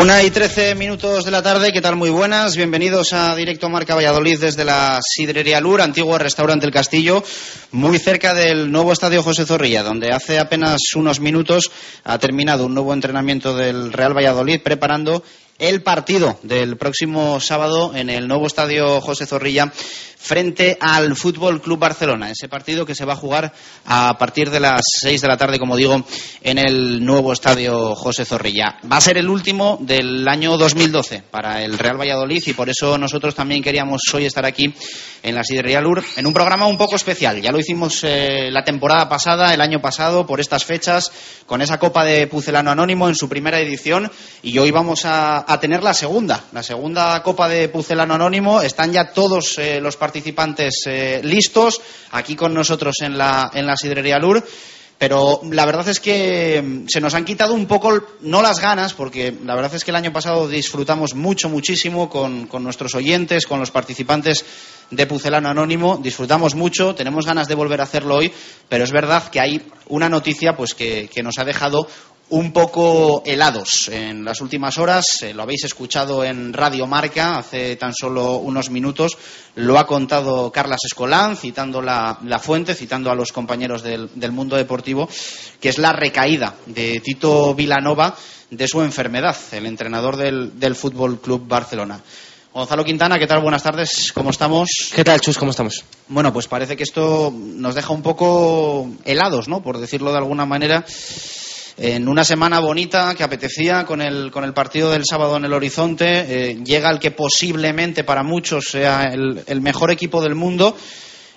Una y trece minutos de la tarde, ¿qué tal? Muy buenas, bienvenidos a Directo Marca Valladolid desde la Sidrería Lur, antiguo restaurante El Castillo, muy cerca del nuevo estadio José Zorrilla, donde hace apenas unos minutos ha terminado un nuevo entrenamiento del Real Valladolid preparando el partido del próximo sábado en el nuevo estadio José Zorrilla frente al Fútbol Club Barcelona. Ese partido que se va a jugar a partir de las seis de la tarde, como digo, en el nuevo estadio José Zorrilla. Va a ser el último del año 2012 para el Real Valladolid y por eso nosotros también queríamos hoy estar aquí en la Sidería Lur en un programa un poco especial. Ya lo hicimos eh, la temporada pasada, el año pasado, por estas fechas, con esa Copa de Pucelano Anónimo en su primera edición y hoy vamos a, tener la segunda, la segunda Copa de Pucelano Anónimo. Están ya todos eh, los participantes eh, listos aquí con nosotros en la, en la sidrería Lur. Pero la verdad es que mm, se nos han quitado un poco, no las ganas, porque la verdad es que el año pasado disfrutamos mucho, muchísimo con, nuestros oyentes, con los participantes de Pucelano Anónimo, disfrutamos mucho, tenemos ganas de volver a hacerlo hoy, pero es verdad que hay una noticia pues que, que nos ha dejado un poco helados en las últimas horas. Eh, lo habéis escuchado en Radio Marca hace tan solo unos minutos. Lo ha contado Carlas Escolán, citando la, fuente, citando a los compañeros del, mundo deportivo, que es la recaída de Tito Vilanova de su enfermedad, el entrenador del, del Fútbol Club Barcelona. Gonzalo Quintana, ¿qué tal? Buenas tardes, ¿cómo estamos? ¿Qué tal, Chus? ¿Cómo estamos? Bueno, pues parece que esto nos deja un poco helados, ¿no? Por decirlo de alguna manera en una semana bonita que apetecía con el, con el partido del sábado en el horizonte, eh, llega el que posiblemente para muchos sea el, mejor equipo del mundo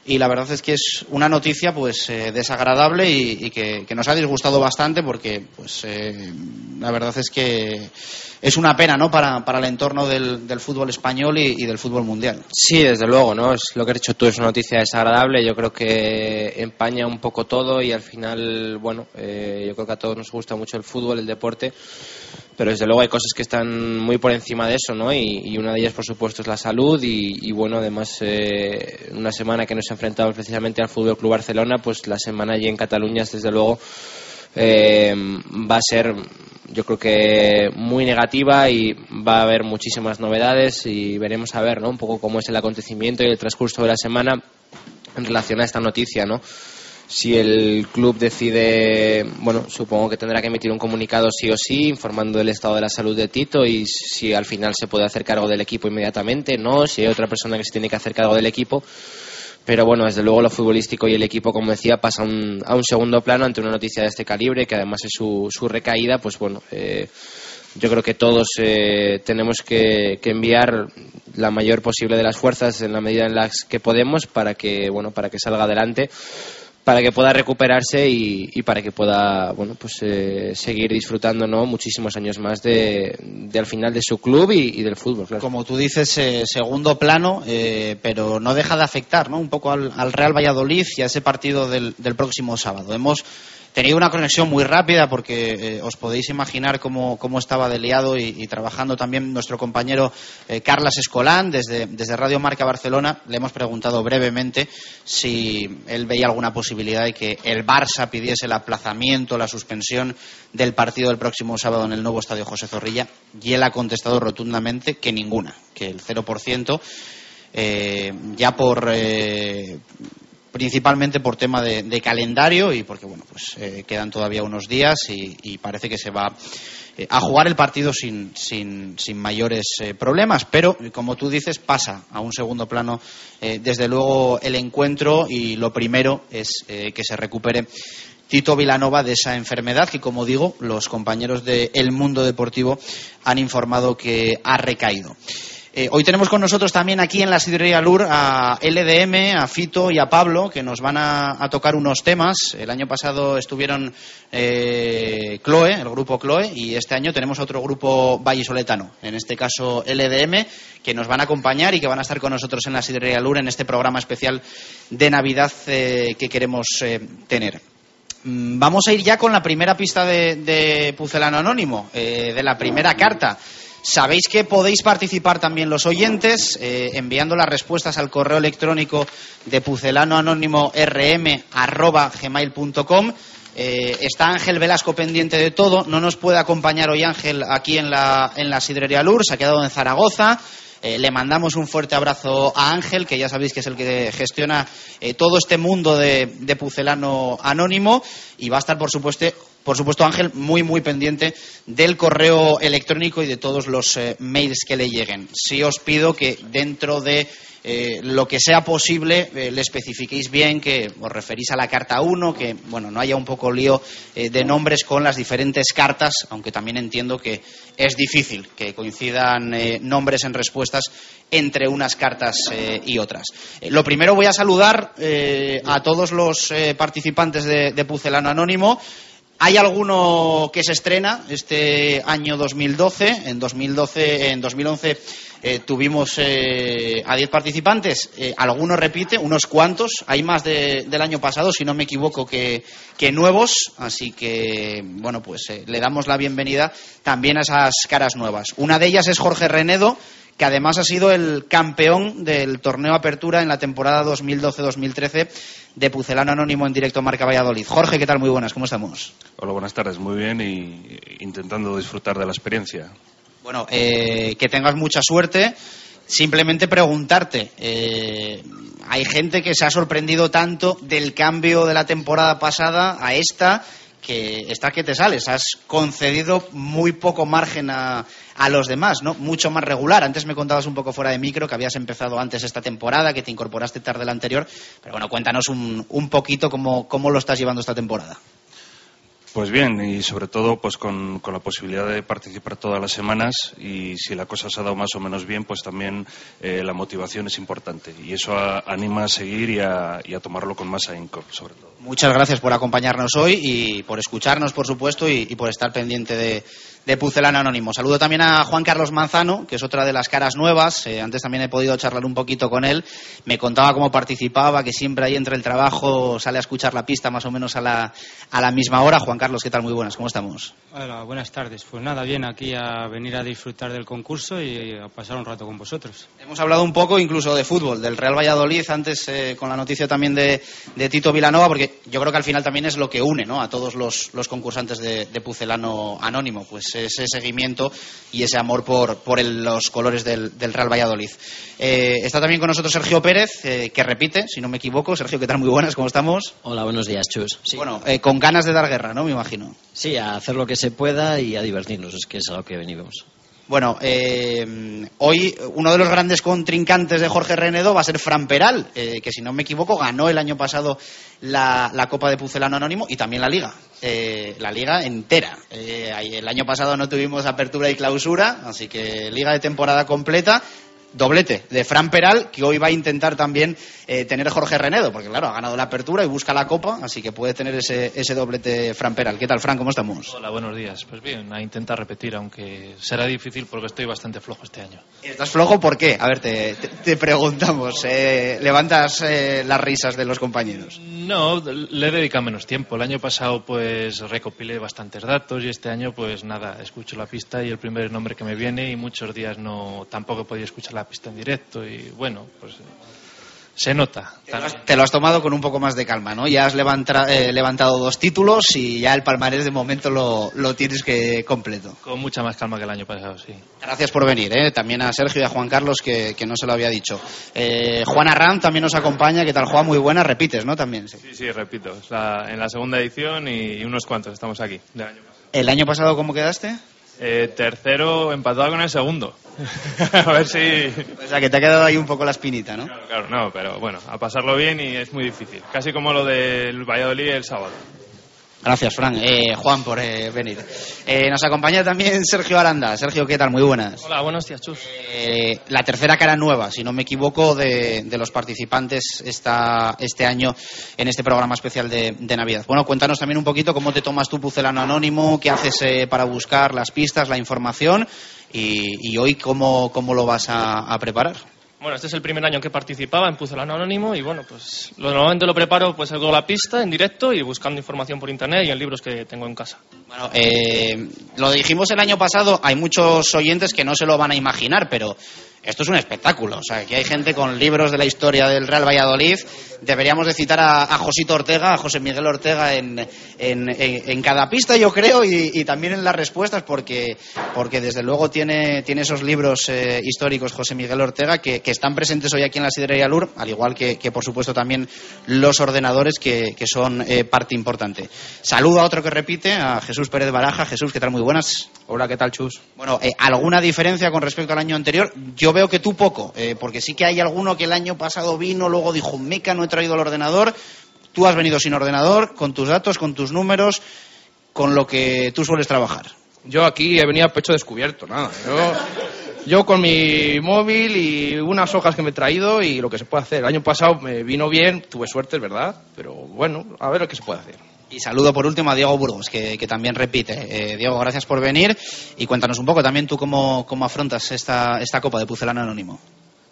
y la verdad es que es una noticia pues eh, desagradable y, que, nos ha disgustado bastante porque pues eh, la verdad es que es una pena no para, para el entorno del, del fútbol español y, del fútbol mundial. Sí desde luego no es lo que has dicho tú es una noticia desagradable. Yo creo que empaña un poco todo y al final bueno eh, yo creo que a todos nos gusta mucho el fútbol el deporte pero desde luego hay cosas que están muy por encima de eso, ¿no? Y, una de ellas, por supuesto, es la salud y, bueno, además, eh, una semana que nos enfrentamos precisamente al Fútbol Club Barcelona, pues la semana allí en Cataluña, desde luego, eh, va a ser, yo creo que muy negativa y va a haber muchísimas novedades y veremos a ver, ¿no? Un poco cómo es el acontecimiento y el transcurso de la semana en relación a esta noticia, ¿no? si el club decide, bueno, supongo que tendrá que emitir un comunicado sí o sí, informando del estado de la salud de Tito y si al final se puede hacer cargo del equipo inmediatamente, no, si hay otra persona que se tiene que hacer cargo del equipo. Pero bueno, desde luego lo futbolístico y el equipo, como decía, pasa a un segundo plano ante una noticia de este calibre, que además es su, su recaída, pues bueno, eh, yo creo que todos eh, tenemos que, que, enviar la mayor posible de las fuerzas en la medida en las que podemos para que, bueno, para que salga adelante para que pueda recuperarse y, para que pueda bueno pues eh, seguir disfrutando no muchísimos años más de, al final de su club y, del fútbol como tú dices eh, segundo plano eh, pero no deja de afectar no un poco al, Real Valladolid y a ese partido del, del próximo sábado. Hemos tenido una conexión muy rápida porque eh, os podéis imaginar cómo, cómo estaba de liado y, trabajando también nuestro compañero eh, Carlas Escolán desde, desde Radio Marca Barcelona. Le hemos preguntado brevemente si él veía alguna posibilidad de que el Barça pidiese el aplazamiento, la suspensión del partido del próximo sábado en el nuevo estadio José Zorrilla y él ha contestado rotundamente que ninguna, que el 0%. Eh, ya por principalmente por tema de, calendario y porque bueno pues eh, quedan todavía unos días y, parece que se va eh, a jugar el partido sin, sin, sin mayores eh, problemas pero como tú dices pasa a un segundo plano desde luego el encuentro y lo primero es que se recupere Tito Vilanova de esa enfermedad que, como digo, los compañeros de El Mundo Deportivo han informado que ha recaído. Eh, hoy tenemos con nosotros también aquí en la Sidrería Lur a LDM, a Fito y a Pablo, que nos van a, tocar unos temas. El año pasado estuvieron eh, Chloe, el grupo Chloe, y este año tenemos otro grupo vallisoletano, en este caso LDM, que nos van a acompañar y que van a estar con nosotros en la Sidrería Lur en este programa especial de Navidad eh, que queremos tener. Mm, vamos a ir ya con la primera pista de, de Pucelano Anónimo, de la primera carta. Sabéis que podéis participar también los oyentes eh, enviando las respuestas al correo electrónico de pucelanoanónimo.rm.gmail.com. Eh, está Ángel Velasco pendiente de todo. No nos puede acompañar hoy Ángel aquí en la, en la Sidrería Lur. Se ha quedado en Zaragoza. Eh, le mandamos un fuerte abrazo a Ángel, que ya sabéis que es el que gestiona eh, todo este mundo de, de, Pucelano Anónimo. Y va a estar, por supuesto, por supuesto, Ángel, muy, muy pendiente del correo electrónico y de todos los eh, mails que le lleguen. Sí os pido que dentro de eh, lo que sea posible eh, le especifiquéis bien que os referís a la carta 1, que bueno, no haya un poco lío de nombres con las diferentes cartas, aunque también entiendo que es difícil que coincidan nombres en respuestas entre unas cartas y otras. lo primero voy a saludar a todos los participantes de, de Pucelano Anónimo. Hay alguno que se estrena este año 2012. En 2012, en 2011 eh, tuvimos eh, a 10 participantes. Eh, algunos repite, unos cuantos. Hay más del año pasado, si no me equivoco, que, que nuevos. Así que, bueno, pues le damos la bienvenida también a esas caras nuevas. Una de ellas es Jorge Renedo que además ha sido el campeón del torneo Apertura en la temporada 2012-2013 de Pucelano Anónimo en directo Marca Valladolid. Jorge, ¿qué tal? Muy buenas, ¿cómo estamos? Hola, buenas tardes, muy bien y intentando disfrutar de la experiencia. Bueno, eh, que tengas mucha suerte. Simplemente preguntarte, eh, hay gente que se ha sorprendido tanto del cambio de la temporada pasada a esta que está que te sales. Has concedido muy poco margen a, a, los demás, ¿no? Mucho más regular. Antes me contabas un poco fuera de micro que habías empezado antes esta temporada, que te incorporaste tarde la anterior. Pero bueno, cuéntanos un, un poquito cómo, cómo lo estás llevando esta temporada. Pues bien, y sobre todo pues con, con, la posibilidad de participar todas las semanas y si la cosa se ha dado más o menos bien, pues también eh, la motivación es importante y eso anima a seguir y a, y a, tomarlo con más ahínco, sobre todo. Muchas gracias por acompañarnos hoy y por escucharnos, por supuesto, y, por estar pendiente de, de Pucelano Anónimo. Saludo también a Juan Carlos Manzano, que es otra de las caras nuevas. Eh, antes también he podido charlar un poquito con él. Me contaba cómo participaba, que siempre ahí entre el trabajo sale a escuchar la pista más o menos a la, a la misma hora. Juan Carlos, ¿qué tal? Muy buenas, ¿cómo estamos? Hola, buenas tardes. Pues nada, bien aquí a venir a disfrutar del concurso y a pasar un rato con vosotros. Hemos hablado un poco incluso de fútbol, del Real Valladolid, antes eh, con la noticia también de, de, Tito Vilanova, porque yo creo que al final también es lo que une ¿no? a todos los, los concursantes de, de Pucelano Anónimo. Pues ese seguimiento y ese amor por, por los colores del, del, Real Valladolid. Eh, está también con nosotros Sergio Pérez, eh, que repite, si no me equivoco. Sergio, ¿qué tal? Muy buenas, ¿cómo estamos? Hola, buenos días, Chus. Sí. Bueno, eh, con ganas de dar guerra, ¿no? Me imagino. Sí, a hacer lo que se pueda y a divertirnos, es que es a lo que venimos. Bueno, eh, hoy uno de los grandes contrincantes de Jorge Renedo va a ser Fran Peral, eh, que si no me equivoco ganó el año pasado la, la Copa de Pucelano Anónimo y también la Liga, eh, la Liga entera. Eh, el año pasado no tuvimos apertura y clausura, así que Liga de temporada completa doblete de Fran Peral, que hoy va a intentar también eh, tener Jorge Renedo, porque claro, ha ganado la apertura y busca la copa, así que puede tener ese, ese doblete Fran Peral. ¿Qué tal, Fran? ¿Cómo estamos? Hola, buenos días. Pues bien, a intentar repetir, aunque será difícil porque estoy bastante flojo este año. ¿Estás flojo por qué? A ver, te, te, te preguntamos. Eh, ¿Levantas eh, las risas de los compañeros? No, le he dedicado menos tiempo. El año pasado pues recopilé bastantes datos y este año pues nada, escucho la pista y el primer nombre que me viene y muchos días no tampoco he podido escuchar la pista en directo y bueno, pues se nota. Te lo, has, te lo, has, tomado con un poco más de calma, ¿no? Ya has levanta, eh, levantado dos títulos y ya el palmarés de momento lo, lo, tienes que completo. Con mucha más calma que el año pasado, sí. Gracias por venir, ¿eh? También a Sergio y a Juan Carlos, que, que no se lo había dicho. Eh, Juan Arran también nos acompaña. ¿Qué tal, Juan? Muy buena. Repites, ¿no? También. Sí, sí, sí repito. O sea, en la segunda edición y unos cuantos estamos aquí del año pasado. ¿El año pasado cómo quedaste? Eh, tercero empatado con el segundo. a ver si. O sea, que te ha quedado ahí un poco la espinita, ¿no? Claro, claro, no, pero bueno, a pasarlo bien y es muy difícil. Casi como lo del Valladolid el sábado. Gracias, Fran. Eh, Juan, por eh, venir. Eh, nos acompaña también Sergio Aranda. Sergio, ¿qué tal? Muy buenas. Hola, buenos días, Chus. Eh, la tercera cara nueva, si no me equivoco, de, de los participantes esta, este año en este programa especial de, de Navidad. Bueno, cuéntanos también un poquito cómo te tomas tu pucelano anónimo, qué haces eh, para buscar las pistas, la información y, y hoy cómo, cómo lo vas a, a preparar. Bueno, este es el primer año que participaba en Pucelano Anónimo y bueno, pues lo, normalmente lo preparo pues algo la pista en directo y buscando información por internet y en libros que tengo en casa. Bueno, eh, lo dijimos el año pasado, hay muchos oyentes que no se lo van a imaginar, pero esto es un espectáculo. O sea, aquí hay gente con libros de la historia del Real Valladolid. Deberíamos de citar a, a Josito Ortega, a José Miguel Ortega en, en, en, cada pista, yo creo, y, también en las respuestas, porque, porque desde luego tiene, tiene esos libros eh, históricos José Miguel Ortega que, que, están presentes hoy aquí en la Sidrería Lur, al igual que, que por supuesto también los ordenadores que, que son eh, parte importante. Saludo a otro que repite, a Jesús Pérez Baraja. Jesús, ¿qué tal? Muy buenas. Hola, ¿qué tal, Chus? Bueno, eh, ¿alguna diferencia con respecto al año anterior? Yo veo que tú poco, eh, porque sí que hay alguno que el año pasado vino, luego dijo, meca, no he traído el ordenador. Tú has venido sin ordenador, con tus datos, con tus números, con lo que tú sueles trabajar. Yo aquí he venido a pecho descubierto, nada. Yo, yo con mi móvil y unas hojas que me he traído y lo que se puede hacer. El año pasado me vino bien, tuve suerte, es verdad, pero bueno, a ver lo que se puede hacer. Y saludo por último a Diego Burgos, que, que también repite. Eh, Diego, gracias por venir y cuéntanos un poco también tú cómo, cómo afrontas esta, esta Copa de Pucelano Anónimo.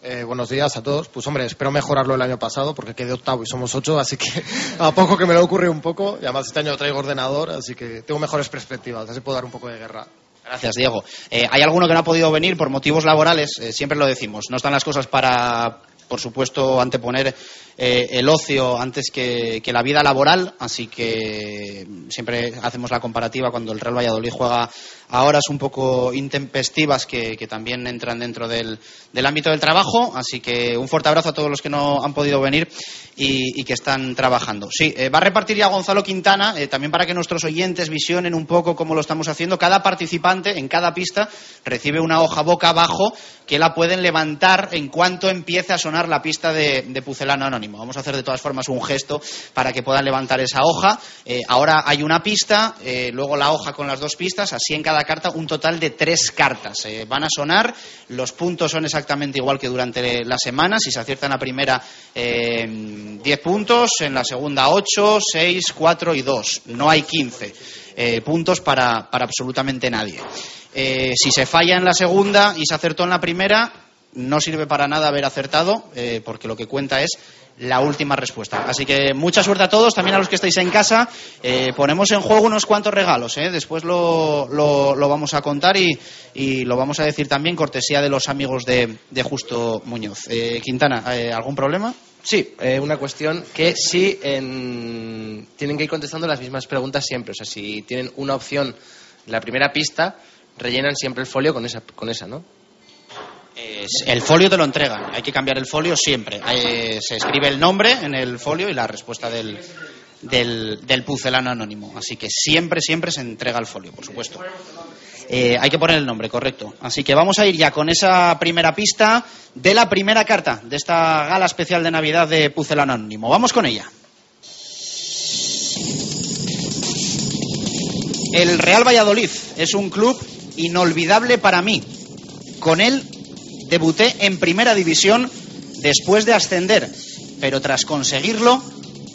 Eh, buenos días a todos. Pues hombre, espero mejorarlo el año pasado porque quedé octavo y somos ocho, así que a poco que me lo ocurre un poco. Y además este año traigo ordenador, así que tengo mejores perspectivas, así puedo dar un poco de guerra. Gracias, Diego. Eh, hay alguno que no ha podido venir por motivos laborales, eh, siempre lo decimos. No están las cosas para, por supuesto, anteponer eh, el ocio antes que, que, la vida laboral, así que siempre hacemos la comparativa cuando el Real Valladolid juega a horas un poco intempestivas que, que también entran dentro del, del, ámbito del trabajo, así que un fuerte abrazo a todos los que no han podido venir y, que están trabajando. Sí, eh, va a repartir ya Gonzalo Quintana, eh, también para que nuestros oyentes visionen un poco cómo lo estamos haciendo. Cada participante en cada pista recibe una hoja boca abajo que la pueden levantar en cuanto empiece a sonar la pista de, de Pucelano Anónimo. Vamos a hacer de todas formas un gesto para que puedan levantar esa hoja. Eh, ahora hay una pista, eh, luego la hoja con las dos pistas, así en cada carta un total de tres cartas. Eh, van a sonar, los puntos son exactamente igual que durante la semana. Si se aciertan la primera, 10 puntos, en la segunda 8, 6, 4 y 2. No hay 15 puntos para, para absolutamente nadie. Si se falla en la segunda y se acertó en la primera, no sirve para nada haber acertado, eh, porque lo que cuenta es la última respuesta. Así que mucha suerte a todos, también a los que estáis en casa. Eh, ponemos en juego unos cuantos regalos, ¿eh? después lo, lo, vamos a contar y, y, lo vamos a decir también cortesía de los amigos de, de Justo Muñoz. Eh, Quintana, ¿algún problema? Sí, eh, una cuestión que sí en... tienen que ir contestando las mismas preguntas siempre. O sea, si tienen una opción la primera pista, rellenan siempre el folio con esa, con esa ¿no? El folio te lo entregan, hay que cambiar el folio siempre. se escribe el nombre en el folio y la respuesta del, del, del pucelano anónimo. Así que siempre, siempre se entrega el folio, por supuesto. Eh, hay que poner el nombre, correcto. Así que vamos a ir ya con esa primera pista de la primera carta de esta gala especial de Navidad de Pucelano Anónimo. Vamos con ella. El Real Valladolid es un club inolvidable para mí. Con él debuté en primera división después de ascender, pero tras conseguirlo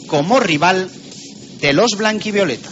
como rival de los blanquivioleta.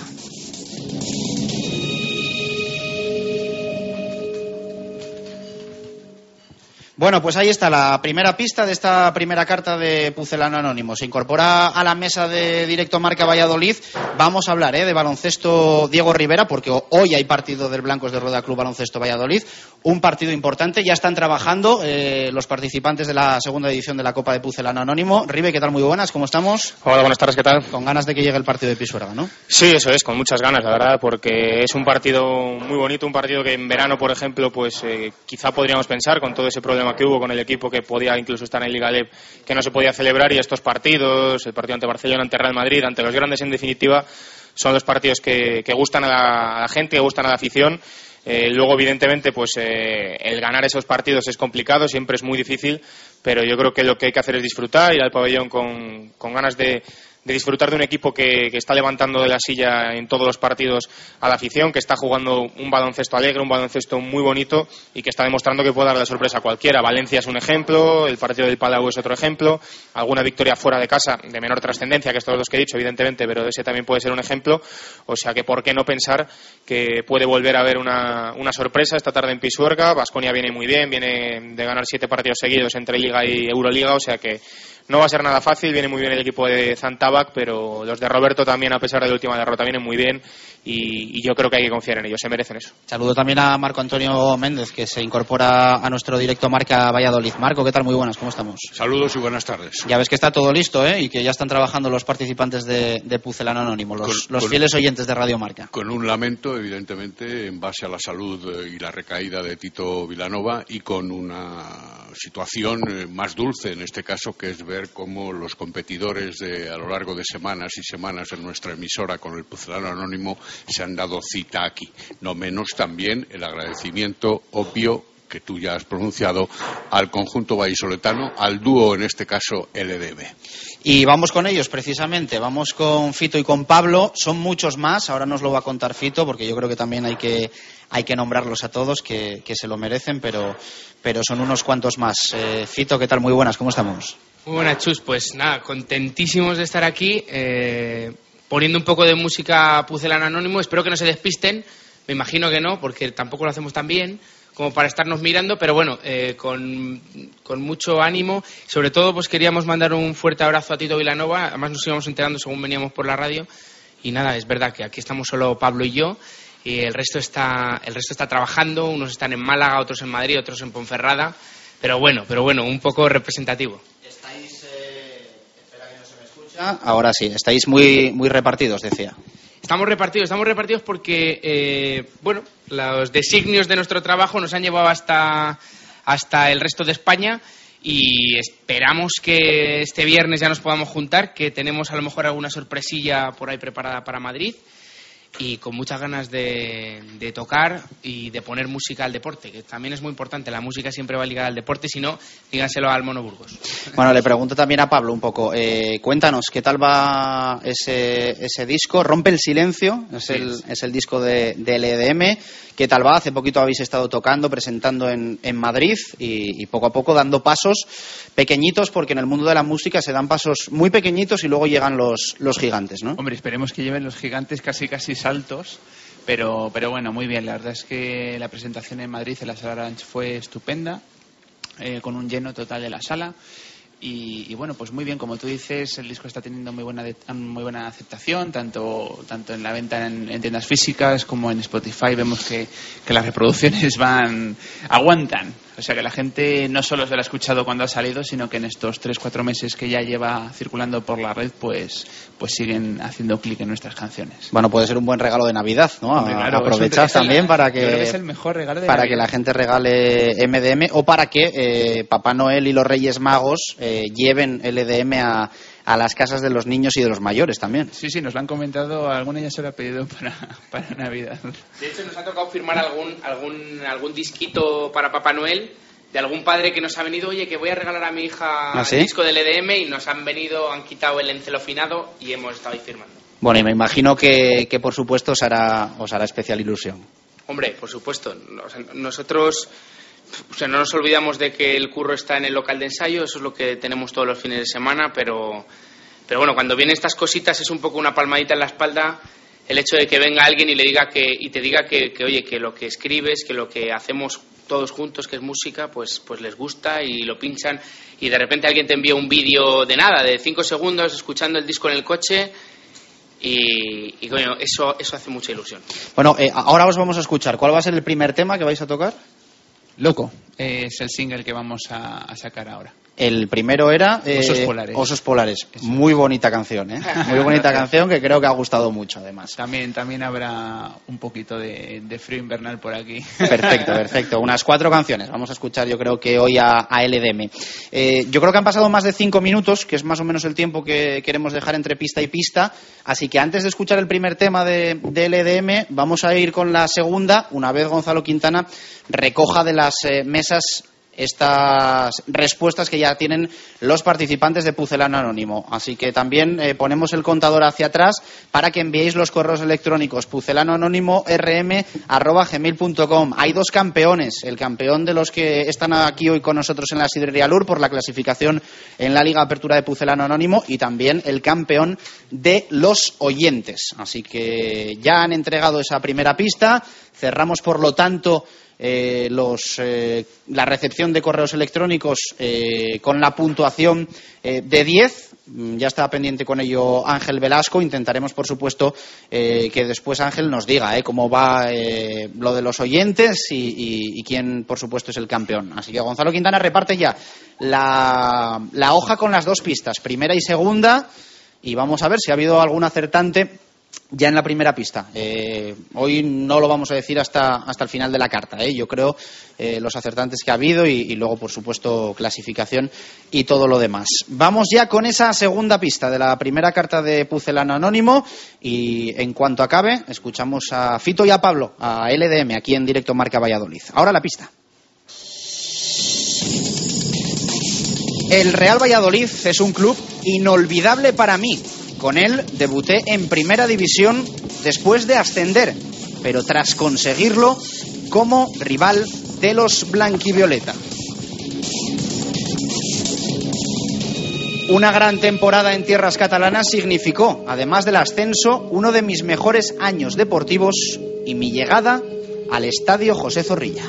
Bueno, pues ahí está la primera pista de esta primera carta de Pucelano Anónimo. Se incorpora a la mesa de directo Marca Valladolid. Vamos a hablar ¿eh? de baloncesto Diego Rivera, porque hoy hay partido del Blancos de Rueda Club Baloncesto Valladolid. Un partido importante. Ya están trabajando eh, los participantes de la segunda edición de la Copa de Pucelano Anónimo. Ribe, ¿qué tal? Muy buenas, ¿cómo estamos? Hola, buenas tardes, ¿qué tal? Con ganas de que llegue el partido de Pisuerga, ¿no? Sí, eso es, con muchas ganas, la verdad, porque es un partido muy bonito, un partido que en verano, por ejemplo, pues eh, quizá podríamos pensar con todo ese problema que hubo con el equipo que podía incluso estar en Liga Leb, que no se podía celebrar y estos partidos, el partido ante Barcelona, ante Real Madrid, ante los grandes en definitiva, son los partidos que, gustan a la, a la, gente, que gustan a la afición. Eh, luego, evidentemente, pues eh, el ganar esos partidos es complicado, siempre es muy difícil, pero yo creo que lo que hay que hacer es disfrutar, ir al pabellón con, con ganas de, de disfrutar de un equipo que, que, está levantando de la silla en todos los partidos a la afición, que está jugando un baloncesto alegre, un baloncesto muy bonito y que está demostrando que puede dar la sorpresa a cualquiera. Valencia es un ejemplo, el partido del Palau es otro ejemplo, alguna victoria fuera de casa de menor trascendencia que estos dos que he dicho, evidentemente, pero ese también puede ser un ejemplo. O sea que, ¿por qué no pensar que puede volver a haber una, una sorpresa esta tarde en Pisuerga? Vasconia viene muy bien, viene de ganar siete partidos seguidos entre Liga y Euroliga, o sea que no va a ser nada fácil, viene muy bien el equipo de Zantabac, pero los de Roberto también, a pesar de la última derrota, vienen muy bien y, y, yo creo que hay que confiar en ellos, se merecen eso. Saludo también a Marco Antonio Méndez, que se incorpora a nuestro directo Marca Valladolid. Marco, ¿qué tal? Muy buenas, ¿cómo estamos? Saludos y buenas tardes. Ya ves que está todo listo, ¿eh? Y que ya están trabajando los participantes de, de Pucelano Anónimo, los, Con- los con- fieles oyentes de Radio Marca. Con un lamento, evidentemente, en base a la salud eh, y la recaída de Tito Vilanova y con una situación eh, más dulce en este caso, que es ver cómo los competidores de, a lo largo de semanas y semanas en nuestra emisora con el Pucelano Anónimo se han dado cita aquí. No menos también el agradecimiento obvio que tú ya has pronunciado al conjunto vallisoletano, al dúo en este caso LDB. Y vamos con ellos, precisamente. Vamos con Fito y con Pablo. Son muchos más. Ahora nos lo va a contar Fito, porque yo creo que también hay que, hay que nombrarlos a todos, que, que se lo merecen, pero, pero son unos cuantos más. Eh, Fito, ¿qué tal? Muy buenas, ¿cómo estamos? Muy buenas, Chus. Pues nada, contentísimos de estar aquí, eh, poniendo un poco de música Pucelano Anónimo. Espero que no se despisten. Me imagino que no, porque tampoco lo hacemos tan bien como para estarnos mirando, pero bueno, eh, con, con mucho ánimo. Sobre todo, pues queríamos mandar un fuerte abrazo a Tito Vilanova. Además, nos íbamos enterando según veníamos por la radio. Y nada, es verdad que aquí estamos solo Pablo y yo. Y el resto está, el resto está trabajando. Unos están en Málaga, otros en Madrid, otros en Ponferrada. Pero bueno, pero bueno, un poco representativo. Ahora sí, estáis muy, muy repartidos, decía. Estamos repartidos, estamos repartidos porque, eh, bueno, los designios de nuestro trabajo nos han llevado hasta, hasta el resto de España y esperamos que este viernes ya nos podamos juntar, que tenemos a lo mejor alguna sorpresilla por ahí preparada para Madrid y con muchas ganas de, de tocar y de poner música al deporte, que también es muy importante. La música siempre va ligada al deporte, si no, díganselo al Mono Burgos. Bueno, le pregunto también a Pablo un poco. Eh, cuéntanos, ¿qué tal va ese, ese disco? Rompe el silencio, es, el, es el disco de, del EDM. ¿Qué tal va? Hace poquito habéis estado tocando, presentando en, en Madrid y, poco a poco dando pasos pequeñitos, porque en el mundo de la música se dan pasos muy pequeñitos y luego llegan los, los gigantes, ¿no? Hombre, esperemos que lleven los gigantes casi casi saltos, pero, pero bueno, muy bien. La verdad es que la presentación en Madrid en la Sala Orange fue estupenda, eh, con un lleno total de la sala. Y, y bueno, pues muy bien, como tú dices, el disco está teniendo muy buena, de- muy buena aceptación, tanto, tanto en la venta en, en tiendas físicas como en Spotify. Vemos que, que las reproducciones van, aguantan. O sea que la gente no solo se lo ha escuchado cuando ha salido, sino que en estos 3-4 meses que ya lleva circulando por la red, pues, pues siguen haciendo clic en nuestras canciones. Bueno, puede ser un buen regalo de Navidad, ¿no? Hombre, claro, un- también para que que, es el mejor regalo de para Navidad. que la gente regale MDM o para que eh, Papá Noel y los Reyes Magos eh, lleven LDM a, a las casas de los niños y de los mayores también. Sí, sí, nos lo han comentado, alguna ya se lo ha pedido para, para Navidad. De hecho, nos ha tocado firmar algún, algún, algún disquito para Papá Noel de algún padre que nos ha venido, oye, que voy a regalar a mi hija ¿Ah, sí? el disco del EDM y nos han venido, han quitado el encelofinado y hemos estado ahí firmando. Bueno, y me imagino que, que por supuesto os hará, os hará especial ilusión. Hombre, por supuesto, nosotros o sea, no nos olvidamos de que el curro está en el local de ensayo, eso es lo que tenemos todos los fines de semana, pero, pero bueno, cuando vienen estas cositas es un poco una palmadita en la espalda el hecho de que venga alguien y le diga que y te diga que, oye que lo que escribes que lo que hacemos todos juntos que es música pues pues les gusta y lo pinchan y de repente alguien te envía un vídeo de nada de cinco segundos escuchando el disco en el coche y, y coño eso eso hace mucha ilusión Bueno, eh, ahora os vamos a escuchar. ¿Cuál va a ser el primer tema que vais a tocar? Loco, es el single que vamos a, a sacar ahora. El primero era eh, Osos Polares. Osos Polares. Muy bonita canción, ¿eh? Muy bonita canción que creo que ha gustado mucho, además. También, también habrá un poquito de, de frío invernal por aquí. Perfecto, perfecto. Unas cuatro canciones. Vamos a escuchar, yo creo que hoy a, a LDM. Eh, yo creo que han pasado más de cinco minutos, que es más o menos el tiempo que queremos dejar entre pista y pista. Así que antes de escuchar el primer tema de, de LDM, vamos a ir con la segunda, una vez Gonzalo Quintana recoja de las eh, mesas estas respuestas que ya tienen los participantes de Pucelano Anónimo. Así que también eh, ponemos el contador hacia atrás para que enviéis los correos electrónicos pucelanoanónimo.rm.gmail.com. Hay dos campeones, el campeón de los que están aquí hoy con nosotros en la Sidrería Lur por la clasificación en la Liga Apertura de Pucelano Anónimo y también el campeón de los oyentes. Así que ya han entregado esa primera pista. Cerramos, por lo tanto, eh, los, eh, la recepción de correos electrónicos eh, con la puntuación de 10. Mm, Ya está pendiente con ello Ángel Velasco. Intentaremos, por supuesto, que después Ángel nos diga cómo va lo de los oyentes y quién, por supuesto, es el campeón. Así que Gonzalo Quintana reparte ya la, la hoja con las dos pistas, primera y segunda. Y vamos a ver si ha habido algún acertante ya en la primera pista. Eh, hoy no lo vamos a decir hasta, hasta el final de la carta. ¿eh? Yo creo eh, los acertantes que ha habido y, y luego, por supuesto, clasificación y todo lo demás. Vamos ya con esa segunda pista de la primera carta de Pucelano Anónimo y en cuanto acabe, escuchamos a Fito y a Pablo, a LDM, aquí en directo Marca Valladolid. Ahora la pista. El Real Valladolid es un club inolvidable para mí. Con él debuté en primera división después de ascender, pero tras conseguirlo como rival de los blanquivioleta. Una gran temporada en tierras catalanas significó, además del ascenso, uno de mis mejores años deportivos y mi llegada al Estadio José Zorrilla.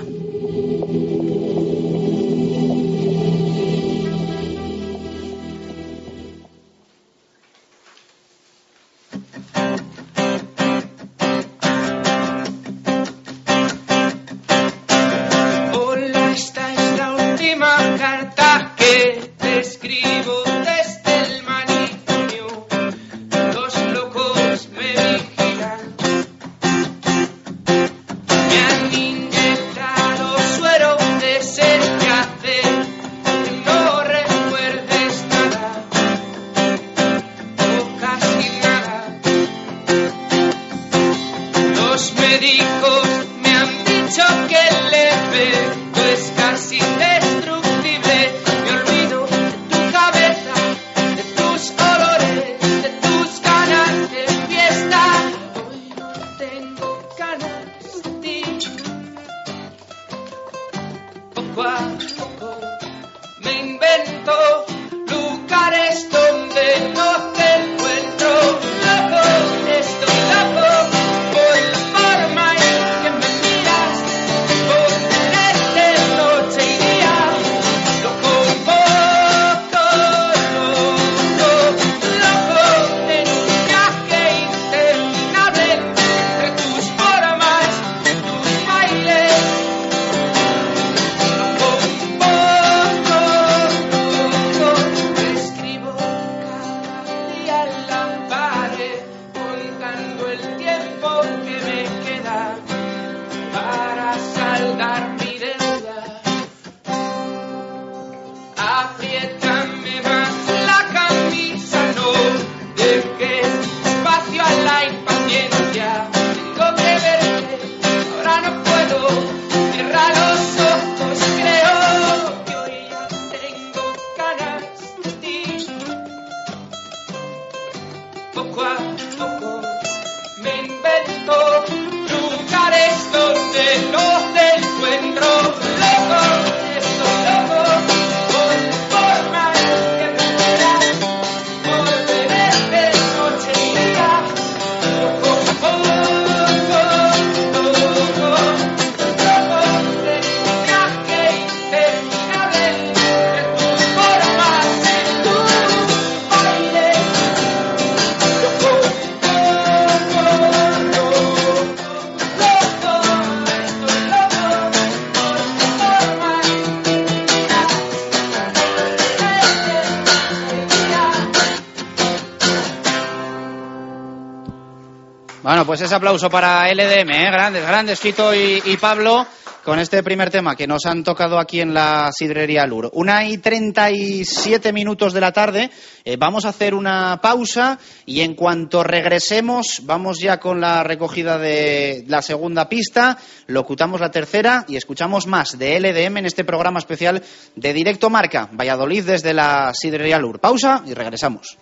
Aplauso para LDM, ¿eh? grandes, grandes, Fito y, y Pablo, con este primer tema que nos han tocado aquí en la sidrería Lur. Una y 37 minutos de la tarde. Eh, vamos a hacer una pausa y en cuanto regresemos, vamos ya con la recogida de la segunda pista, locutamos la tercera y escuchamos más de LDM en este programa especial de Directo Marca, Valladolid desde la sidrería Lur. Pausa y regresamos.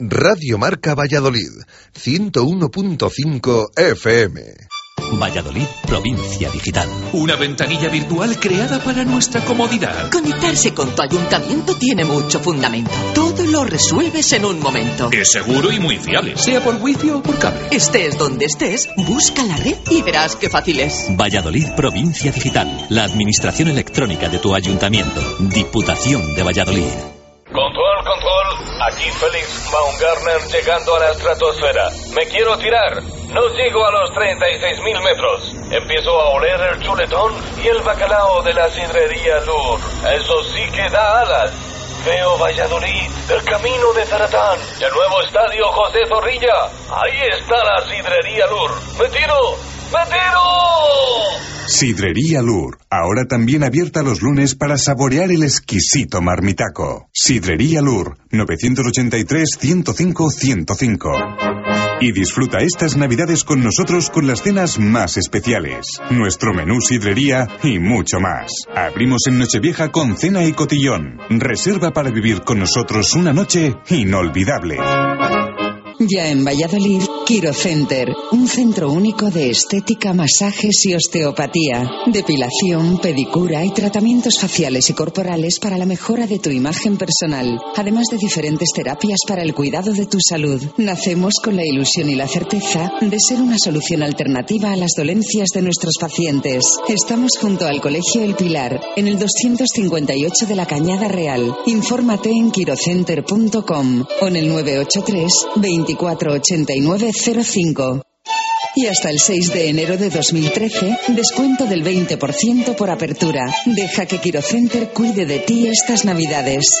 Radio Marca Valladolid, 101.5 FM. Valladolid, provincia digital. Una ventanilla virtual creada para nuestra comodidad. Conectarse con tu ayuntamiento tiene mucho fundamento. Todo lo resuelves en un momento. Es seguro y muy fiable, sea por wifi o por cable. Estés donde estés, busca la red y verás qué fácil es. Valladolid, provincia digital. La administración electrónica de tu ayuntamiento. Diputación de Valladolid. Aquí Félix Baumgartner llegando a la estratosfera. Me quiero tirar. No llego a los 36.000 metros. Empiezo a oler el chuletón y el bacalao de la sidrería Lur. Eso sí que da alas. Veo Valladolid, el camino de Zaratán, el nuevo estadio José Zorrilla. Ahí está la sidrería Lur. ¡Me tiro! ¡Me tiro! Sidrería Lur, ahora también abierta los lunes para saborear el exquisito marmitaco. Sidrería Lur, 983-105-105. Y disfruta estas navidades con nosotros con las cenas más especiales, nuestro menú sidrería y mucho más. Abrimos en Nochevieja con cena y cotillón. Reserva para vivir con nosotros una noche inolvidable. Ya en Valladolid, Quiro Center, un centro único de estética, masajes y osteopatía, depilación, pedicura y tratamientos faciales y corporales para la mejora de tu imagen personal, además de diferentes terapias para el cuidado de tu salud. Nacemos con la ilusión y la certeza de ser una solución alternativa a las dolencias de nuestros pacientes. Estamos junto al Colegio El Pilar, en el 258 de la Cañada Real. Infórmate en quirocenter.com o en el 983 248905. Y hasta el 6 de enero de 2013, descuento del 20% por apertura. Deja que Quirocenter cuide de ti estas navidades.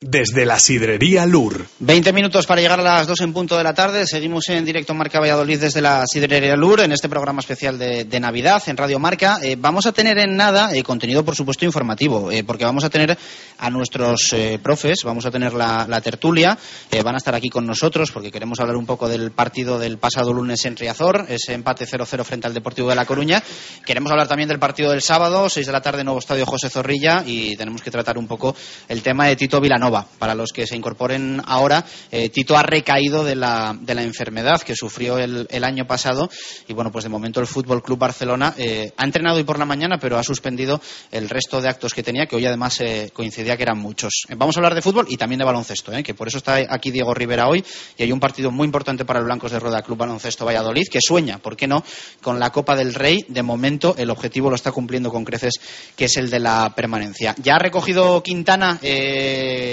Desde la sidrería Lur. 20 minutos para llegar a las 2 en punto de la tarde. Seguimos en directo Marca Valladolid desde la Sidrería Lur en este programa especial de, Navidad en Radio Marca. Eh, vamos a tener en nada eh, contenido, por supuesto, informativo, eh, porque vamos a tener a nuestros profes, vamos a tener la, tertulia, van a estar aquí con nosotros porque queremos hablar un poco del partido del pasado lunes en Riazor, ese empate 0-0 frente al Deportivo de La Coruña. Queremos hablar también del partido del sábado, 6 de la tarde, nuevo estadio José Zorrilla, y tenemos que tratar un poco el tema de Tito Vilanova. Para los que se incorporen ahora, eh, Tito ha recaído de la, de la enfermedad que sufrió el, año pasado y bueno, pues de momento el Fútbol Club Barcelona eh, ha entrenado hoy por la mañana, pero ha suspendido el resto de actos que tenía, que hoy además eh, coincidía que eran muchos. vamos a hablar de fútbol y también de baloncesto, que por eso está aquí Diego Rivera hoy y hay un partido muy importante para el Blancos de Rueda Club Baloncesto Valladolid que sueña, ¿por qué no?, con la Copa del Rey. De momento el objetivo lo está cumpliendo con creces, que es el de la permanencia. Ya ha recogido Quintana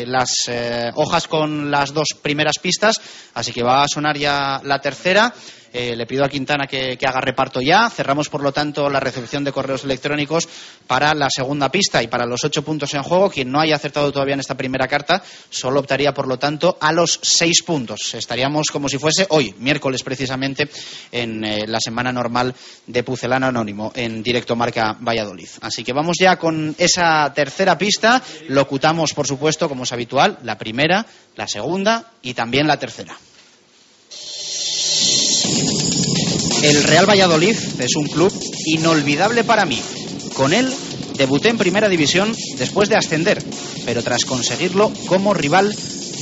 las eh, hojas con las dos primeras pistas, así que va a sonar ya la tercera. Eh, le pido a Quintana que, haga reparto ya. Cerramos, por lo tanto, la recepción de correos electrónicos para la segunda pista y para los ocho puntos en juego. Quien no haya acertado todavía en esta primera carta solo optaría, por lo tanto, a los seis puntos. Estaríamos como si fuese hoy, miércoles precisamente, en eh, la semana normal de Pucelano Anónimo, en directo Marca Valladolid. Así que vamos ya con esa tercera pista. Locutamos, por supuesto, como es habitual, la primera, la segunda y también la tercera. El Real Valladolid es un club inolvidable para mí. Con él debuté en Primera División después de ascender, pero tras conseguirlo como rival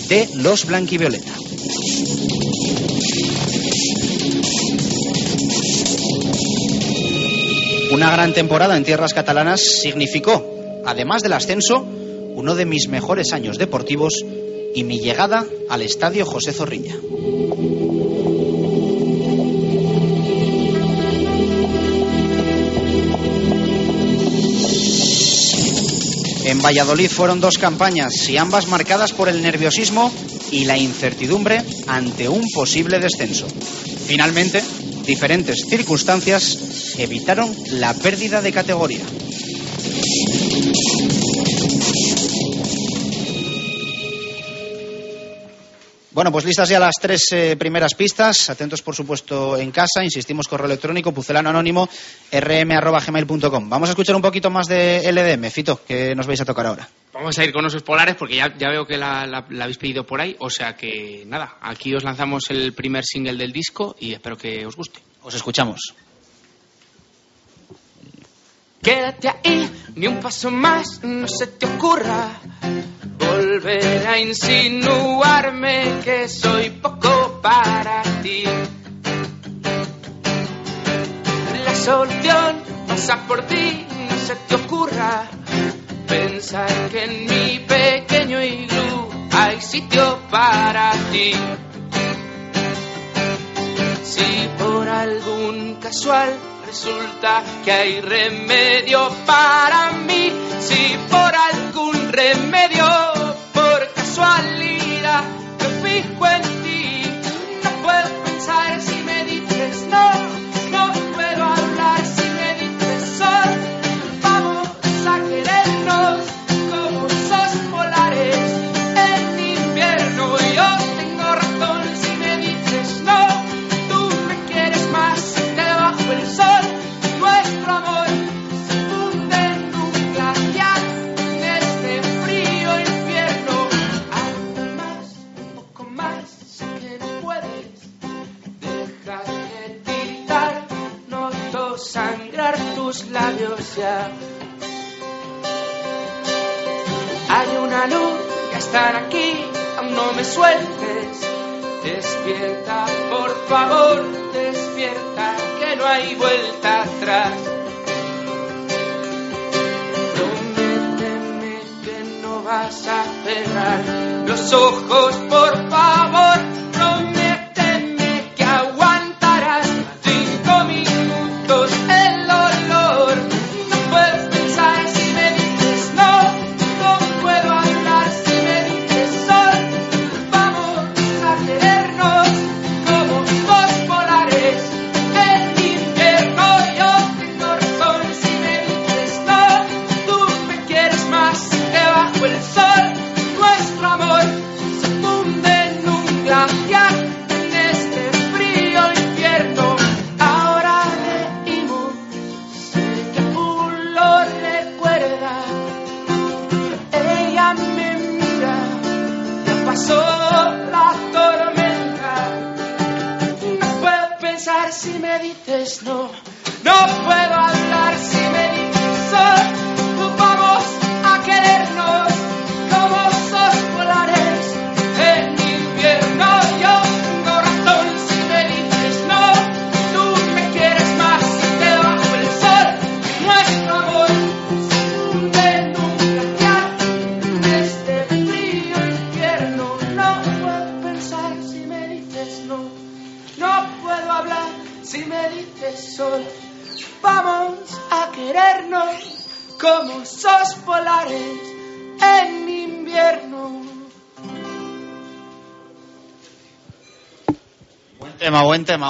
de los Blanquivioleta. Una gran temporada en tierras catalanas significó, además del ascenso, uno de mis mejores años deportivos y mi llegada al estadio José Zorrilla. En Valladolid fueron dos campañas y ambas marcadas por el nerviosismo y la incertidumbre ante un posible descenso. Finalmente, diferentes circunstancias evitaron la pérdida de categoría. Bueno, pues listas ya las tres eh, primeras pistas. Atentos, por supuesto, en casa. Insistimos, correo electrónico, pucelano anónimo, rm.gmail.com. Vamos a escuchar un poquito más de LDM. Fito, que nos vais a tocar ahora. Vamos a ir con osos polares porque ya, ya veo que la, la- la habéis pedido por ahí. O sea que nada, aquí os lanzamos el primer single del disco y espero que os guste. Os escuchamos. Quédate ahí, ni un paso más, no se te ocurra volver a insinuarme que soy poco para ti. La solución pasa por ti, no se te ocurra pensar que en mi pequeño iglú hay sitio para ti. Si por algún casual resulta que hay remedio para mí, si por algún remedio, por casualidad, me fijo en ti, no puedo pensar si me dices no labios ya. Hay una luz, ya están aquí, aún no me sueltes. Despierta, por favor, despierta, que no hay vuelta atrás. Prométeme que no vas a cerrar los ojos,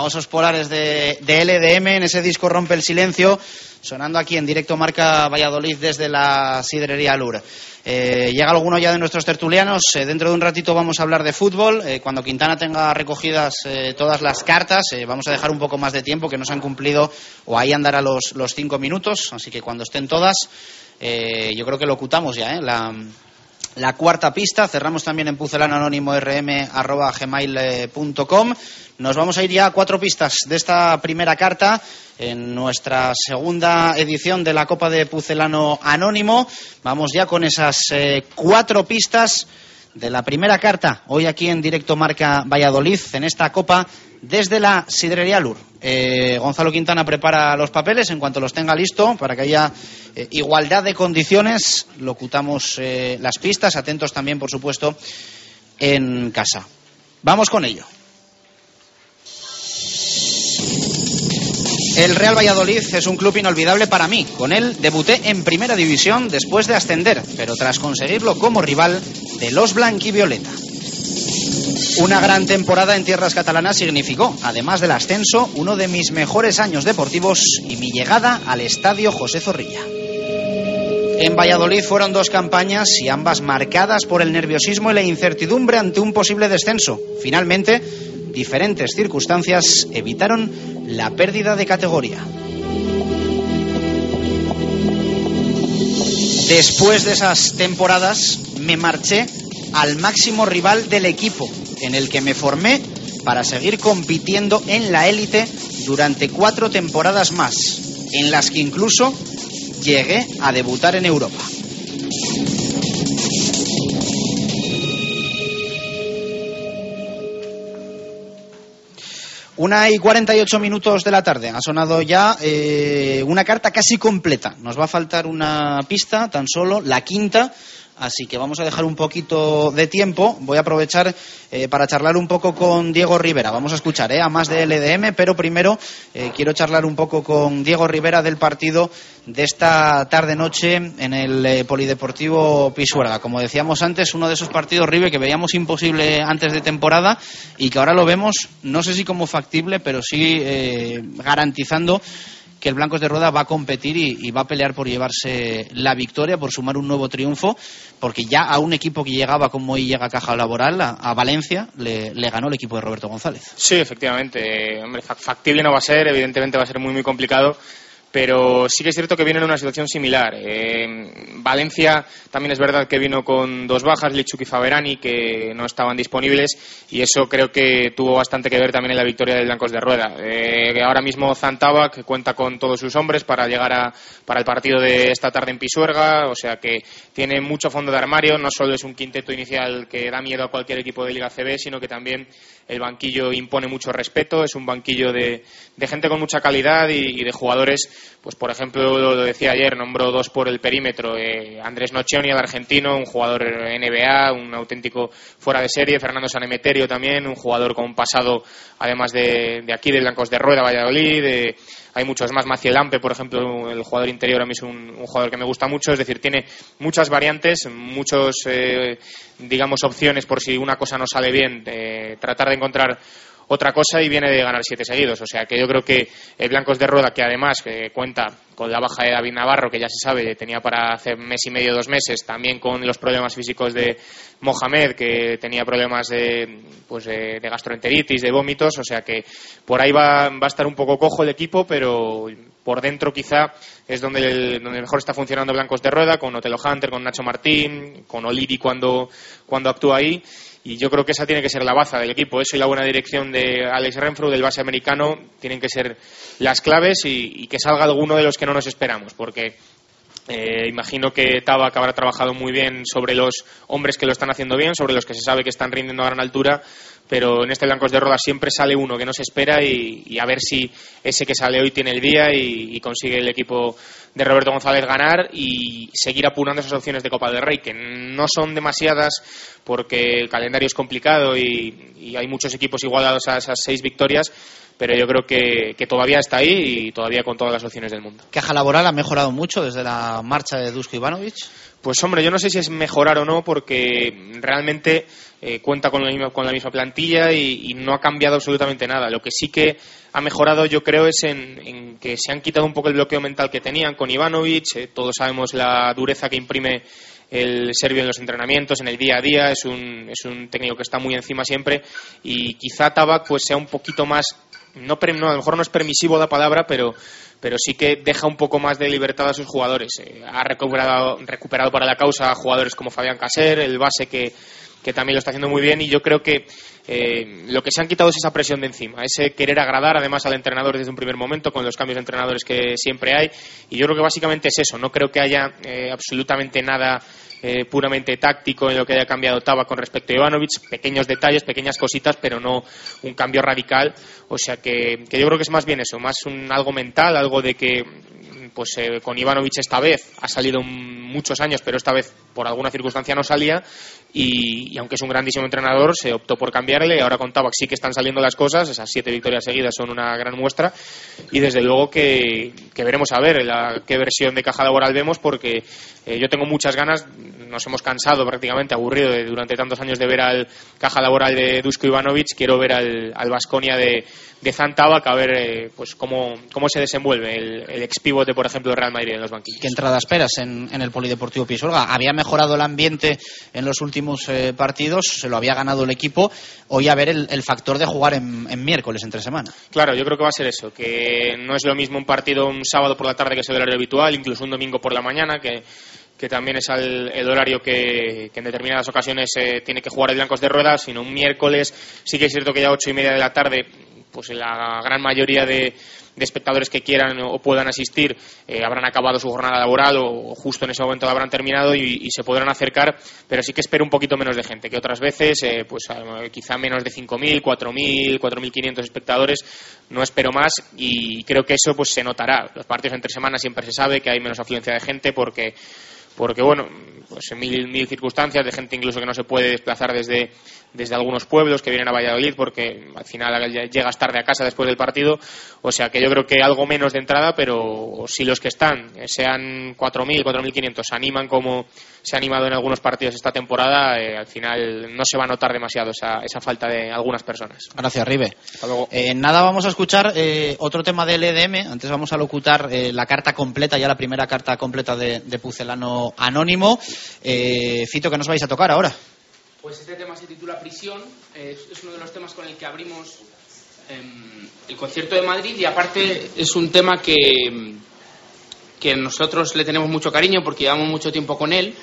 Osos polares de, de LDM en ese disco Rompe el Silencio, sonando aquí en directo Marca Valladolid desde la sidrería Lur. Eh, llega alguno ya de nuestros tertulianos. Eh, dentro de un ratito vamos a hablar de fútbol. Eh, cuando Quintana tenga recogidas eh, todas las cartas, vamos a dejar un poco más de tiempo que no se han cumplido o ahí andará los, los cinco minutos. Así que cuando estén todas, yo creo que locutamos ya. La, la cuarta pista. Cerramos también en pucelananónimo.rm.gmail.com. Nos vamos a ir ya a cuatro pistas de esta primera carta en nuestra segunda edición de la Copa de Pucelano Anónimo. Vamos ya con esas eh, cuatro pistas de la primera carta, hoy aquí en directo Marca Valladolid, en esta Copa desde la Sidrería Lur. Eh, Gonzalo Quintana prepara los papeles en cuanto los tenga listo para que haya eh, igualdad de condiciones. Locutamos eh, las pistas, atentos también, por supuesto, en casa. Vamos con ello. El Real Valladolid es un club inolvidable para mí. Con él debuté en primera división después de ascender, pero tras conseguirlo como rival de los blanquivioleta. Una gran temporada en tierras catalanas significó, además del ascenso, uno de mis mejores años deportivos y mi llegada al estadio José Zorrilla. En Valladolid fueron dos campañas y ambas marcadas por el nerviosismo y la incertidumbre ante un posible descenso. Finalmente, diferentes circunstancias evitaron la pérdida de categoría. Después de esas temporadas me marché al máximo rival del equipo, en el que me formé para seguir compitiendo en la élite durante cuatro temporadas más, en las que incluso llegué a debutar en Europa. Una y 48 minutos de la tarde. Ha sonado ya eh, una carta casi completa. Nos va a faltar una pista, tan solo la quinta. Así que vamos a dejar un poquito de tiempo. Voy a aprovechar eh, para charlar un poco con Diego Rivera. Vamos a escuchar eh, a más de LDM, pero primero eh, quiero charlar un poco con Diego Rivera del partido de esta tarde-noche en el eh, Polideportivo Pisuerga. Como decíamos antes, uno de esos partidos, Ribe, que veíamos imposible antes de temporada y que ahora lo vemos, no sé si como factible, pero sí garantizando que el Blancos de Rueda va a competir y, va a pelear por llevarse la victoria, por sumar un nuevo triunfo, porque ya a un equipo que llegaba como hoy llega Caja Laboral, a, Valencia, le, le, ganó el equipo de Roberto González. Sí, efectivamente. Hombre, factible no va a ser, evidentemente va a ser muy, muy complicado pero sí que es cierto que viene en una situación similar. Eh, Valencia también es verdad que vino con dos bajas, Lichuk y Faberani, que no estaban disponibles, y eso creo que tuvo bastante que ver también en la victoria del Blancos de Rueda. Eh, ahora mismo Zantaba, que cuenta con todos sus hombres para llegar a, para el partido de esta tarde en Pisuerga, o sea que tiene mucho fondo de armario, no solo es un quinteto inicial que da miedo a cualquier equipo de Liga CB, sino que también el banquillo impone mucho respeto, es un banquillo de, de gente con mucha calidad y, de jugadores pues por ejemplo, lo decía ayer, nombró dos por el perímetro. Eh, Andrés Nocioni, el argentino, un jugador NBA, un auténtico fuera de serie. Fernando Sanemeterio también, un jugador con pasado, además de, de aquí, de Blancos de Rueda, Valladolid. Eh, hay muchos más. Maciel Ampe, por ejemplo, el jugador interior a mí es un, un, jugador que me gusta mucho. Es decir, tiene muchas variantes, muchos, eh, digamos, opciones por si una cosa no sale bien. Eh, tratar de encontrar otra cosa y viene de ganar siete seguidos. O sea que yo creo que el Blancos de Rueda, que además cuenta con la baja de David Navarro, que ya se sabe, tenía para hace mes y medio, dos meses, también con los problemas físicos de Mohamed, que tenía problemas de, pues de, de gastroenteritis, de vómitos, o sea que por ahí va, va, a estar un poco cojo el equipo, pero por dentro quizá es donde, el, donde mejor está funcionando Blancos de Rueda, con Otelo Hunter, con Nacho Martín, con Oliri cuando, cuando actúa ahí y yo creo que esa tiene que ser la baza del equipo. Eso y la buena dirección de Alex Renfrew, del base americano, tienen que ser las claves y, que salga alguno de los que no nos esperamos, porque eh, imagino que Tabak habrá trabajado muy bien sobre los hombres que lo están haciendo bien, sobre los que se sabe que están rindiendo a gran altura, pero en este Blancos de Roda siempre sale uno que no se espera y, a ver si ese que sale hoy tiene el día y, y, consigue el equipo de Roberto González ganar y seguir apurando esas opciones de Copa del Rey, que no son demasiadas porque el calendario es complicado y, y hay muchos equipos igualados a esas seis victorias, pero yo creo que, que, todavía está ahí y todavía con todas las opciones del mundo. ¿Caja laboral ha mejorado mucho desde la marcha de Dusko Ivanovic? Pues hombre, yo no sé si es mejorar o no, porque realmente eh, cuenta con la, misma, con la misma plantilla y, no ha cambiado absolutamente nada. Lo que sí que ha mejorado, yo creo, es en, que se han quitado un poco el bloqueo mental que tenían con Ivanovic. Eh, todos sabemos la dureza que imprime el serbio en los entrenamientos, en el día a día, es un, es un técnico que está muy encima siempre y quizá Tabak pues sea un poquito más no, no, a lo mejor no es permisivo la palabra, pero, pero sí que deja un poco más de libertad a sus jugadores. Eh, ha recuperado, recuperado para la causa a jugadores como Fabián Caser, el base que, que también lo está haciendo muy bien y yo creo que eh, lo que se han quitado es esa presión de encima, ese querer agradar además al entrenador desde un primer momento con los cambios de entrenadores que siempre hay. Y yo creo que básicamente es eso, no creo que haya eh, absolutamente nada eh, puramente táctico en lo que haya cambiado Taba con respecto a Ivanovic, pequeños detalles, pequeñas cositas, pero no un cambio radical, o sea que, que yo creo que es más bien eso, más un algo mental, algo de que pues eh, con Ivanovic esta vez ha salido muchos años, pero esta vez por alguna circunstancia no salía. Y, aunque es un grandísimo entrenador, se optó por cambiarle. Ahora con Tabak sí que están saliendo las cosas, esas siete victorias seguidas son una gran muestra. Y desde luego que, que veremos a ver la, qué versión de caja laboral vemos porque eh, yo tengo muchas ganas, nos hemos cansado prácticamente, aburrido de, durante tantos años de ver al caja laboral de Dusko Ivanovic, quiero ver al, al Baskonia de, de Zantabak a ver eh, pues cómo, cómo se desenvuelve el, el ex pivote, por ejemplo, de Real Madrid en los banquillos. ¿Qué entrada esperas en, en el Polideportivo Pisuerga? Había mejorado el ambiente en los últimos eh, partidos, se lo había ganado el equipo. Hoy a ver el, el factor de jugar en, en miércoles, entre semana. Claro, yo creo que va a ser eso, que no es lo mismo un partido un sábado por la tarde que es el horario habitual, incluso un domingo por la mañana, que, que también es al- el horario que, en determinadas ocasiones eh, tiene que jugar el Blancos de Ruedas, sino un miércoles, sí que es cierto que ya a ocho y media de la tarde, pues la gran mayoría de, espectadores que quieran o puedan asistir eh, habrán acabado su jornada laboral o justo en ese momento habrán terminado y, se podrán acercar, pero sí que espero un poquito menos de gente que otras veces, eh, pues quizá menos de 5.000, 4.000, 4.500 espectadores, no espero más y creo que eso pues se notará. Los partidos entre semanas siempre se sabe que hay menos afluencia de gente porque porque bueno, pues en mil, mil circunstancias de gente incluso que no se puede desplazar desde, desde algunos pueblos que vienen a Valladolid porque al final llegas tarde a casa después del partido, o sea que yo creo que algo menos de entrada, pero si los que están, eh, sean 4.000, 4.500, se animan como se ha animado en algunos partidos esta temporada, eh, al final no se va a notar demasiado esa, esa falta de algunas personas. Gracias, Ribe. Eh, nada, vamos a escuchar eh, otro tema del EDM. Antes vamos a locutar eh, la carta completa, ya la primera carta completa de, de Pucelano Anónimo. Cito, que nos vais a tocar ahora. Pues este tema se titula Prisión, es, uno de los temas con el que abrimos em, el concierto de Madrid y aparte es un tema que, que nosotros le tenemos mucho cariño porque llevamos mucho tiempo con él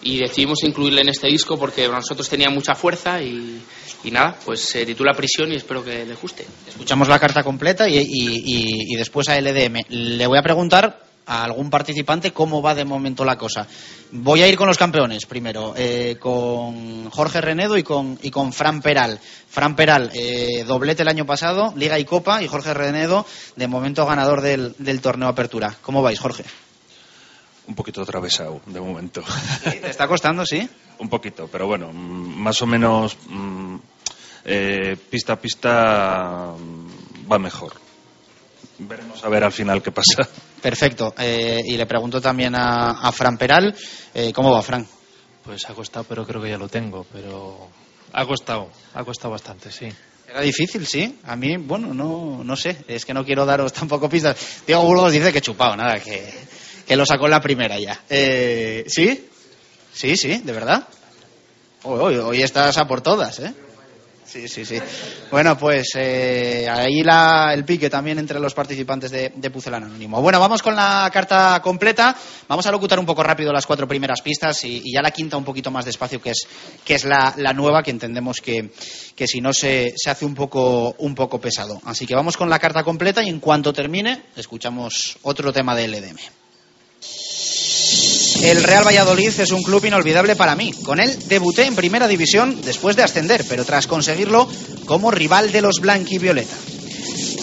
y decidimos incluirle en este disco porque para nosotros tenía mucha fuerza y, y nada, pues se titula Prisión y espero que le guste. Escuchamos la carta completa y- y- y después a LDM. Le voy a preguntar a algún participante cómo va de momento la cosa. Voy a ir con los campeones primero, eh, con Jorge Renedo y con, y con Fran Peral. Fran Peral, eh, doblete el año pasado, Liga y Copa, y Jorge Renedo, de momento ganador del, del torneo Apertura. ¿Cómo vais, Jorge? Un poquito atravesado de momento. ¿Te está costando, sí? Un poquito, pero bueno, mm, más o menos mm, eh, pista a pista mm, va mejor. Veremos a ver al final qué pasa. Perfecto. Eh, y le pregunto también a, a Fran Peral, eh, ¿cómo va, Fran? Pues ha costado, pero creo que ya lo tengo. Pero ha costado, ha costado bastante, sí. Era difícil, sí. A mí, bueno, no, no sé. Es que no quiero daros tampoco pistas. Diego Burgos dice que chupado, nada, que, que lo sacó en la primera ya. Eh, ¿Sí? Sí, sí, de verdad. Hoy, hoy, hoy estás a por todas, ¿eh? Sí, sí, sí. Bueno, pues eh, ahí la, el pique también entre los participantes de, de Anónimo. Bueno, vamos con la carta completa. Vamos a locutar un poco rápido las cuatro primeras pistas y, y ya la quinta un poquito más despacio, que es, que es la, la nueva, que entendemos que, que si no se, se hace un poco, un poco pesado. Así que vamos con la carta completa y en cuanto termine, escuchamos otro tema de LDM. El Real Valladolid es un club inolvidable para mí. Con él debuté en primera división después de ascender, pero tras conseguirlo como rival de los blanquivioleta.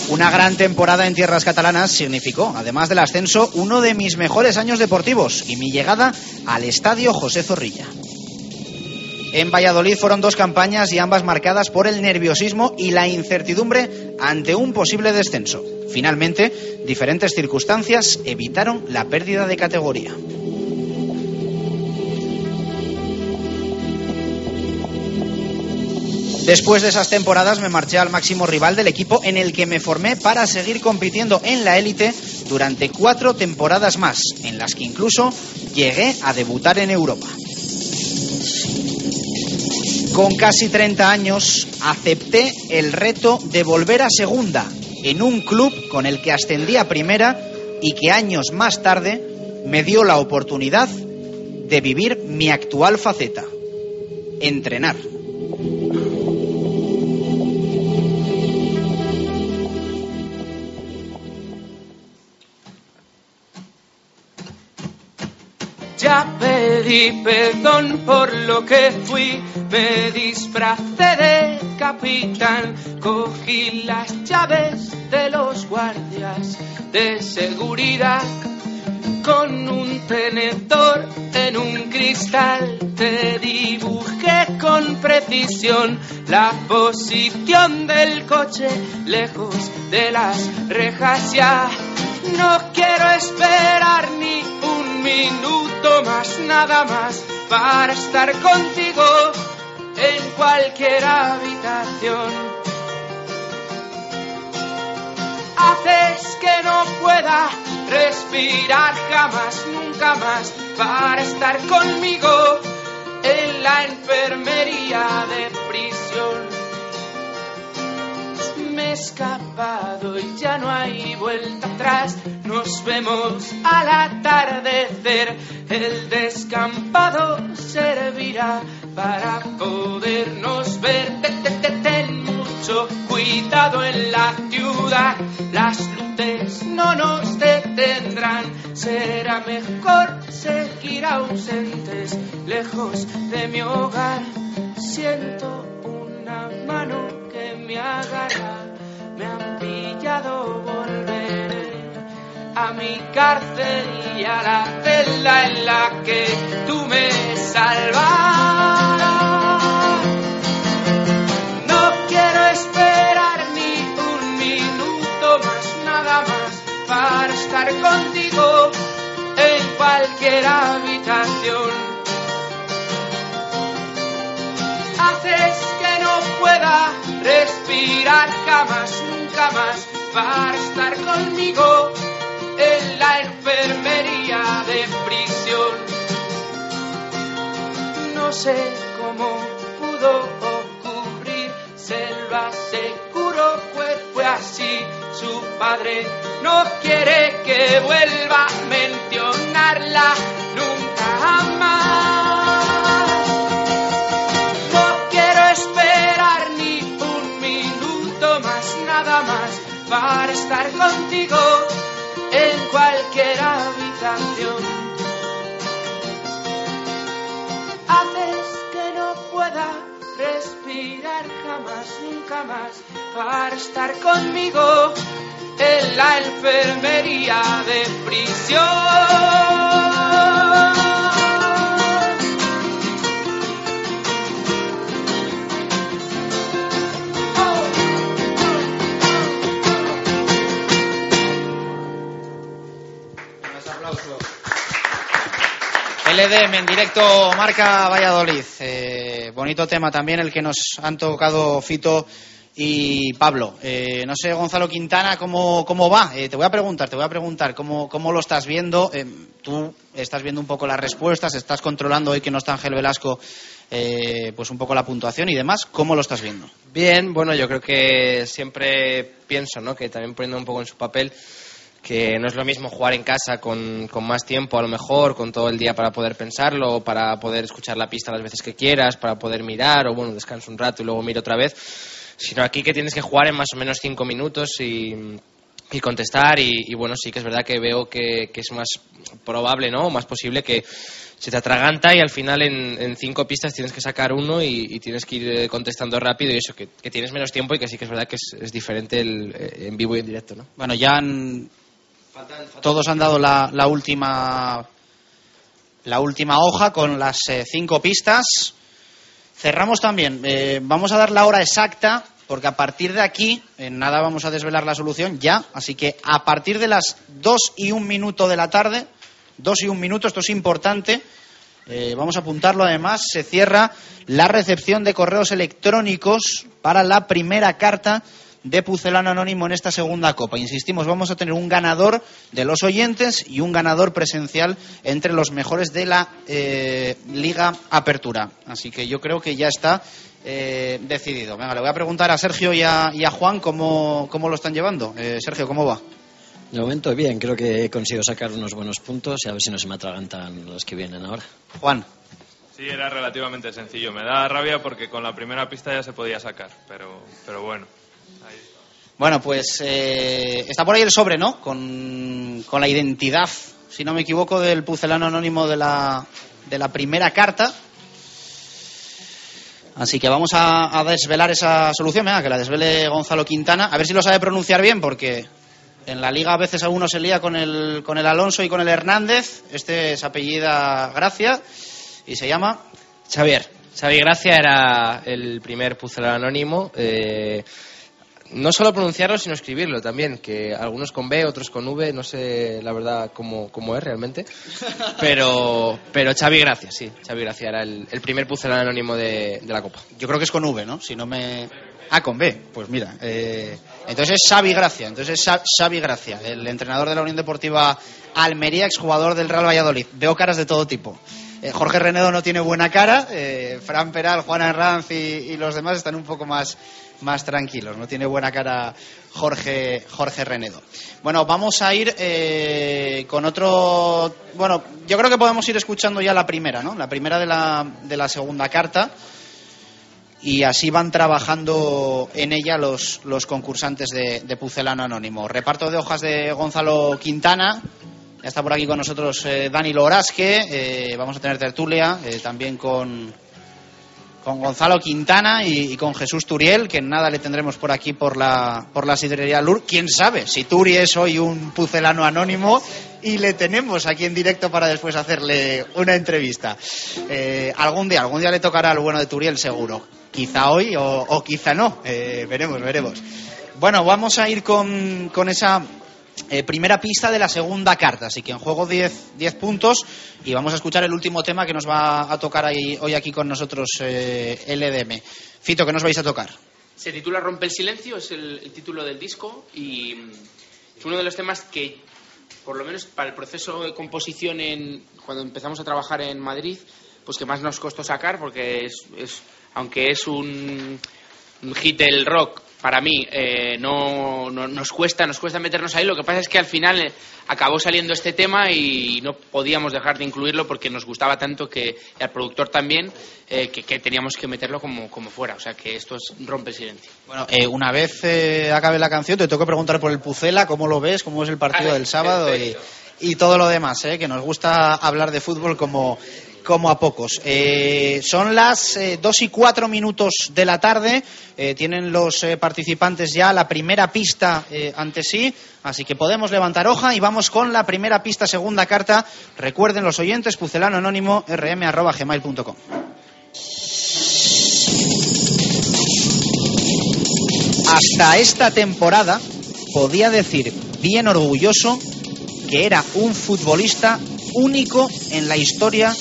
Una gran temporada en tierras catalanas significó, además del ascenso, uno de mis mejores años deportivos y mi llegada al estadio José Zorrilla. En Valladolid fueron dos campañas y ambas marcadas por el nerviosismo y la incertidumbre ante un posible descenso. Finalmente, diferentes circunstancias evitaron la pérdida de categoría. Después de esas temporadas me marché al máximo rival del equipo en el que me formé para seguir compitiendo en la élite durante cuatro temporadas más, en las que incluso llegué a debutar en Europa. Con casi 30 años acepté el reto de volver a segunda en un club con el que ascendí a primera y que años más tarde me dio la oportunidad de vivir mi actual faceta, entrenar. Pedí perdón por lo que fui, me disfracé de capitán, cogí las llaves de los guardias de seguridad. Con un tenedor en un cristal te dibujé con precisión la posición del coche lejos de las rejas ya. No quiero esperar ni un minuto más, nada más, para estar contigo en cualquier habitación. Haces que no pueda respirar jamás, nunca más, para estar conmigo en la enfermería de prisión escapado y ya no hay vuelta atrás. Nos vemos al atardecer. El descampado servirá para podernos ver. Te- te- te- Ten mucho cuidado en la ciudad. Las luces no nos detendrán. Será mejor seguir ausentes, lejos de mi hogar. Siento una mano que me agarra, me han pillado, volveré a mi cárcel y a la celda en la que tú me salvarás. No quiero esperar ni un minuto más, nada más, para estar contigo en cualquier habitación. haces que no pueda respirar jamás, nunca más, para estar conmigo en la enfermería de prisión. No sé cómo pudo ocurrir, se lo aseguro, pues fue así. Su padre no quiere que vuelva a mencionarla para estar contigo en cualquier habitación. Haces que no pueda respirar jamás, nunca más, para estar conmigo en la enfermería de prisión. LDM en directo marca Valladolid. Eh, bonito tema también el que nos han tocado Fito y Pablo. Eh, no sé, Gonzalo Quintana, ¿cómo, cómo va? Eh, te voy a preguntar, te voy a preguntar cómo, cómo lo estás viendo. Tú estás viendo un poco las respuestas, estás controlando hoy que no está Ángel Velasco, pues un poco la puntuación y demás. ¿Cómo lo estás viendo? Bien, bueno, yo creo que siempre pienso, ¿no? Que también poniendo un poco en su papel, que no es lo mismo jugar en casa con, con más tiempo, a lo mejor, con todo el día para poder pensarlo, para poder escuchar la pista las veces que quieras, para poder mirar, o bueno, descanso un rato y luego miro otra vez, sino aquí que tienes que jugar en más o menos cinco minutos y, y contestar y, y bueno, sí que es verdad que veo que, que es más probable, ¿no? Más posible que se te atraganta y al final en, en cinco pistas tienes que sacar uno y, y tienes que ir eh, contestando rápido y eso, que, que tienes menos tiempo y que sí que es verdad que es, es diferente el, eh, en vivo y en directo, ¿no? Bueno, ya han- todos han dado la, última la última hoja con las eh, cinco pistas. Cerramos también. eh, vamos a dar la hora exacta porque a partir de aquí, en nada vamos a desvelar la solución ya. Así que a partir de las dos y un minuto de la tarde, dos y un minuto, esto es importante. eh, vamos a apuntarlo además. Se cierra la recepción de correos electrónicos para la primera carta de Pucelano Anónimo en esta segunda copa. Insistimos, vamos a tener un ganador de los oyentes y un ganador presencial entre los mejores de la eh, Liga Apertura. Así que yo creo que ya está eh, decidido. Venga, le voy a preguntar a Sergio y a, y a Juan cómo, cómo lo están llevando. Eh, Sergio, ¿cómo va? De momento bien, creo que he conseguido sacar unos buenos puntos y a ver si no se me atragantan los que vienen ahora. Juan. Sí, era relativamente sencillo. Me da rabia porque con la primera pista ya se podía sacar, pero, pero bueno. Bueno, pues eh, está por ahí el sobre, ¿no? Con, con la identidad, si no me equivoco, del pucelano anónimo de la, de la primera carta. Así que vamos a, desvelar esa solución, venga, que la desvele Gonzalo Quintana. A ver si lo sabe pronunciar bien, porque en la liga a veces a uno se lía con el, con el Alonso y con el Hernández. Este es apellida Gracia y se llama Xavier. Xavier Gracia era el primer pucelano anónimo. eh, no solo pronunciarlo, sino escribirlo también, que algunos con B, otros con V, no sé la verdad cómo, cómo es realmente. Pero, pero Xavi Gracia, sí, Xavi Gracia era el, primer pucelano anónimo de, de la Copa. Yo creo que es con V, ¿no? Si no me... Ah, con B. Pues mira. eh, entonces es Xavi Gracia. Entonces es Xa- Xavi Gracia, el entrenador de la Unión Deportiva Almería, exjugador del Real Valladolid. Veo caras de todo tipo. Eh, Jorge Renedo no tiene buena cara. eh, Fran Peral, Juan Arranz y los demás están un poco más, más tranquilos. No tiene buena cara Jorge, Jorge Renedo. Bueno, vamos a ir eh, con otro. Bueno, yo creo que podemos ir escuchando ya la primera, ¿no? La primera de la, de la segunda carta y así van trabajando en ella los, los concursantes de, de Pucelano Anónimo. Reparto de hojas de Gonzalo Quintana. Ya está por aquí con nosotros eh, Dani Lorasque. eh, vamos a tener tertulia eh, también con, con Gonzalo Quintana y, con Jesús Turiel, que nada le tendremos por aquí por la, por la sidrería Lur. ¿Quién sabe? Si Turi es hoy un pucelano anónimo y le tenemos aquí en directo para después hacerle una entrevista. Eh, algún día, algún día le tocará al bueno de Turiel seguro. Quizá hoy o, o quizá no. Eh, veremos, veremos. Bueno, vamos a ir con, con esa eh, primera pista de la segunda carta. Así que en juego 10 10 puntos y vamos a escuchar el último tema que nos va a tocar hoy aquí con nosotros eh, LDM. Fito, ¿qué nos vais a tocar? Se titula Rompe el silencio, es el, título del disco y es uno de los temas que, por lo menos para el proceso de composición cuando empezamos a trabajar en Madrid, pues que más nos costó sacar porque es, aunque es un hit del rock para mí eh, no, no- nos cuesta nos cuesta meternos ahí. Lo que pasa es que al final eh, acabó saliendo este tema y no podíamos dejar de incluirlo porque nos gustaba tanto que y al productor también eh, que, que teníamos que meterlo como, como fuera. O sea que esto es rompe el silencio. Bueno, eh, una vez eh, acabe la canción, te tengo que preguntar por el Pucela, cómo lo ves, cómo es el partido Vale, del sábado y, y todo lo demás, eh, que nos gusta hablar de fútbol como, como a pocos. Eh, son las eh, dos y cuatro minutos de la tarde, eh, tienen los participantes ya la primera pista ante sí, así que podemos levantar hoja y vamos con la primera pista, segunda carta. Recuerden los oyentes, pucelano anónimo, rm.gmail.com. hasta esta temporada podía decir bien orgulloso que era un futbolista único en la historia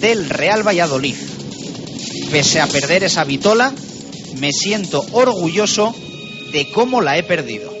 del Real Valladolid. Pese a perder esa vitola, me siento orgulloso de cómo la he perdido.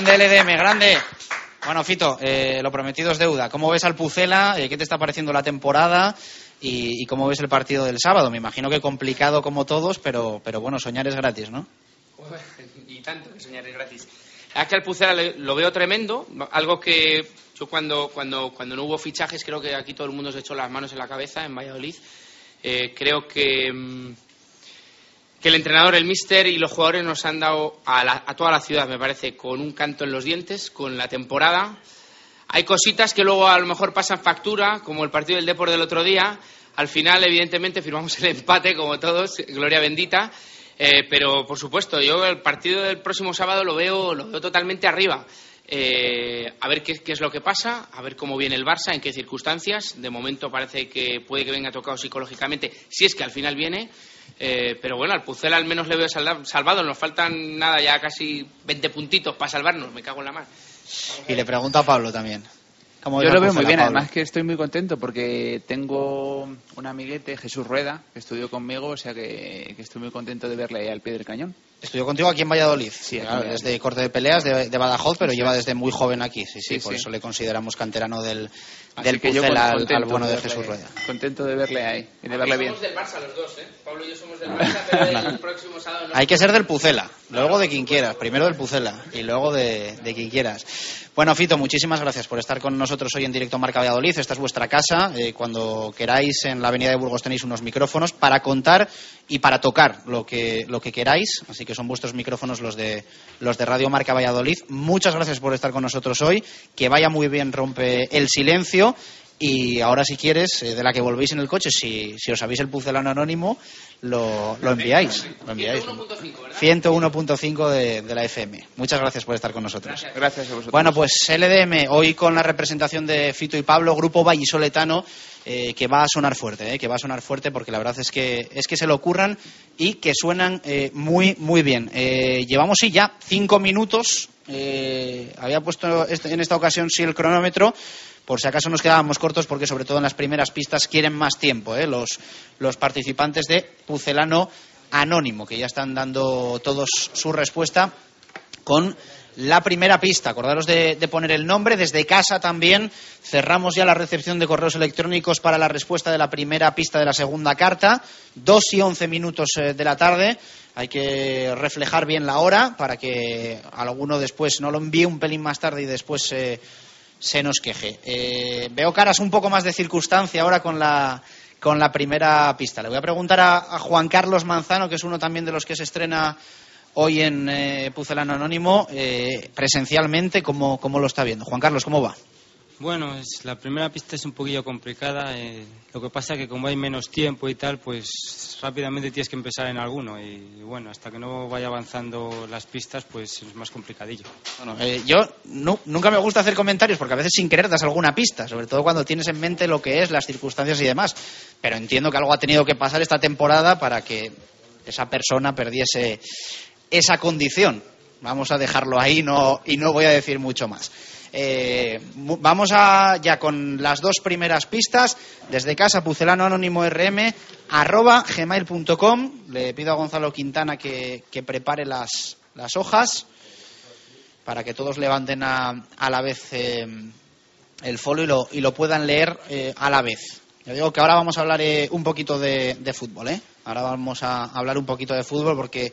Grande LDM, grande. Bueno, Fito, eh, lo prometido es deuda. ¿Cómo ves al Pucela? Eh, ¿Qué te está pareciendo la temporada? Y, y cómo ves el partido del sábado? Me imagino que complicado como todos, pero, pero bueno, soñar es gratis, ¿no? y tanto que soñar es gratis. Es que al Pucela lo veo tremendo, algo que yo cuando, cuando, cuando no hubo fichajes creo que aquí todo el mundo se echó las manos en la cabeza en Valladolid. Eh, creo que, mm, que el entrenador, el míster y los jugadores nos han dado a, la- a toda la ciudad, me parece, con un canto en los dientes, con la temporada. Hay cositas que luego a lo mejor pasan factura, como el partido del Depor del otro día. Al final, evidentemente, firmamos el empate, como todos, gloria bendita. Eh, pero, por supuesto, yo el partido del próximo sábado lo veo, lo veo totalmente arriba. Eh, a ver qué, qué es lo que pasa, a ver cómo viene el Barça, en qué circunstancias. De momento parece que puede que venga tocado psicológicamente, si es que al final viene. Eh, pero bueno, al Pucela al menos le veo salvado. Nos faltan nada, ya casi 20 puntitos para salvarnos. Me cago en la mar. Y le pregunto a Pablo también. ¿Cómo ves Yo lo veo muy bien, Pablo? además que estoy muy contento porque tengo un amiguete, Jesús Rueda, que estudió conmigo, o sea que, que estoy muy contento de verle ahí al pie del cañón. Estudió contigo aquí en Valladolid. Sí, Claro, Valladolid. de corte de peleas de, de Badajoz, pero lleva desde muy joven aquí. Sí, sí, Sí, por sí. eso le consideramos canterano del, Así del que yo Pucela al, bueno de verle- Jesús Rueda. Contento de verle ahí y de verle bien. Somos del Barça los dos, ¿eh? Pablo y yo somos del Barça, pero el próximo sábado no. Hay que ser del Pucela, luego de quien quieras. Primero del Pucela y luego de, de quien quieras. Bueno, Fito, muchísimas gracias por estar con nosotros hoy en directo Marca Valladolid. Esta es vuestra casa. Eh, cuando queráis, en la Avenida de Burgos tenéis unos micrófonos para contar y para tocar lo que, lo que queráis. Así que son vuestros micrófonos los de, los de Radio Marca Valladolid. Muchas gracias por estar con nosotros hoy. Que vaya muy bien, rompe el silencio. Y ahora, si quieres, eh, de la que volvéis en el coche, si, si os sabéis el pucelano anónimo, lo, lo enviáis. Lo enviáis. 101.5 de, de la FM. Muchas gracias por estar con nosotros. Gracias a vosotros. Bueno, pues LDM, hoy con la representación de Fito y Pablo, grupo vallisoletano, eh, que va a sonar fuerte, eh, que va a sonar fuerte porque la verdad es que, es que se lo ocurran y que suenan eh, muy, muy bien. Eh, llevamos sí ya cinco minutos, había puesto este- en esta ocasión sí el cronómetro, por si acaso nos quedábamos cortos porque sobre todo en las primeras pistas quieren más tiempo eh, los, los participantes de Pucelano Anónimo, que ya están dando todos su respuesta con la primera pista. Acordaros de, poner el nombre. Desde casa también cerramos ya la recepción de correos electrónicos para la respuesta de la primera pista de la segunda carta. Dos y once minutos eh, de la tarde. Hay que reflejar bien la hora para que alguno después no lo envíe un pelín más tarde y después eh, se nos queje. Eh, veo caras un poco más de circunstancia ahora con la, con la primera pista. Le voy a preguntar a, Juan Carlos Manzano, que es uno también de los que se estrena hoy en eh, Anónimo, eh, presencialmente, ¿cómo, ¿cómo lo está viendo? Juan Carlos, ¿cómo va? Bueno, es, la primera pista es un poquillo complicada. eh, lo que pasa es que como hay menos tiempo y tal, pues rápidamente tienes que empezar en alguno. Y, bueno, hasta que no vaya avanzando las pistas, pues es más complicadillo. Bueno, eh, yo nu- nunca me gusta hacer comentarios porque a veces sin querer das alguna pista, sobre todo cuando tienes en mente lo que es, las circunstancias y demás. Pero entiendo que algo ha tenido que pasar esta temporada para que esa persona perdiese esa condición. Vamos a dejarlo ahí no, y no voy a decir mucho más. Eh, vamos a, ya con las dos primeras pistas. Desde casa, pucelano rm, gmail.com. Le pido a Gonzalo Quintana que, que prepare las, las hojas para que todos levanten a, a la vez eh, el folio y lo, y lo puedan leer eh, a la vez. Yo digo que ahora vamos a hablar eh, un poquito de, de fútbol, ¿eh? Ahora vamos a hablar un poquito de fútbol porque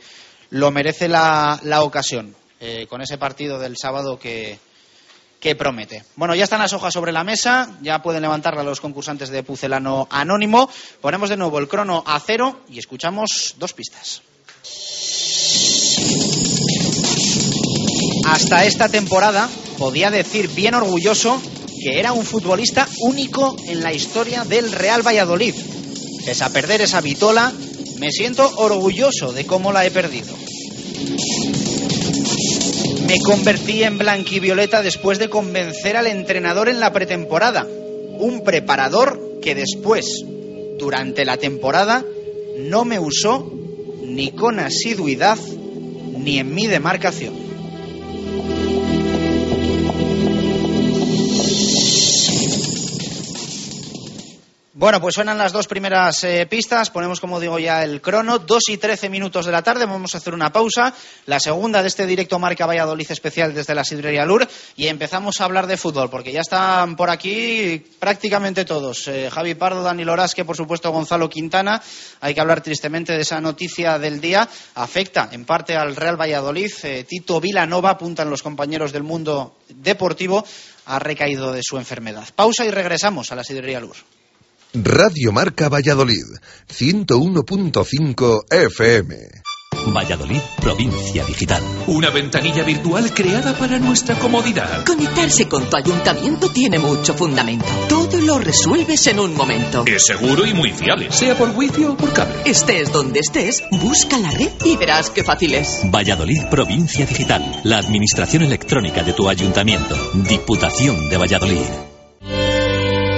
lo merece la, la ocasión eh, con ese partido del sábado que, que promete. Bueno, ya están las hojas sobre la mesa, ya pueden levantarla los concursantes de Pucelano Anónimo. Ponemos de nuevo el crono a cero y escuchamos dos pistas. Hasta esta temporada podía decir bien orgulloso que era un futbolista único en la historia del Real Valladolid. Pese a perder esa vitola, me siento orgulloso de cómo la he perdido. Me convertí en blanquivioleta después de convencer al entrenador en la pretemporada. Un preparador que después, durante la temporada, no me usó ni con asiduidad ni en mi demarcación. Bueno, pues suenan las dos primeras eh, pistas. Ponemos, como digo, ya el crono. Dos y trece minutos de la tarde. Vamos a hacer una pausa. La segunda de este directo Marca Valladolid especial desde la Sidrería Lur. Y empezamos a hablar de fútbol, porque ya están por aquí prácticamente todos. Eh, Javi Pardo, Dani Lorasque, por supuesto, Gonzalo Quintana. Hay que hablar tristemente de esa noticia del día. Afecta en parte al Real Valladolid. Eh, Tito Vilanova, apuntan los compañeros del mundo deportivo, ha recaído de su enfermedad. Pausa y regresamos a la Sidrería Lur. Radio Marca Valladolid, 101.5 FM. Valladolid, provincia digital. Una ventanilla virtual creada para nuestra comodidad. Conectarse con tu ayuntamiento tiene mucho fundamento. Todo lo resuelves en un momento. Es seguro y muy fiable, sea por wifi o por cable. Estés donde estés, busca la red y verás qué fácil es. Valladolid, provincia digital. La administración electrónica de tu ayuntamiento. Diputación de Valladolid.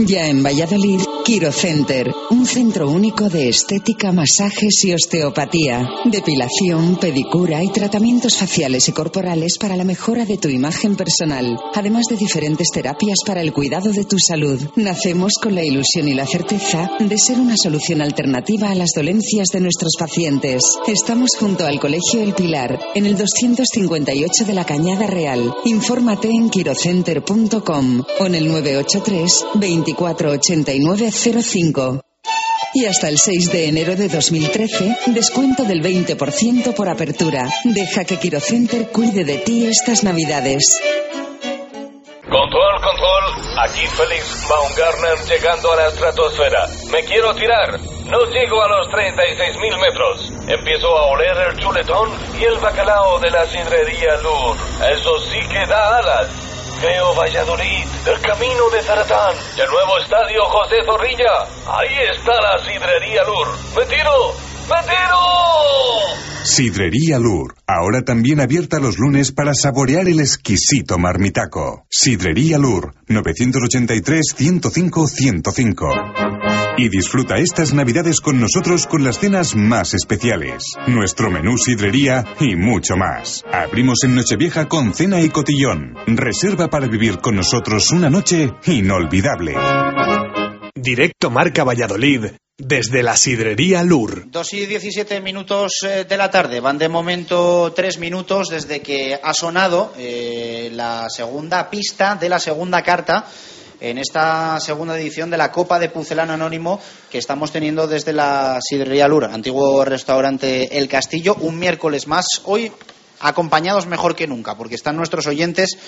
Ya en Valladolid, Quiro Center, un centro único de estética, masajes y osteopatía, depilación, pedicura y tratamientos faciales y corporales para la mejora de tu imagen personal, además de diferentes terapias para el cuidado de tu salud. Nacemos con la ilusión y la certeza de ser una solución alternativa a las dolencias de nuestros pacientes. Estamos junto al Colegio El Pilar, en el 258 de la Cañada Real. Infórmate en quirocenter.com o en el 983 248905. Y hasta el 6 de enero de 2013, descuento del 20% por apertura. Deja que Quirocenter cuide de ti estas navidades. Control, control. Aquí Félix Baumgartner llegando a la estratosfera. Me quiero tirar. No llego a los 36.000 metros. Empiezo a oler el chuletón y el bacalao de la sidrería Lur. Eso sí que da alas. Veo Valladolid, el camino de Zaratán, el nuevo estadio José Zorrilla. Ahí está la sidrería Lur. ¡Me tiro! Sidrería Lur, ahora también abierta los lunes para saborear el exquisito marmitaco. Sidrería Lur, 983 105 105. Y disfruta estas navidades con nosotros con las cenas más especiales, nuestro menú sidrería y mucho más. Abrimos en Nochevieja con cena y cotillón. Reserva para vivir con nosotros una noche inolvidable. Directo Marca Valladolid desde la sidrería Lur. 2 y 17 minutos eh, de la tarde. Van de momento tres minutos desde que ha sonado eh, la segunda pista de la segunda carta en esta segunda edición de la Copa de Pucelano Anónimo que estamos teniendo desde la sidrería Lur, antiguo restaurante El Castillo, un miércoles más. Hoy acompañados mejor que nunca, porque están nuestros oyentes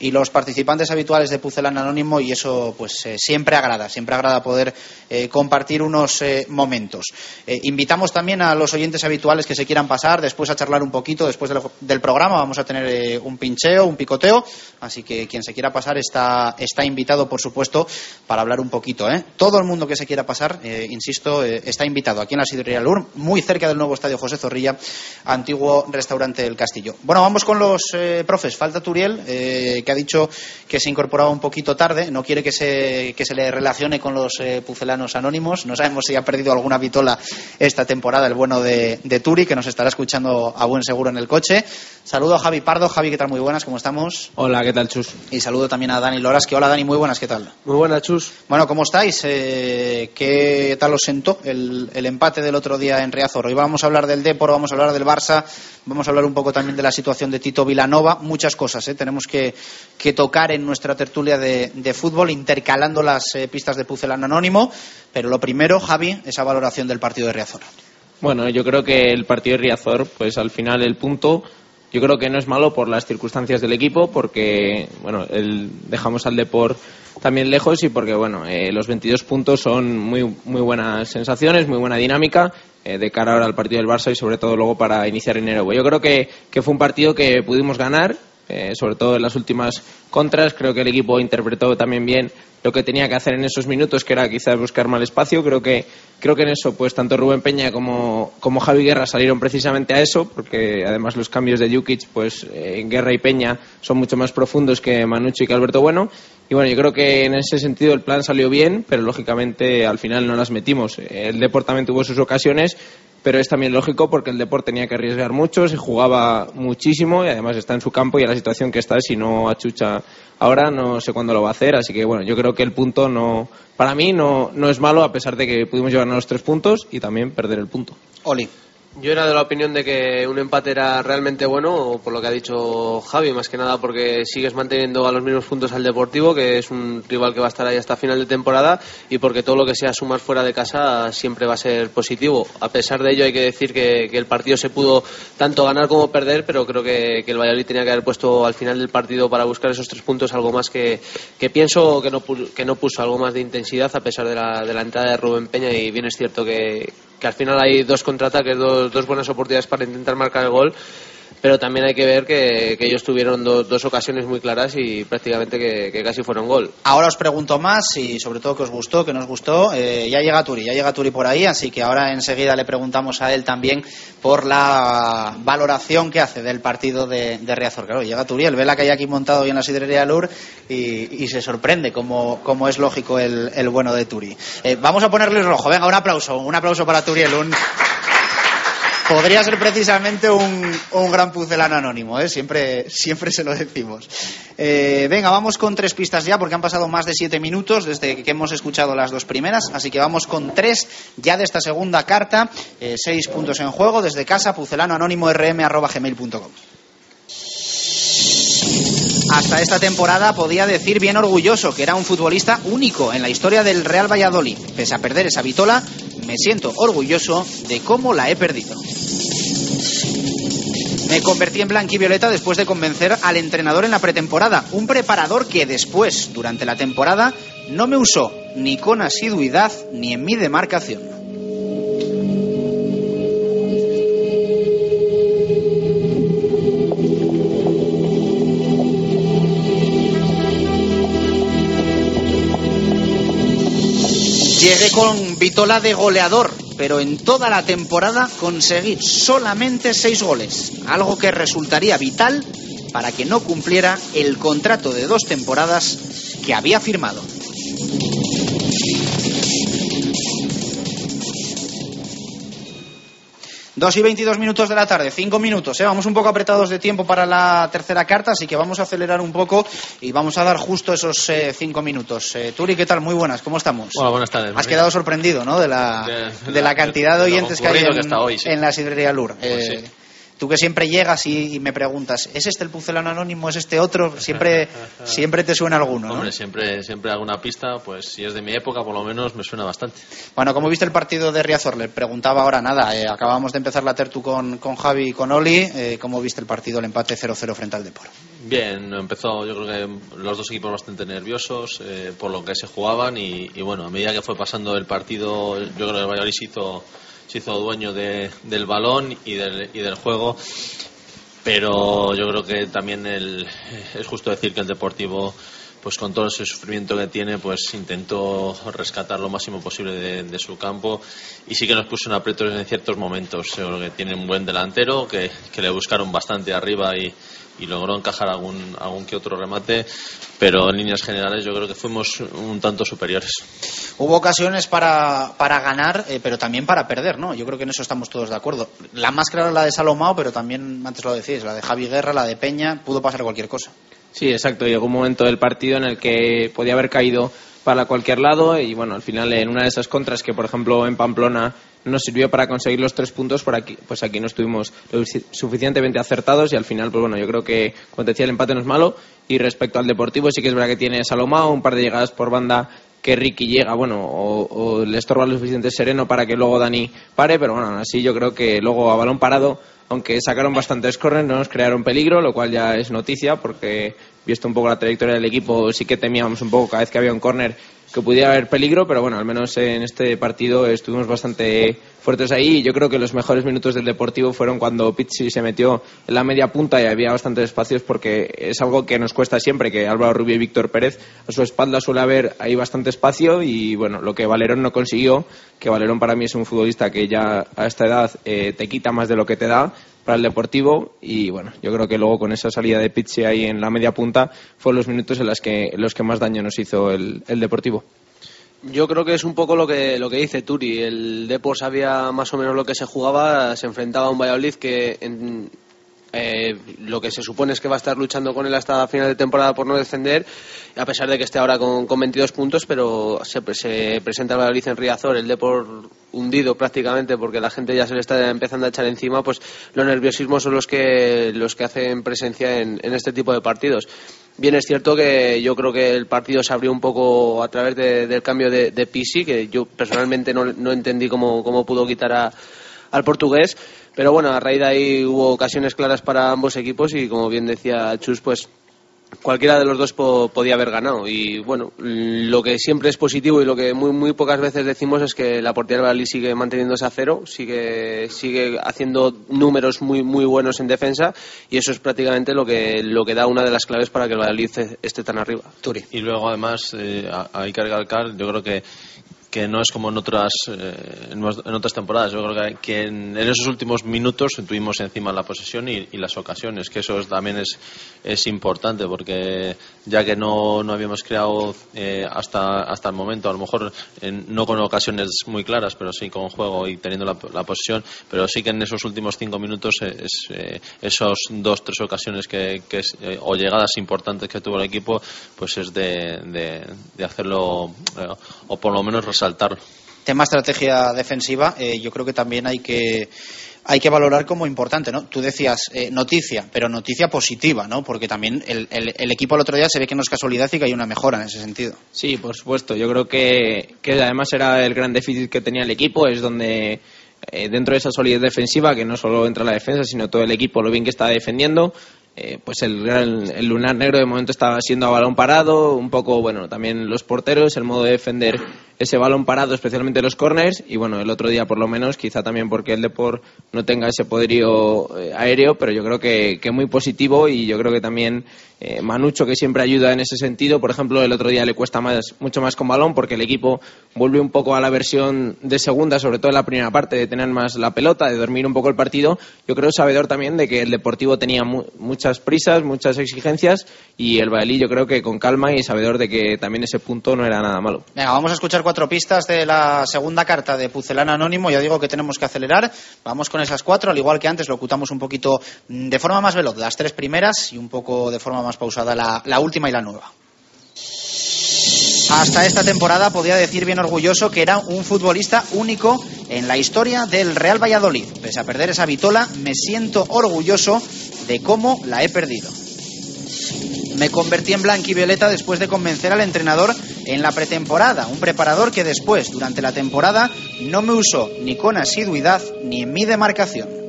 y los participantes habituales de Pucelán Anónimo y eso pues eh, siempre agrada, siempre agrada poder eh, compartir unos eh, momentos. Invitamos también a los oyentes habituales que se quieran pasar después a charlar un poquito después del, programa, vamos a tener un pincheo, un picoteo, así que quien se quiera pasar está, está invitado por supuesto para hablar un poquito. ¿eh? Todo el mundo que se quiera pasar, insisto, está invitado aquí en la Sidrería Lur, muy cerca del nuevo estadio José Zorrilla, antiguo restaurante del Castillo. Bueno, vamos con los profes. Falta Turiel, eh, que ha dicho que se incorporaba un poquito tarde, no quiere que se, que se le relacione con los eh, pucelanos anónimos. No sabemos si ha perdido alguna vitola esta temporada el bueno de, de Turi, que nos estará escuchando a buen seguro en el coche. Saludo a Javi Pardo. Javi, ¿qué tal? Muy buenas, ¿cómo estamos? Hola, ¿qué tal, Chus? Y saludo también a Dani Loras, que hola Dani, muy buenas, ¿qué tal? Muy buenas, Chus. Bueno, ¿cómo estáis? Eh, ¿Qué tal os sentó el, el empate del otro día en Riazor? Hoy vamos a hablar del Depor, vamos a hablar del Barça, vamos a hablar un poco también de la situación de Tito Vilanova, muchas cosas. ¿eh? Tenemos que, que tocar en nuestra tertulia de, de fútbol, intercalando las eh, pistas de Pucelano Anónimo. Pero lo primero, Javi, esa valoración del partido de Riazor. Bueno, yo creo que el partido de Riazor, pues al final el punto, yo creo que no es malo por las circunstancias del equipo, porque, bueno, el, dejamos al Depor también lejos y porque, bueno, eh, los 22 puntos son muy, muy buenas sensaciones, muy buena dinámica eh, de cara ahora al partido del Barça y sobre todo luego para iniciar enero. Yo creo que, que fue un partido que pudimos ganar, eh, sobre todo en las últimas contras. Creo que el equipo interpretó también bien lo que tenía que hacer en esos minutos, que era quizás buscar mal espacio. Creo que, creo que en eso, pues tanto Rubén Peña como, como Javi Guerra salieron precisamente a eso, porque además los cambios de Jukic, pues eh, Guerra y Peña son mucho más profundos que Manucci y que Alberto Bueno. Y bueno, yo creo que en ese sentido el plan salió bien, pero lógicamente al final no las metimos. El Deport también tuvo sus ocasiones, pero es también lógico porque el Deport tenía que arriesgar mucho, se jugaba muchísimo y además está en su campo y a la situación que está, si no achucha ahora, no sé cuándo lo va a hacer. Así que bueno, yo creo que el punto no, para mí no, no es malo a pesar de que pudimos llevarnos los tres puntos y también perder el punto. Oli. Yo era de la opinión de que un empate era realmente bueno, por lo que ha dicho Javi, más que nada porque sigues manteniendo a los mismos puntos al Deportivo, que es un rival que va a estar ahí hasta final de temporada, y porque todo lo que sea sumar fuera de casa siempre va a ser positivo. A pesar de ello, hay que decir que, el partido se pudo tanto ganar como perder, pero creo que, el Valladolid tenía que haber puesto al final del partido para buscar esos tres puntos algo más que, que pienso que no, que no puso, algo más de intensidad a pesar de la, de la entrada de Rubén Peña, y bien es cierto que, que al final hay dos contraataques, dos, dos buenas oportunidades para intentar marcar el gol, pero también hay que ver que, ellos tuvieron do- dos ocasiones muy claras y prácticamente que, casi fueron gol. Ahora os pregunto más y sobre todo que os gustó, que nos gustó. Eh, ya llega Turi, ya llega Turi por ahí, así que ahora enseguida le preguntamos a él también por la valoración que hace del partido de, de Riazor. Claro, llega Turi, él ve la que hay aquí montado hoy en la sidrería Lur y, y se sorprende, como, como es lógico el, bueno de Turi. Eh, vamos a ponerle rojo, venga, un aplauso, un aplauso para Turiel. Podría ser precisamente un, un gran pucelano anónimo, ¿eh? siempre, siempre se lo decimos. Eh, venga, vamos con tres pistas ya, porque han pasado más de siete minutos desde que hemos escuchado las dos primeras, así que vamos con tres ya de esta segunda carta. Eh, seis puntos en juego desde casa, pucelano anónimo. Hasta esta temporada podía decir bien orgulloso que era un futbolista único en la historia del Real Valladolid. Pese a perder esa vitola, me siento orgulloso de cómo la he perdido. Me convertí en blanquivioleta después de convencer al entrenador en la pretemporada, un preparador que después, durante la temporada, no me usó ni con asiduidad ni en mi demarcación. Con Vitola de goleador, pero en toda la temporada conseguí solamente seis goles, algo que resultaría vital para que no cumpliera el contrato de dos temporadas que había firmado. 2 y 22 minutos de la tarde, 5 minutos. ¿eh? Vamos un poco apretados de tiempo para la tercera carta, así que vamos a acelerar un poco y vamos a dar justo esos 5 minutos. Eh, Turi, ¿qué tal? Muy buenas, ¿cómo estamos? Hola, buenas tardes. Has quedado sorprendido, ¿no? De la, De- de la cantidad de oyentes que hay en, que está hoy, sí. en la sidrería Lur. Pues Eh, sí. Tú que siempre llegas y, y me preguntas, ¿es este el pucelano anónimo? ¿Es este otro? Siempre, siempre te suena alguno, ¿no? Hombre, siempre, siempre alguna pista, pues si es de mi época, por lo menos me suena bastante. Bueno, ¿cómo viste el partido de Riazor? Le preguntaba ahora nada. eh, acabamos de empezar la tertu con, con Javi y con Oli. Eh, ¿Cómo viste el partido, el empate 0-0 frente al Depor? Bien, empezó yo creo que los dos equipos bastante nerviosos eh, por lo que se jugaban y, y bueno, a medida que fue pasando el partido, yo creo que el Valladolid hizo, se hizo dueño de- del balón y del, y del juego, pero yo creo que también el, es justo decir que el Deportivo pues con todo ese sufrimiento que tiene, pues intentó rescatar lo máximo posible de, su campo y sí que nos puso en aprietos en ciertos momentos. Yo que tiene un buen delantero, que le buscaron bastante arriba y, y logró encajar algún, algún que otro remate, pero en líneas generales yo creo que fuimos un tanto superiores. Hubo ocasiones para, para ganar, eh, pero también para perder, ¿no? Yo creo que en eso estamos todos de acuerdo. La más clara es la de Salomao, pero también, antes lo decís, la de Javi Guerra, la de Peña, pudo pasar cualquier cosa. Sí, exacto. Llegó un momento del partido en el que podía haber caído para cualquier lado y bueno, al final en una de esas contras que por ejemplo en Pamplona nos sirvió para conseguir los tres puntos, por aquí, pues aquí no estuvimos lo sufici- suficientemente acertados y al final, pues bueno, yo creo que, como te decía, el empate no es malo. Y respecto al Deportivo sí que es verdad que tiene Salomao, un par de llegadas por banda que Ricky llega, bueno, o, o le estorba lo suficiente sereno para que luego Dani pare, pero bueno, así yo creo que luego a balón parado, aunque sacaron bastantes corners, no nos crearon peligro, lo cual ya es noticia, porque visto un poco la trayectoria del equipo, sí que temíamos un poco cada vez que había un córner que pudiera haber peligro, pero bueno, al menos en este partido estuvimos bastante fuertes ahí. Yo creo que los mejores minutos del Deportivo fueron cuando Pizzi se metió en la media punta y había bastantes espacios porque es algo que nos cuesta siempre, que Álvaro Rubio y Víctor Pérez a su espalda suele haber ahí bastante espacio y bueno, lo que Valerón no consiguió, que Valerón para mí es un futbolista que ya a esta edad eh, te quita más de lo que te da para el Deportivo y bueno, yo creo que luego con esa salida de Pizzi ahí en la media punta fueron los minutos en los que, los que más daño nos hizo el, el Deportivo. Yo creo que es un poco lo que, lo que dice Turi. El Depor sabía más o menos lo que se jugaba, se enfrentaba a un Valladolid que en, eh, lo que se supone es que va a estar luchando con él hasta final de temporada por no descender, a pesar de que esté ahora con, con 22 puntos, pero se, se presenta el Valladolid en Riazor, el Depor hundido prácticamente porque la gente ya se le está empezando a echar encima, pues los nerviosismos son los que, los que hacen presencia en, en este tipo de partidos. Bien, es cierto que yo creo que el partido se abrió un poco a través de- del cambio de, de Pisi, que yo personalmente no, no entendí cómo, cómo pudo quitar a- al portugués. Pero bueno, a raíz de ahí hubo ocasiones claras para ambos equipos y como bien decía Chus, pues cualquiera de los dos po- podía haber ganado. Y bueno, lo que siempre es positivo y lo que muy, muy pocas veces decimos es que la portería del Valladolid sigue manteniéndose a cero, sigue, sigue haciendo números muy, muy buenos en defensa y eso es prácticamente lo que, lo que da una de las claves para que el Valladolid esté- esté tan arriba. Y luego, además, eh, hay que recalcar, yo creo que que no es como en otras eh, en, otras temporadas. Yo creo que, en, en esos últimos minutos tuvimos encima la posesión y, y las ocasiones, que eso es- también es, es importante, porque ya que no, no habíamos creado eh, hasta, hasta el momento, a lo mejor en- no con ocasiones muy claras, pero sí con juego y teniendo la, la posesión, pero sí que en esos últimos cinco minutos eh, es, eh, esos dos, tres ocasiones que, que eh, o llegadas importantes que tuvo el equipo, pues es de, de, hacerlo, eh, o por lo menos resaltarlo. Tema estrategia defensiva, eh, yo creo que también hay que hay que valorar como importante, ¿no? Tú decías eh, noticia, pero noticia positiva, ¿no? Porque también el, el- el equipo el otro día se ve que no es casualidad y que hay una mejora en ese sentido. Sí, por supuesto. Yo creo que, además era el gran déficit que tenía el equipo, es donde eh, dentro de esa solidez defensiva, que no solo entra la defensa, sino todo el equipo, lo bien que está defendiendo, eh, pues el, gran- el lunar negro de momento estaba siendo a balón parado, un poco, bueno, también los porteros, el modo de defender ese balón parado, especialmente los corners, y bueno, el otro día por lo menos, quizá también porque el Depor no tenga ese poderío eh, aéreo, pero yo creo que, que muy positivo y yo creo que también eh, Manucho, que siempre ayuda en ese sentido, por ejemplo, el otro día le cuesta más, mucho más con balón porque el equipo vuelve un poco a la versión de segunda, sobre todo en la primera parte, de tener más la pelota, de dormir un poco el partido. Yo creo sabedor también de que el Deportivo tenía mu- muchas prisas, muchas exigencias y el Bailí yo creo que con calma y sabedor de que también ese punto no era nada malo. Venga, vamos a escuchar cuatro pistas de la segunda carta de Pucelano Anónimo. Ya digo que tenemos que acelerar. Vamos con esas cuatro, al igual que antes, lo ocutamos un poquito mm, de forma más veloz, las tres primeras y un poco de forma más pausada la, la última y la nueva. Hasta esta temporada podía decir bien orgulloso que era un futbolista único en la historia del Real Valladolid. Pese a perder esa vitola, me siento orgulloso de cómo la he perdido. Me convertí en blanquivioleta después de convencer al entrenador en la pretemporada, un preparador que después, durante la temporada, no me usó ni con asiduidad ni en mi demarcación.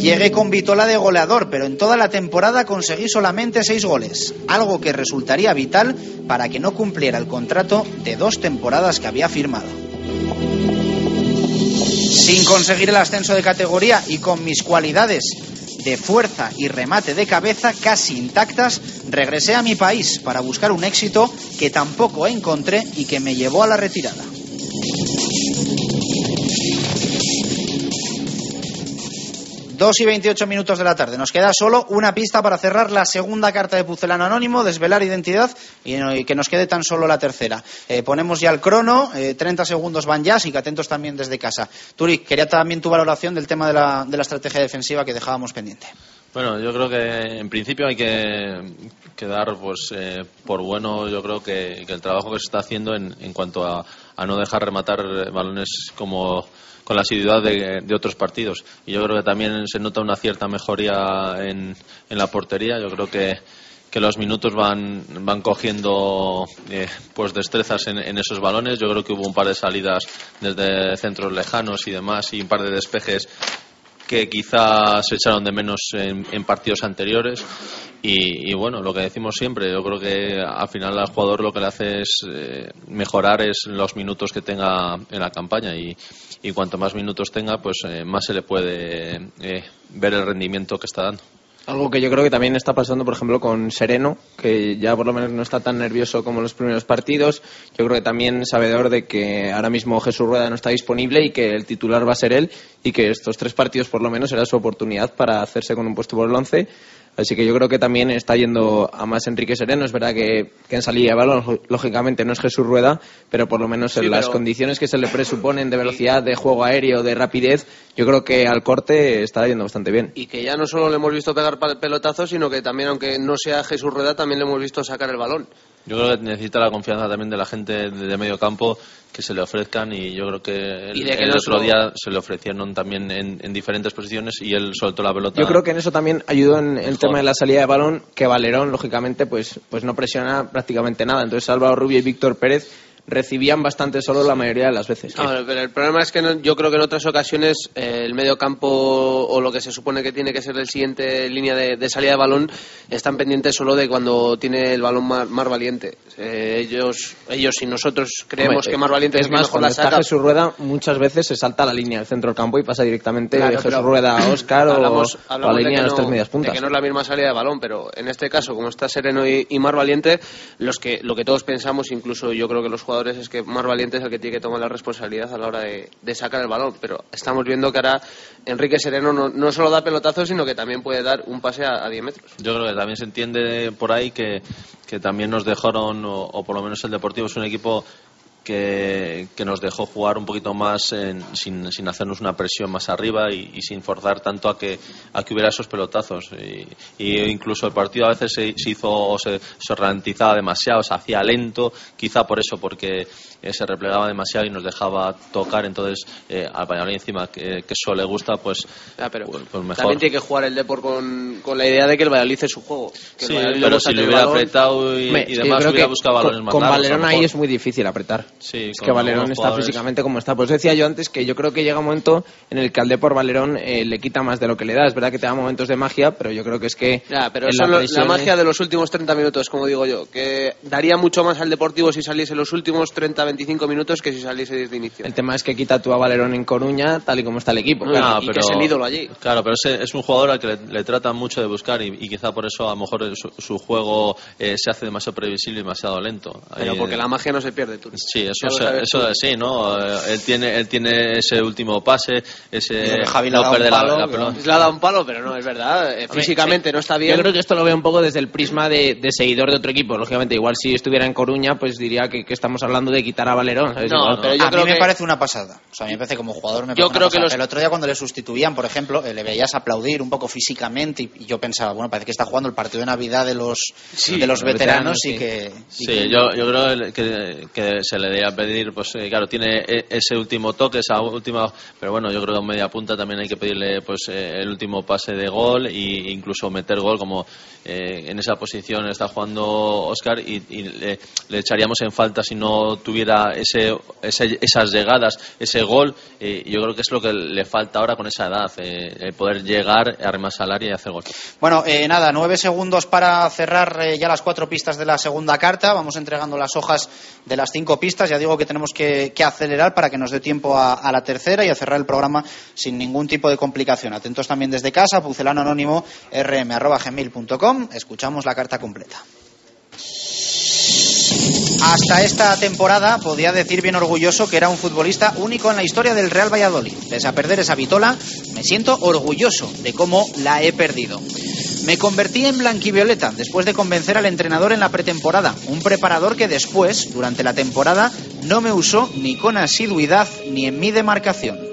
Llegué con Vitola de goleador, pero en toda la temporada conseguí solamente seis goles, algo que resultaría vital para que no cumpliera el contrato de dos temporadas que había firmado. Sin conseguir el ascenso de categoría y con mis cualidades de fuerza y remate de cabeza casi intactas, regresé a mi país para buscar un éxito que tampoco encontré y que me llevó a la retirada. Dos y 28 minutos de la tarde. Nos queda solo una pista para cerrar la segunda carta de Pucelano Anónimo, desvelar identidad y, que nos quede tan solo la tercera. Eh, ponemos ya el crono, eh, 30 segundos van ya, así que atentos también desde casa. Turi, quería también tu valoración del tema de la, de la estrategia defensiva que dejábamos pendiente. Bueno, yo creo que en principio hay que, que dar pues, eh, por bueno, yo creo que, que el trabajo que se está haciendo en, en cuanto a, a no dejar rematar balones como con la asiduidad de, de otros partidos. Y yo creo que también se nota una cierta mejoría en, en la portería. Yo creo que, que los minutos van, van cogiendo eh, pues destrezas en, en esos balones. Yo creo que hubo un par de salidas desde centros lejanos y demás y un par de despejes que quizás se echaron de menos en, partidos anteriores. Y, y bueno, lo que decimos siempre, yo creo que al final al jugador lo que le hace es eh, mejorar es los minutos que tenga en la campaña y, y cuanto más minutos tenga, pues eh, más se le puede eh, ver el rendimiento que está dando. Algo que yo creo que también está pasando, por ejemplo, con Sereno, que ya por lo menos no está tan nervioso como en los primeros partidos. Yo creo que también sabedor de que ahora mismo Jesús Rueda no está disponible y que el titular va a ser él y que estos tres partidos por lo menos será su oportunidad para hacerse con un puesto por el once. Así que yo creo que también está yendo a más Enrique Sereno. Es verdad que, que en salida de balón, lógicamente, no es Jesús Rueda, pero por lo menos en Sí, las pero- condiciones que se le presuponen de velocidad, de juego aéreo, de rapidez, yo creo que al corte está yendo bastante bien. Y que ya no solo le hemos visto pegar pelotazos, sino que también, aunque no sea Jesús Rueda, también le hemos visto sacar el balón. Yo creo que necesita la confianza también de la gente de, de medio campo que se le ofrezcan y yo creo que el, que el no otro día se le ofrecieron también en, en diferentes posiciones y él soltó la pelota. Yo creo que en eso también ayudó en el tema de la salida de balón, que Valerón, lógicamente, pues, pues no presiona prácticamente nada. Entonces Álvaro Rubio y Víctor Pérez recibían bastante solo la mayoría de las veces. No, pero el problema es que no- yo creo que en otras ocasiones eh, el medio campo o lo que se supone que tiene que ser el siguiente línea de, de salida de balón están pendientes solo de cuando tiene el balón más, más valiente. Eh, ellos, ellos y nosotros creemos Hombre, que más valiente es, es más, cuando la está saca. Jesús Rueda, muchas veces se salta la línea del centro del campo y pasa directamente Claro, Jesús Rueda a Oscar o, hablamos- a la de línea de las no- tres medias de puntas. que no es la misma salida de balón, pero en este caso, como está Sereno y, y Mar Valiente, los que, lo que todos pensamos, incluso yo creo que los jugadores, es que Mar Valiente es el que tiene que tomar la responsabilidad a la hora de, de sacar el balón. Pero estamos viendo que ahora Enrique Sereno no, no solo da pelotazos, sino que también puede dar un pase a, a 10 metros. Yo creo que también se entiende por ahí que, que también nos dejaron, o, o por lo menos el Deportivo es un equipo que, que nos dejó jugar un poquito más en- sin, sin hacernos una presión más arriba y, y sin forzar tanto a que, a que hubiera esos pelotazos. Y, y incluso el partido a veces se, hizo se, se ralentizaba demasiado, se hacía lento, quizá por eso, porque eh, se replegaba demasiado y nos dejaba tocar. Entonces, eh, al Valladolid encima, que, que eso le gusta, pues, pues, pues mejor. También tiene que jugar el Depor con, con la idea de que el Valladolid es su juego. Que Sí, pero si le hubiera balón. apretado y, yo demás, hubiera buscado con- balones más Con a lo Valerón ahí es muy difícil apretar. Sí, es con que Valerón está jugadores. físicamente como está. Pues decía yo antes que yo creo que llega un momento en el que al Depor Valerón eh, le quita más de lo que le da. Es verdad que te da momentos de magia, pero yo creo que es que. Ya, pero eso la presión magia de los últimos 30 minutos, como digo yo, que daría mucho más al Deportivo si saliese los últimos 30-25 minutos que si saliese desde inicio. El tema es que quita tú a Valerón en Coruña, tal y como está el equipo. No, Claro, Ah, pero- allí. Claro, pero ese es un jugador al que le, le tratan mucho de buscar y, y quizá por eso a lo mejor su, su juego eh, se hace demasiado previsible y demasiado lento. Pero Ahí, porque eh, la magia no se pierde, tú. Sí, eso, es- eso tú. es sí, ¿no? Eh, Él tiene, él tiene ese último pase, ese que Javi no perder la- la que pelota. Le ha dado un palo, pero no, es verdad. eh, Físicamente sí. no está bien. Yo creo que esto lo veo un poco desde el prisma de, de seguidor de otro equipo. Lógicamente, igual si estuviera en Coruña, pues diría que, que estamos hablando de quitar a Valerón. ¿sabes? No, Igual pero yo A creo mí me me parece una pasada. O sea, a mí me parece como jugador me Yo parece una creo que los- El otro día cuando le sustituían, por ejemplo, eh, le veías aplaudir un poco físicamente y, y yo pensaba, bueno, parece que está jugando el partido de Navidad de los de los veteranos, veteranos, y sí. que y Sí, que- yo, yo creo que, que se le debería pedir, pues eh, claro, tiene e- ese último toque, esa última, pero bueno, yo creo que en media punta también hay que pedirle pues eh, el último pase de gol e incluso meter gol como eh, en esa posición está jugando Oscar y, y le, le echaríamos en falta si no tuviera esas llegadas, ese gol, eh, yo creo que es lo que le falta ahora con esa edad, eh, el poder llegar, arremas al área y hacer gol. Bueno, eh, nada, nueve segundos para cerrar eh, ya las cuatro pistas de la segunda carta. Vamos entregando las hojas de las cinco pistas. Ya digo que tenemos que, acelerar para que nos dé tiempo a, la tercera y a cerrar el programa sin ningún tipo de complicación. Atentos también desde casa, pucelano anónimo rm.gmail.com. Escuchamos la carta completa. Hasta esta temporada podía decir bien orgulloso que era un futbolista único en la historia del Real Valladolid. Pese a perder esa vitola, me siento orgulloso de cómo la he perdido. Me convertí en blanquivioleta después de convencer al entrenador en la pretemporada, un preparador que después, durante la temporada, no me usó ni con asiduidad ni en mi demarcación.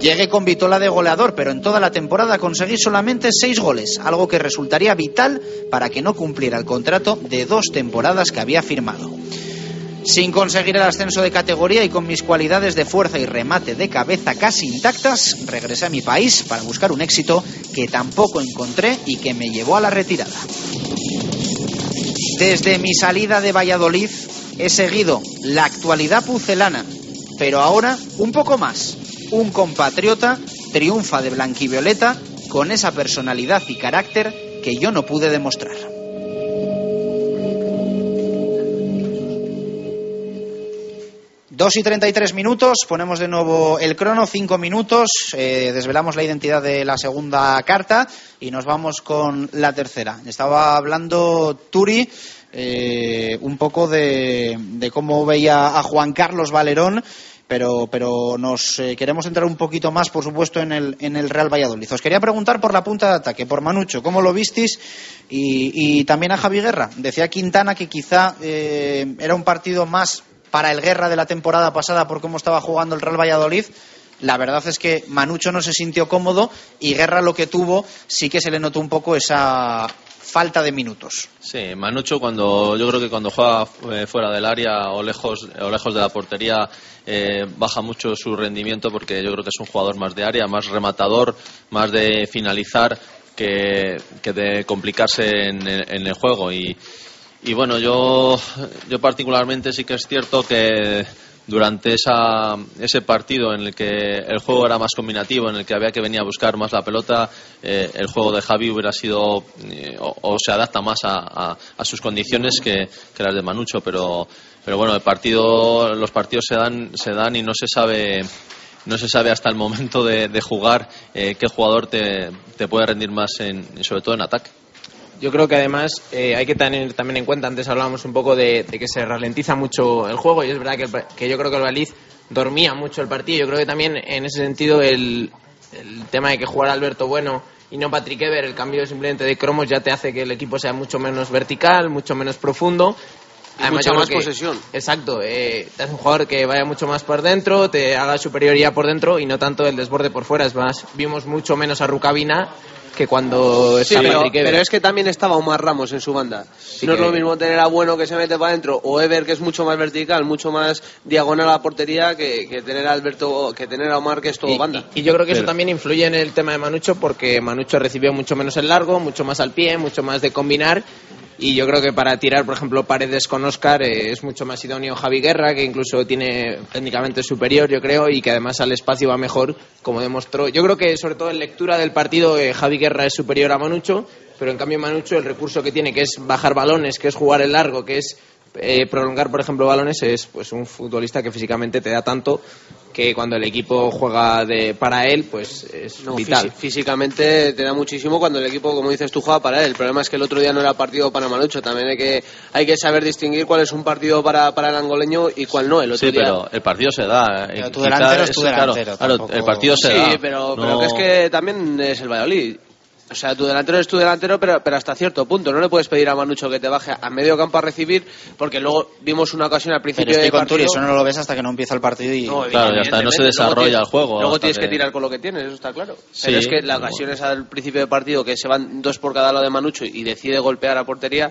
Llegué con vitola de goleador, pero en toda la temporada conseguí solamente seis goles, algo que resultaría vital para que no cumpliera el contrato de dos temporadas que había firmado. Sin conseguir el ascenso de categoría y con mis cualidades de fuerza y remate de cabeza casi intactas, regresé a mi país para buscar un éxito que tampoco encontré y que me llevó a la retirada. Desde mi salida de Valladolid he seguido la actualidad pucelana, pero ahora un poco más. Un compatriota triunfa de blanquivioleta con esa personalidad y carácter que yo no pude demostrar. Dos y 33 minutos, ponemos de nuevo el crono, cinco minutos, eh, desvelamos la identidad de la segunda carta y nos vamos con la tercera. Estaba hablando Turi eh, un poco de, de cómo veía a Juan Carlos Valerón, pero, pero nos eh, queremos entrar un poquito más, por supuesto, en el, en el Real Valladolid. Os quería preguntar por la punta de ataque, por Manucho, ¿cómo lo visteis? Y, también a Javi Guerra. Decía Quintana que quizá eh, era un partido más para el Guerra de la temporada pasada por cómo estaba jugando el Real Valladolid. La verdad es que Manucho no se sintió cómodo y Guerra lo que tuvo sí que se le notó un poco esa falta de minutos. Sí, Manucho cuando yo creo que cuando juega eh, fuera del área o lejos lejos de la portería eh, baja mucho su rendimiento porque yo creo que es un jugador más de área, más rematador, más de finalizar que, de complicarse en, el- en el juego y, y bueno yo yo particularmente sí que es cierto que durante esa, ese partido en el que el juego era más combinativo, en el que había que venir a buscar más la pelota, eh, el juego de Javi hubiera sido eh, o, se adapta más a, a- sus condiciones que, que las de Manucho, pero, pero bueno, el partido, los partidos se dan, se dan y no se sabe no se sabe hasta el momento de, de jugar eh, qué jugador te, te puede rendir más, en, sobre todo en ataque. Yo creo que además eh, hay que tener también en cuenta, antes hablábamos un poco de, de que se ralentiza mucho el juego y es verdad que, el- que yo creo que el Valiz dormía mucho el partido. Yo creo que también en ese sentido el, el tema de que jugara Alberto Bueno y no Patrick Ever, el cambio simplemente de cromos ya te hace que el equipo sea mucho menos vertical, mucho menos profundo. Y mucha más que- posesión. Exacto, eh, te hace un jugador que vaya mucho más por dentro, te haga superioridad por dentro y no tanto el desborde por fuera. Es más, vimos mucho menos a Rucabina que cuando Sí, está pero, pero es que también estaba Omar Ramos en su banda. Sí no es lo mismo tener a Bueno que se mete para adentro o Ever que es mucho más vertical, mucho más diagonal a la portería que, que tener a Alberto, que tener a Omar que es todo Y- banda. Y yo creo que eso también influye en el tema de Manucho porque Manucho recibió mucho menos el largo, mucho más al pie, mucho más de combinar. Y yo creo que para tirar, por ejemplo, paredes con Oscar eh, es mucho más idóneo Javi Guerra, que incluso tiene técnicamente superior, yo creo, y que además al espacio va mejor, como demostró. Yo creo que, sobre todo en lectura del partido, eh, Javi Guerra es superior a Manucho, pero en cambio Manucho, el recurso que tiene, que es bajar balones, que es jugar el largo, que es eh, prolongar, por ejemplo, balones, es pues un futbolista que físicamente te da tanto que cuando el equipo juega de para él, pues es No, vital. físi- físicamente te da muchísimo cuando el equipo, como dices tú, juega para él. El problema es que el otro día no era partido para Manucho. También hay que, hay que saber distinguir cuál es un partido para, para el angoleño y cuál no. El otro Sí, día... pero el partido se da. Pero eh, tu quizá delantero es tu eso, claro, delantero, claro, tampoco- el partido se sí, da. pero, No- pero que es que también es el Valladolid. O sea, tu delantero es tu delantero, pero, pero hasta cierto punto. No le puedes pedir a Manucho que te baje a medio campo a recibir, porque luego vimos una ocasión al principio Pero estoy del con partido. Turi, eso no lo ves hasta que no empieza el partido y... No, Claro, ya está, no se desarrolla tienes- el juego Luego tienes que que- tirar con lo que tienes, eso está claro. Sí, Pero es que las bueno. ocasiones al principio del partido que se van dos por cada lado de Manucho y decide golpear a portería,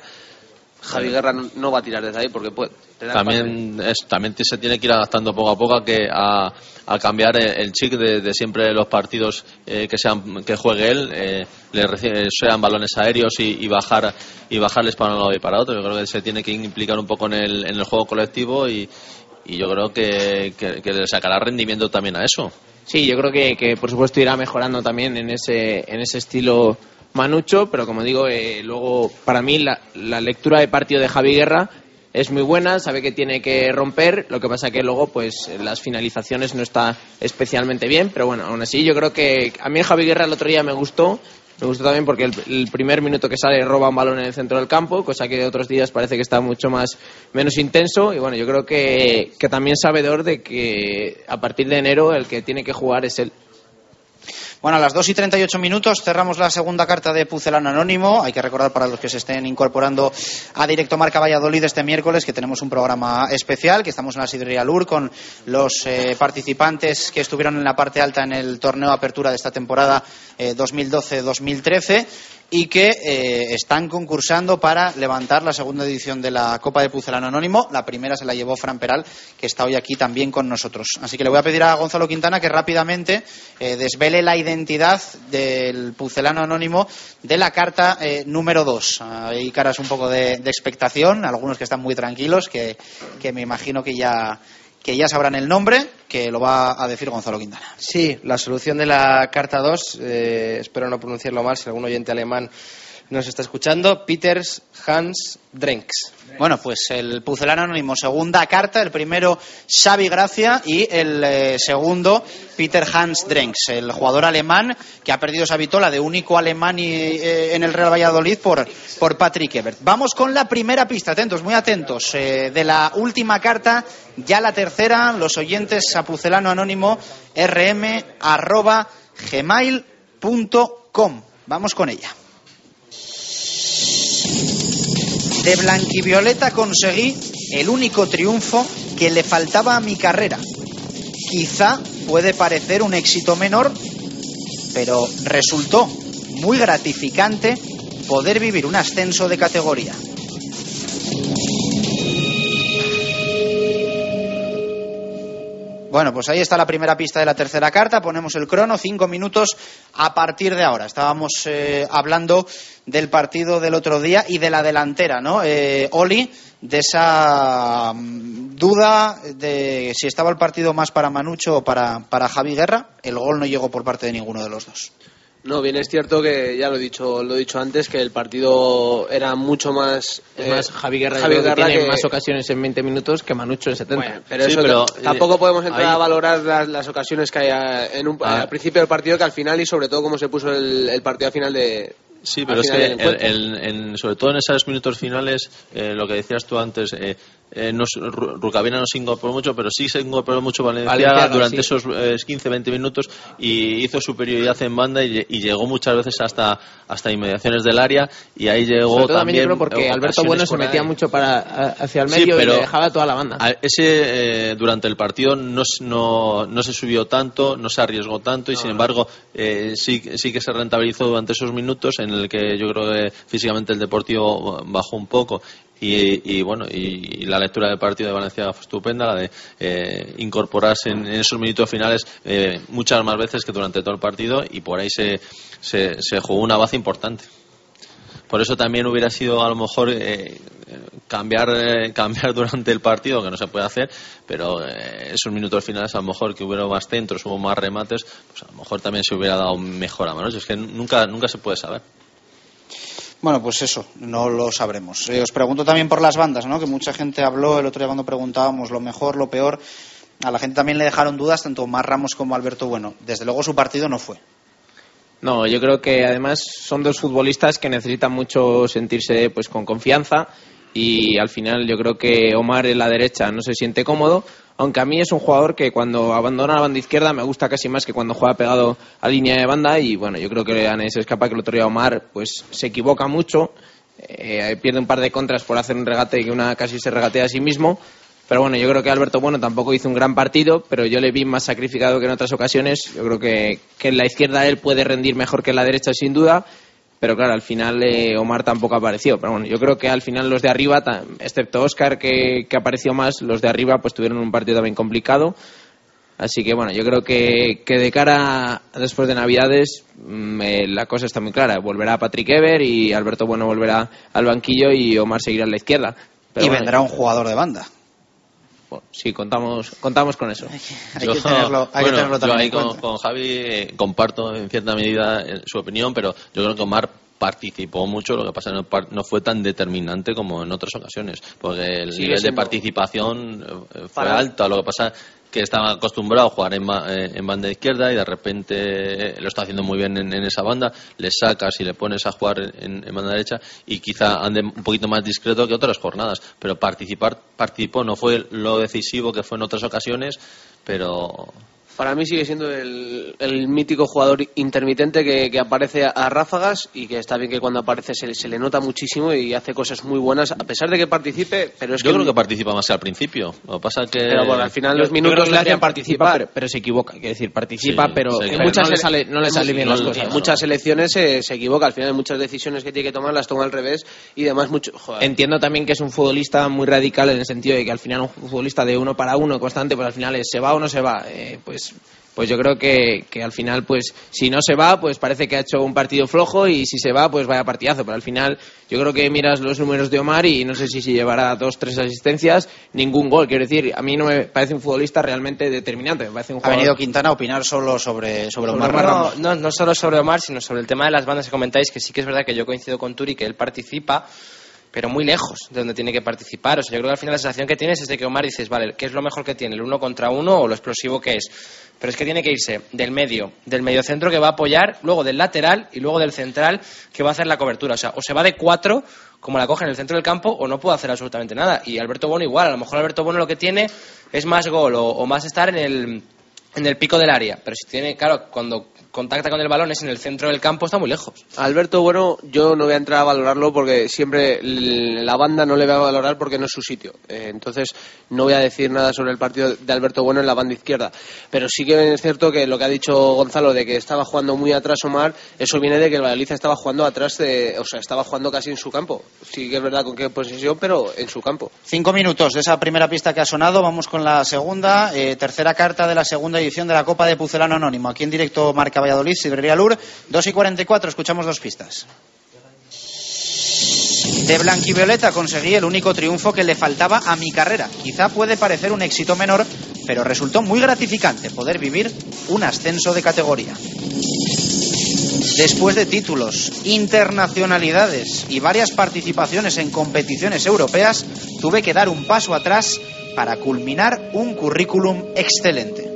Javi Guerra no, no va a tirar desde ahí porque puede. te da el también es, también se tiene que ir adaptando poco a poco a que a, a cambiar el, el chip de, de siempre los partidos eh, que sean que juegue él eh, le reci- sean balones aéreos y, y bajar y bajarles para un lado y para otro. Yo creo que se tiene que implicar un poco en el, en el juego colectivo y, y yo creo que, que, que le sacará rendimiento también a eso. Sí, yo creo que, que, por supuesto irá mejorando también en ese, en ese estilo Manucho, pero como digo, eh, luego para mí la, lectura de partido de Javi Guerra es muy buena, sabe que tiene que romper, lo que pasa que luego pues las finalizaciones no está especialmente bien, pero bueno, aún así yo creo que a mí Javi Guerra el otro día me gustó, me gustó también porque el, primer minuto que sale roba un balón en el centro del campo, cosa que otros días parece que está mucho más menos intenso y bueno, yo creo que, que también sabedor de que a partir de enero el que tiene que jugar es él. Bueno, a las 2 y 38 minutos cerramos la segunda carta de Pucelano Anónimo. Hay que recordar para los que se estén incorporando a Directo Marca Valladolid este miércoles que tenemos un programa especial, que estamos en la Sidrería Lur con los eh, participantes que estuvieron en la parte alta en el torneo de apertura de esta temporada eh, 2012-2013 y que eh, están concursando para levantar la segunda edición de la Copa de Pucelano Anónimo. La primera se la llevó Fran Peral, que está hoy aquí también con nosotros. Así que le voy a pedir a Gonzalo Quintana que rápidamente eh, desvele la identidad del Pucelano Anónimo de la carta eh, número 2. Hay caras un poco de, de expectación, algunos que están muy tranquilos, que, que me imagino que ya, que ya sabrán el nombre, que lo va a decir Gonzalo Quintana. Sí, la solución de la carta 2, eh, espero no pronunciarlo mal si algún oyente alemán nos está escuchando, Peters Hans Drenks. Bueno, pues el Pucelano Anónimo, segunda carta, el primero Xavi Gracia y el eh, segundo Peter Hans Drenks, el jugador alemán que ha perdido esa vitola de único alemán y, eh, en el Real Valladolid por, por Patrick Ebert. Vamos con la primera pista, atentos, muy atentos, eh, de la última carta, ya la tercera, los oyentes a Pucelano Anónimo, rm arroba. Vamos con ella. De Blanquivioleta conseguí el único triunfo que le faltaba a mi carrera. Quizá puede parecer un éxito menor, pero resultó muy gratificante poder vivir un ascenso de categoría. Bueno, pues ahí está la primera pista de la tercera carta. Ponemos el crono, cinco minutos a partir de ahora. Estábamos eh, hablando del partido del otro día y de la delantera, ¿no? Eh, Oli, de esa mm, duda de si estaba el partido más para Manucho o para, para Javi Guerra. El gol no llegó por parte de ninguno de los dos. No, bien es cierto que ya lo he dicho, lo he dicho antes que el partido era mucho más. Es eh, más, Javi Guerra, Javi que Guerra tiene que- más ocasiones en 20 minutos que Manucho en 70. Pero eso t- tampoco podemos entrar a valorar las, las ocasiones que hay en un, Ah. al principio del partido que al final y sobre todo cómo se puso el, el partido al final de. Sí, pero es que el- el- en- sobre todo en esos minutos finales, eh, lo que decías tú antes, eh, eh, no, s- Ru- Rucabina no se incorporó mucho, pero sí se incorporó mucho Valenciaga, Valenciaga, durante sí. esos eh, 15-20 minutos y hizo superioridad en banda y, lle- y llegó muchas veces hasta hasta inmediaciones del área y ahí llegó Sobre todo también, creo, porque eh, Alberto Bueno se metía ahí. mucho para, hacia el Sí, medio pero y le dejaba toda la banda. Ese eh, durante el partido no, no, no se subió tanto, no se arriesgó tanto y sin embargo eh, sí, sí que se rentabilizó durante esos minutos en el que yo creo que físicamente el Deportivo bajó un poco y, y, bueno y, la lectura del partido de Valencia fue estupenda, la de eh, incorporarse en, esos minutos finales eh, muchas más veces que durante todo el partido y por ahí se, se, se jugó una baza importante. Por eso también hubiera sido a lo mejor eh, cambiar eh, cambiar durante el partido, que no se puede hacer, pero eh, esos minutos finales a lo mejor que hubiera más centros, hubo más remates, pues a lo mejor también se hubiera dado mejor a manos. Es que nunca, nunca se puede saber. Bueno, pues eso, no lo sabremos. Eh, os pregunto también por las bandas, ¿no? Que mucha gente habló el otro día cuando preguntábamos lo mejor, lo peor. a la gente también le dejaron dudas tanto Omar Ramos como Alberto Bueno. Desde luego su partido no fue. No, yo creo que además son dos futbolistas que necesitan mucho sentirse pues con confianza y al final yo creo que Omar en la derecha no se siente cómodo, aunque a mí es un jugador que cuando abandona la banda izquierda me gusta casi más que cuando juega pegado a línea de banda y bueno, yo creo que a nadie se escapa que el otro día Omar pues se equivoca mucho, eh, pierde un par de contras por hacer un regate y que una casi se regatea a sí mismo, pero bueno, yo creo que Alberto Bueno tampoco hizo un gran partido, pero yo le vi más sacrificado que en otras ocasiones. Yo creo que, que en la izquierda él puede rendir mejor que en la derecha sin duda, pero claro, al final eh, Omar tampoco apareció. Pero bueno, yo creo que al final los de arriba, excepto Oscar que, que apareció más, los de arriba pues tuvieron un partido también complicado. Así que bueno, yo creo que, que de cara a después de Navidades mm, eh, la cosa está muy clara. Volverá Patrick Ever y Alberto Bueno volverá al banquillo y Omar seguirá en la izquierda. Pero y bueno, vendrá un jugador de banda. Sí, contamos, contamos con eso. Hay que tenerlo, hay que bueno, tenerlo yo también ahí en con, con Javi eh, comparto en cierta medida eh, su opinión, pero yo creo que Omar participó mucho, lo que pasa no, no fue tan determinante como en otras ocasiones, porque el Sigue nivel de participación eh, fue Para- alto, lo que pasa que estaba acostumbrado a jugar en, eh, en banda izquierda y de repente eh, lo está haciendo muy bien en, en esa banda, le sacas y le pones a jugar en, en banda derecha y quizá ande un poquito más discreto que otras jornadas, pero participar participó, no fue lo decisivo que fue en otras ocasiones, pero Para mí sigue siendo el, el mítico jugador intermitente que, que aparece a, ráfagas y que está bien que cuando aparece se, se le nota muchísimo y hace cosas muy buenas, a pesar de que participe, pero es yo que... creo que participa más que al principio. Lo pasa que Pero bueno, al final los Yo minutos le hacen participa, participar. pero, pero se equivoca. Quiero decir, participa, Sí, pero en muchas no le sale, no le sale bien las en cosas. muchas selecciones se, se equivoca, al final muchas decisiones que tiene que tomar las toma al revés y demás mucho... joder. Entiendo también que es un futbolista muy radical en el sentido de que al final un futbolista de uno para uno constante, pues al final es se va o no se va. Eh, pues pues yo creo que, que al final, pues si no se va, pues parece que ha hecho un partido flojo y si se va, pues vaya partidazo. Pero al final, yo creo que miras los números de Omar y no sé si, si llevará dos, tres asistencias, ningún gol. Quiero decir, a mí no me parece un futbolista realmente determinante. Me parece un Ha jugador... venido Quintana a opinar solo sobre, sobre Omar Omar Ramos. Ramos. No, no solo sobre Omar, sino sobre el tema de las bandas que comentáis, que sí que es verdad que yo coincido con Turi, que él participa, pero muy lejos de donde tiene que participar. O sea, yo creo que al final la sensación que tienes es de que Omar dices, vale, ¿qué es lo mejor que tiene? ¿El uno contra uno o lo explosivo que es? Pero es que tiene que irse del medio, del mediocentro que va a apoyar, luego del lateral y luego del central que va a hacer la cobertura. O sea, o se va de cuatro, como la coge en el centro del campo, o no puede hacer absolutamente nada. Y Alberto Bueno igual, a lo mejor Alberto Bueno lo que tiene es más gol o, o más estar en el, en el pico del área. Pero si tiene, claro, cuando contacta con el balón es en el centro del campo, está muy lejos. Alberto, bueno, yo no voy a entrar a valorarlo porque siempre la banda no le va a valorar porque no es su sitio. Eh, entonces, no voy a decir nada sobre el partido de Alberto Bueno en la banda izquierda. Pero sí que es cierto que lo que ha dicho Gonzalo de que estaba jugando muy atrás Omar, eso viene de que el Valladolid estaba jugando atrás, de, o sea, estaba jugando casi en su campo. Sí que es verdad con qué posesión, pero en su campo. Cinco minutos de esa primera pista que ha sonado. Vamos con la segunda. eh, tercera carta de la segunda edición de la Copa de Pucelano Anónimo. Aquí en directo Marca Valladolid, Sidrería Lur. 2 y 44. Escuchamos dos pistas. De Blanquivioleta conseguí el único triunfo que le faltaba a mi carrera. Quizá puede parecer un éxito menor, pero resultó muy gratificante poder vivir un ascenso de categoría. Después de títulos, internacionalidades y varias participaciones en competiciones europeas, tuve que dar un paso atrás para culminar un currículum excelente.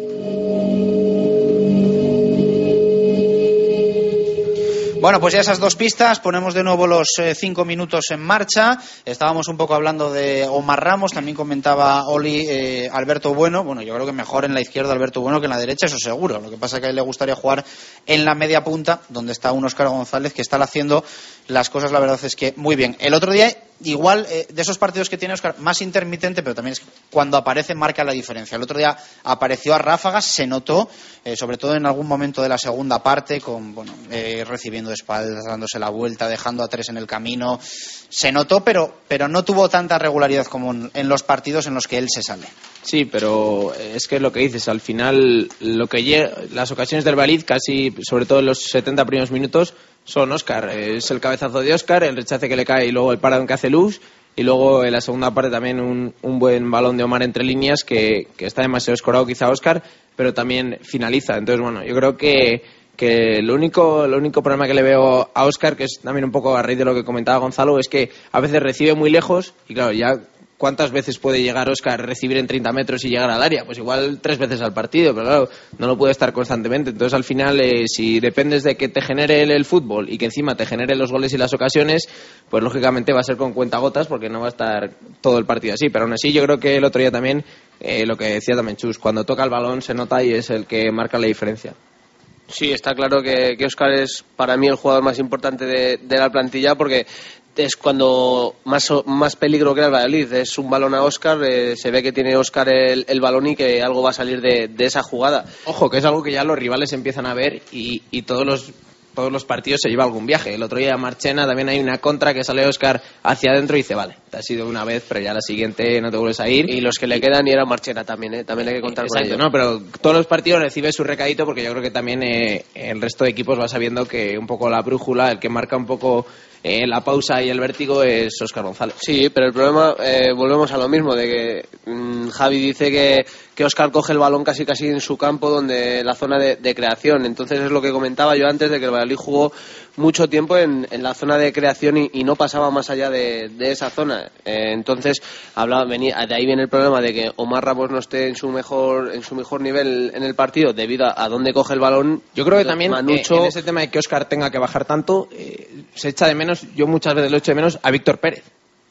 Bueno, pues ya esas dos pistas, ponemos de nuevo los eh, cinco minutos en marcha. Estábamos un poco hablando de Omar Ramos, también comentaba Oli eh, Alberto Bueno. Bueno, yo creo que mejor en la izquierda Alberto Bueno que en la derecha, eso seguro. Lo que pasa es que a él le gustaría jugar en la media punta, donde está un Óscar González que está haciendo las cosas, la verdad es que muy bien. El otro día, igual, eh, de esos partidos que tiene Óscar, más intermitente, pero también es cuando aparece marca la diferencia. El otro día apareció a ráfagas, se notó, eh, sobre todo en algún momento de la segunda parte, con bueno, eh, recibiendo espaldas, dándose la vuelta, dejando a tres en el camino. Se notó, pero, pero no tuvo tanta regularidad como en, los partidos en los que él se sale. Sí, pero es que lo que dices, al final lo que las ocasiones del Valid, casi sobre todo en los 70 primeros minutos, son Oscar. Es el cabezazo de Oscar, el rechace que le cae y luego el parado que hace Luz. Y luego en la segunda parte también un, un buen balón de Omar entre líneas que, que está demasiado escorado quizá Oscar, pero también finaliza. Entonces, bueno, yo creo que, que lo único, lo único problema que le veo a Oscar, que es también un poco a raíz de lo que comentaba Gonzalo, es que a veces recibe muy lejos y claro, ya ¿cuántas veces puede llegar Oscar, recibir en 30 metros y llegar al área? Pues igual tres veces al partido, pero claro, no lo puede estar constantemente. Entonces, al final, eh, si dependes de que te genere el, fútbol y que encima te genere los goles y las ocasiones, pues lógicamente va a ser con cuentagotas porque no va a estar todo el partido así. Pero aún así, yo creo que el otro día también, eh, lo que decía también Chus, cuando toca el balón se nota y es el que marca la diferencia. Sí, está claro que, que Oscar es para mí el jugador más importante de la plantilla porque es cuando más, más peligro crea el Valladolid. Es un balón a Oscar, eh, se ve que tiene Oscar el, el balón y que algo va a salir de, esa jugada. Ojo, que es algo que ya los rivales empiezan a ver y, y todos los todos los partidos se lleva algún viaje. El otro día Marchena también hay una contra que sale Oscar hacia adentro y dice, vale, te has ido una vez, pero ya la siguiente no te vuelves a ir. Y los que le quedan y era Marchena también, ¿eh? también hay que contar con Exacto, ello. no, pero todos los partidos recibe su recadito porque yo creo que también eh, el resto de equipos va sabiendo que un poco la brújula, el que marca un poco eh, la pausa y el vértigo es Oscar González. Sí, pero el problema, eh, volvemos a lo mismo, de que mm, Javi dice que, que Oscar coge el balón casi casi en su campo, donde la zona de, de creación. Entonces es lo que comentaba yo antes, de que el Valladolid jugó mucho tiempo en, en la zona de creación y, y no pasaba más allá de, de esa zona. Eh, entonces, hablaba, venía, de ahí viene el problema de que Omar Ramos no esté en su mejor, en su mejor nivel en el partido debido a, a dónde coge el balón. Yo creo que también Manucho, eh, en ese tema de que Oscar tenga que bajar tanto, eh, se echa de menos, yo muchas veces lo echo de menos a Víctor Pérez.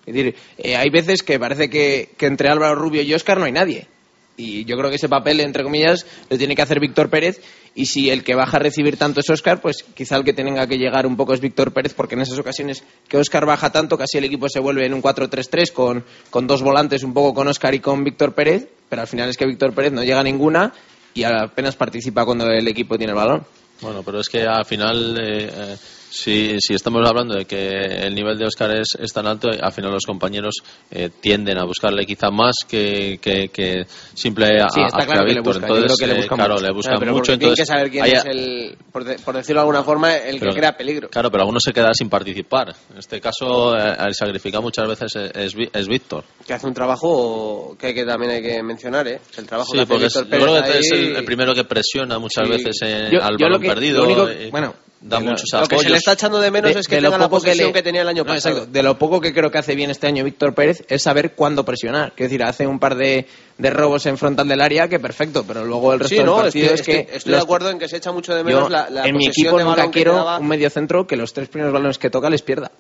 Es decir, eh, hay veces que parece que, que entre Álvaro Rubio y Oscar no hay nadie. Y yo creo que ese papel, entre comillas, lo tiene que hacer Víctor Pérez. Y si el que baja a recibir tanto es Oscar, pues quizá el que tenga que llegar un poco es Víctor Pérez, porque en esas ocasiones que Oscar baja tanto, casi el equipo se vuelve en un 4-3-3 con, con dos volantes, un poco con Oscar y con Víctor Pérez. Pero al final es que Víctor Pérez no llega a ninguna y apenas participa cuando el equipo tiene el balón. Bueno, pero es que al final, eh, eh, si, si estamos hablando de que el nivel de Oscar es, es tan alto, al final los compañeros eh, tienden a buscarle quizá más que, que, que simple a, Sí, está a- claro que le yo Entonces, que le eh, claro, le buscan Claro, mucho. Entonces, que saber quién es el, por, de- por decirlo de alguna forma, el pero- que crea peligro. Claro, pero alguno se queda sin participar. En este caso, eh, el sacrificado muchas veces es, es es Víctor. Que hace un trabajo que, que también hay que mencionar, ¿eh? El trabajo Sí, que hace porque es, Víctor yo Pérez creo que es ahí- el, el primero que presiona muchas Sí. veces en- Yo- al yo balón perdido. lo único- bueno, da de lo- muchos lo Lo que se le está echando de menos De- es que de lo tenga la poco que posesión le- que, tenía el año No, pasado. exacto. De lo poco que creo que hace bien este año Víctor Pérez es saber cuándo presionar. Quiero decir, hace un par de, de robos en frontal del área que perfecto, pero luego el resto Sí, del no, partido estoy, es que estoy- estoy los- de acuerdo en que se echa mucho de menos yo, la, la en mi equipo nunca quiero daba. un medio centro que los tres primeros balones que toca les pierda.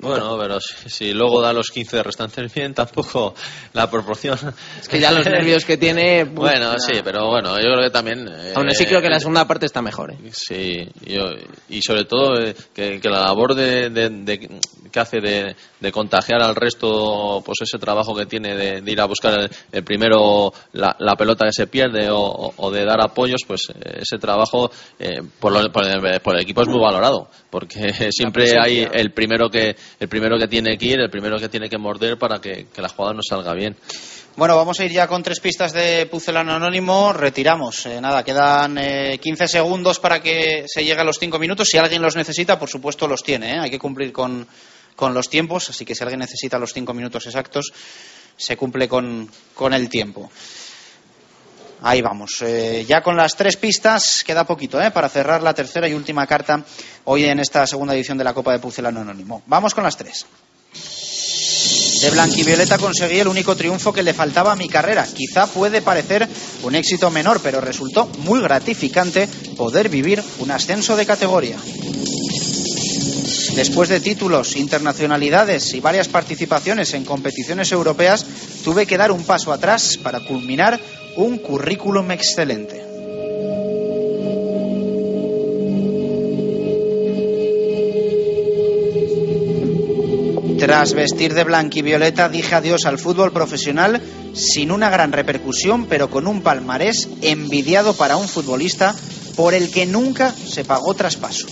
Bueno, pero si, si luego da los 15 restantes bien, tampoco la proporción. Es que ya los nervios que tiene. pues, Bueno, sí, pero bueno, yo creo que también. eh, Aún así creo que la segunda parte está mejor. ¿eh? Sí, yo- y sobre todo eh, que, que la labor de, de- de- que hace de, de contagiar al resto, pues ese trabajo que tiene de, ir a buscar el, el primero la, la pelota que se pierde o, o- de dar apoyos, pues eh, ese trabajo eh, por, lo- por el, por el equipo es muy valorado, porque siempre hay el primero que el primero que tiene que ir, el primero que tiene que morder para que, la jugada no salga bien. Bueno, vamos a ir ya con tres pistas de Pucelano Anónimo. Retiramos. Eh, nada, quedan eh, 15 segundos para que se llegue a los 5 minutos. Si alguien los necesita, por supuesto los tiene. ¿eh? Hay que cumplir con, con los tiempos. Así que si alguien necesita los 5 minutos exactos, se cumple con, con el tiempo. Ahí vamos. Eh, ya con las tres pistas queda poquito ¿eh? para cerrar la tercera y última carta hoy en esta segunda edición de la Copa de Pucelano Anónimo. Vamos con las tres. De Blanquivioleta conseguí el único triunfo que le faltaba a mi carrera. Quizá puede parecer un éxito menor, pero resultó muy gratificante poder vivir un ascenso de categoría. Después de títulos, internacionalidades y varias participaciones en competiciones europeas, tuve que dar un paso atrás para culminar un currículum excelente. Tras vestir de blanquivioleta dije adiós al fútbol profesional sin una gran repercusión, pero con un palmarés envidiado para un futbolista por el que nunca se pagó traspaso.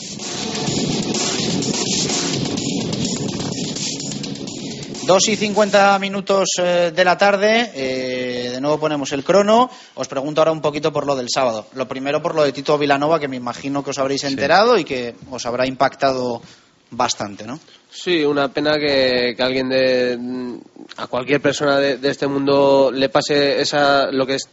Dos y cincuenta minutos eh, de la tarde, eh, de nuevo ponemos el crono. Os pregunto ahora un poquito por lo del sábado. Lo primero por lo de Tito Vilanova, que me imagino que os habréis enterado y que os habrá impactado bastante, ¿no? Sí, una pena que, que alguien de a cualquier persona de, de este mundo le pase esa lo que es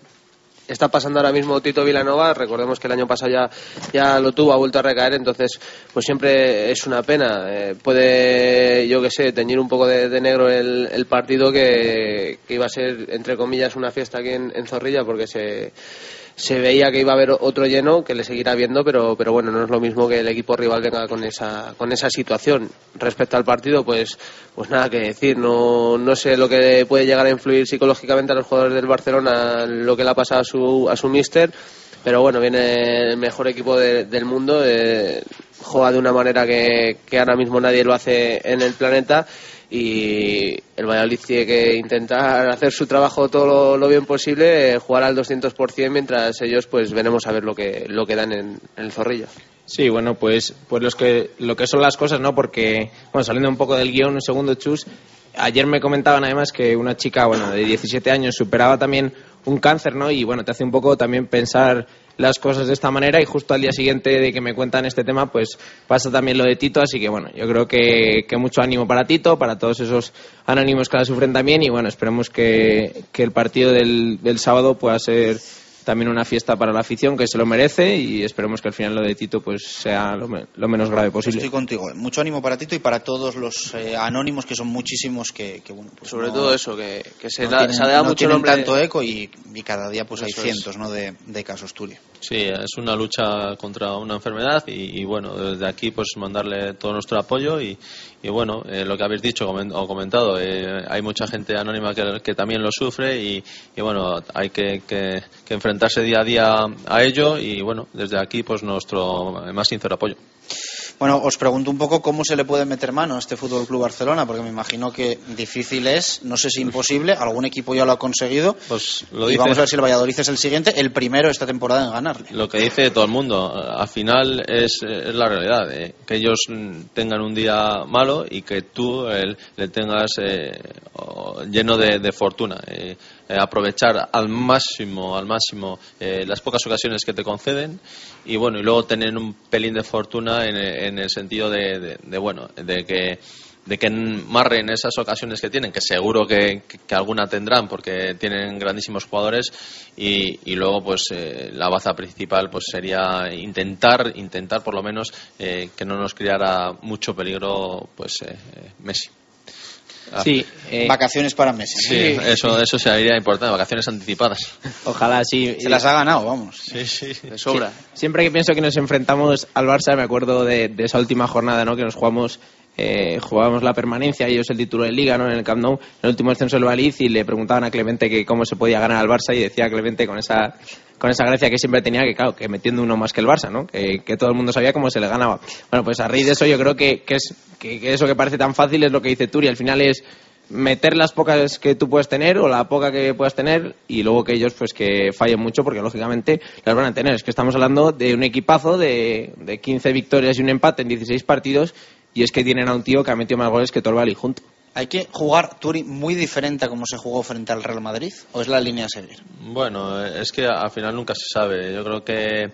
está pasando ahora mismo Tito Vilanova, recordemos que el año pasado ya, ya lo tuvo, ha vuelto a recaer, entonces pues siempre es una pena. Eh, puede, yo que sé, teñir un poco de, de negro el, el partido que, que iba a ser, entre comillas, una fiesta aquí en, en Zorrilla porque se se veía que iba a haber otro lleno que le seguirá viendo, pero, pero bueno, no es lo mismo que el equipo rival venga con esa, con esa situación. Respecto al partido, pues, pues nada que decir, no, no sé lo que puede llegar a influir psicológicamente a los jugadores del Barcelona, lo que le ha pasado a su, a su míster, pero bueno, viene el mejor equipo de- del mundo, eh, juega de una manera que, que ahora mismo nadie lo hace en el planeta y el Valladolid tiene que intentar hacer su trabajo todo lo, bien posible, eh, jugar al 200% mientras ellos pues veremos a ver lo que, lo que dan en, en el Zorrilla. Sí, bueno, pues, pues los que, lo que son las cosas, ¿no? Porque, bueno, saliendo un poco del guion, un segundo, Chus, ayer me comentaban además que una chica, bueno, de 17 años superaba también un cáncer, ¿no? Y bueno, te hace un poco también pensar las cosas de esta manera y justo al día siguiente de que me cuentan este tema, pues pasa también lo de Tito, así que bueno, yo creo que, que mucho ánimo para Tito, para todos esos anónimos que la sufren también y bueno, esperemos que, que el partido del, del sábado pueda ser también una fiesta para la afición que se lo merece y esperemos que al final lo de Tito pues sea lo, me- lo menos grave posible. Estoy contigo. Mucho ánimo para Tito y para todos los eh, anónimos, que son muchísimos, que, que, bueno, pues Sobre no- todo eso, que, que se, no da, tienen, se ha dado no mucho nombre. tanto eco y, y cada día pues hay Eso es. cientos ¿no? de, de casos, Turi. Sí, es una lucha contra una enfermedad y, y, bueno, desde aquí pues mandarle todo nuestro apoyo y, y bueno, eh, lo que habéis dicho o comentado, eh, hay mucha gente anónima que, que también lo sufre y, y, bueno, hay que, que- que enfrentarse día a día a ello y bueno, desde aquí pues nuestro más sincero apoyo. Bueno, os pregunto un poco cómo se le puede meter mano a este Fútbol Club Barcelona, porque me imagino que difícil es, no sé si imposible, algún equipo ya lo ha conseguido. Pues lo y vamos a ver si el Valladolid es el siguiente, el primero esta temporada en ganarle. Lo que dice todo el mundo, al final es, es la realidad, eh, que ellos tengan un día malo y que tú eh, le tengas eh, lleno de, de fortuna. Eh, aprovechar al máximo, al máximo eh, las pocas ocasiones que te conceden y bueno, y luego tener un pelín de fortuna en, en el sentido de, de- bueno, de que de que marren esas ocasiones que tienen, que seguro que, que- alguna tendrán porque tienen grandísimos jugadores y, y luego pues eh, la baza principal pues sería intentar intentar por lo menos eh, que no nos creara mucho peligro pues eh, Messi. Ah. Sí, eh, Vacaciones para Messi. Sí, eso eso sería importante, vacaciones anticipadas. Ojalá sí. Se las ha ganado, vamos. Sí, sí. De sobra. Sí. Siempre que pienso que nos enfrentamos al Barça, me acuerdo de, de esa última jornada, ¿no? Que nos jugamos, eh, jugábamos la permanencia, ellos el título de Liga, ¿no? En el Camp Nou, en el último descenso del Valid, y le preguntaban a Clemente que cómo se podía ganar al Barça, y decía Clemente con esa, con esa gracia que siempre tenía, que claro, que metiendo uno más que el Barça, ¿no? Que, todo el mundo sabía cómo se le ganaba. Bueno, pues a raíz de eso yo creo que, que es, que, que eso que parece tan fácil es lo que dice Turi, al final es meter las pocas que tú puedes tener o la poca que puedas tener y luego que ellos pues que fallen mucho porque lógicamente las van a tener. Es que estamos hablando de un equipazo de, de 15 victorias y un empate en 16 partidos y es que tienen a un tío que ha metido más goles que el Bali junto. Hay que jugar Turi muy diferente a como se jugó frente al Real Madrid, o es la línea a seguir. Bueno, es que al final nunca se sabe. Yo creo que.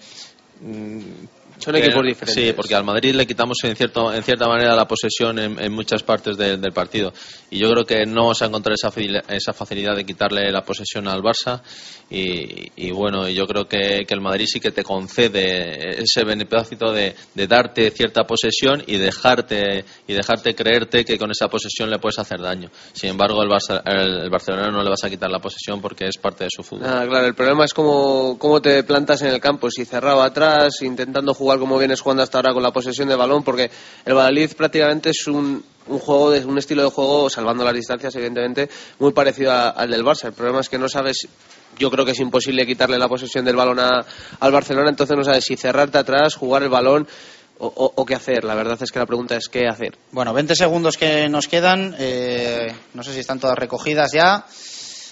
Son que- equipos diferentes. Sí, porque al Madrid le quitamos en, cierto, en cierta manera la posesión en, en muchas partes de- del partido. Y yo creo que no vamos a encontrar esa, esa facilidad de quitarle la posesión al Barça. Y, y bueno, yo creo que, que el Madrid sí que te concede ese beneplácito de, de darte cierta posesión y dejarte, y dejarte creerte que con esa posesión le puedes hacer daño. Sin embargo, el, Barça, el, el Barcelona no le vas a quitar la posesión porque es parte de su fútbol. Ah, claro, el problema es cómo, cómo te plantas en el campo, si cerrado atrás, intentando jugar como vienes jugando hasta ahora con la posesión de balón, porque el Valladolid prácticamente es un, un juego, de, un estilo de juego, salvando las distancias, evidentemente, muy parecido al del Barça. El problema es que no sabes, yo creo que es imposible quitarle la posesión del balón a- al Barcelona, entonces no sabes si cerrarte atrás, jugar el balón o, o- o qué hacer. La verdad es que la pregunta es qué hacer. Bueno, 20 segundos que nos quedan. eh, no sé si están todas recogidas ya.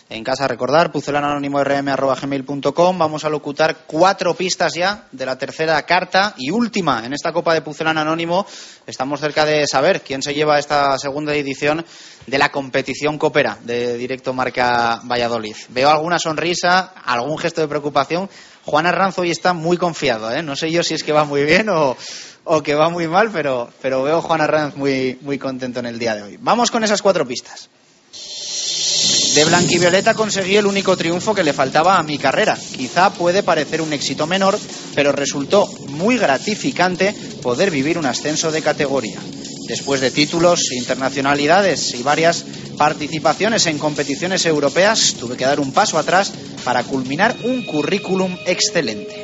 En casa, recordar, pucelananónimo.rm.gmail.com. Vamos a locutar cuatro pistas ya de la tercera carta y última en esta Copa de Pucelano Anónimo. Estamos cerca de saber quién se lleva esta segunda edición de la competición Copera de Directo Marca Valladolid. Veo alguna sonrisa, algún gesto de preocupación. Juan Arranzo hoy está muy confiado, ¿eh? No sé yo si es que va muy bien o, que va muy mal, pero, veo Juan Arranz muy, muy contento en el día de hoy. Vamos con esas cuatro pistas. De Blanquivioleta conseguí el único triunfo que le faltaba a mi carrera. Quizá puede parecer un éxito menor, pero resultó muy gratificante poder vivir un ascenso de categoría. Después de títulos, internacionalidades y varias participaciones en competiciones europeas, tuve que dar un paso atrás para culminar un currículum excelente.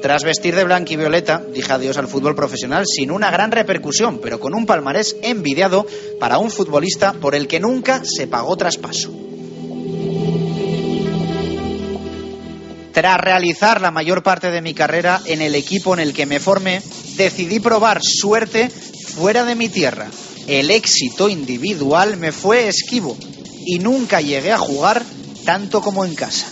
Tras vestir de blanco y violeta, dije adiós al fútbol profesional sin una gran repercusión, pero con un palmarés envidiado para un futbolista por el que nunca se pagó traspaso. Tras realizar la mayor parte de mi carrera en el equipo en el que me formé, decidí probar suerte fuera de mi tierra. El éxito individual me fue esquivo y nunca llegué a jugar tanto como en casa.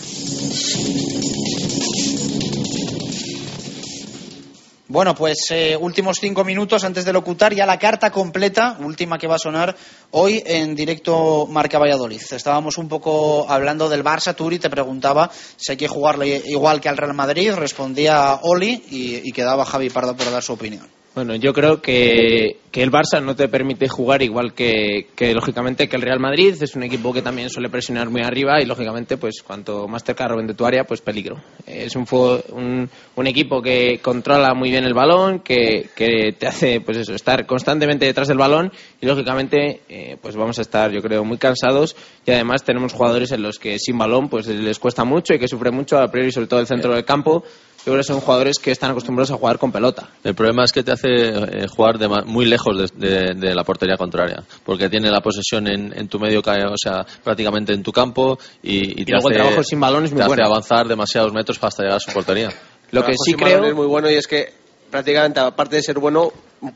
Bueno, pues eh, últimos cinco minutos antes de locutar ya la carta completa, última que va a sonar hoy en directo Marca Valladolid. Estábamos un poco hablando del Barça Tour y te preguntaba si hay que jugarle igual que al Real Madrid. Respondía Oli y, y quedaba Javi Pardo por dar su opinión. Bueno, yo creo que, que el Barça no te permite jugar igual que, que, lógicamente, que el Real Madrid. Es un equipo que también suele presionar muy arriba y, lógicamente, pues cuanto más cerca roben de tu área, pues peligro. Es un, un, un equipo que controla muy bien el balón, que, que, te hace, pues eso, estar constantemente detrás del balón y, lógicamente, eh, pues vamos a estar, yo creo, muy cansados y, además, tenemos jugadores en los que sin balón, pues les cuesta mucho y que sufren mucho, a priori, sobre todo el centro del campo yo creo que son jugadores que están acostumbrados a jugar con pelota. El problema es que te hace eh, jugar de muy lejos de, de, de, la portería contraria, porque tiene la posesión en, en, tu medio, o sea, prácticamente en tu campo y, y, y te luego hace, el trabajo sin balón es muy te bueno. hace avanzar demasiados metros hasta llegar a su portería. Lo que sí creo es muy bueno y es que prácticamente aparte de ser bueno,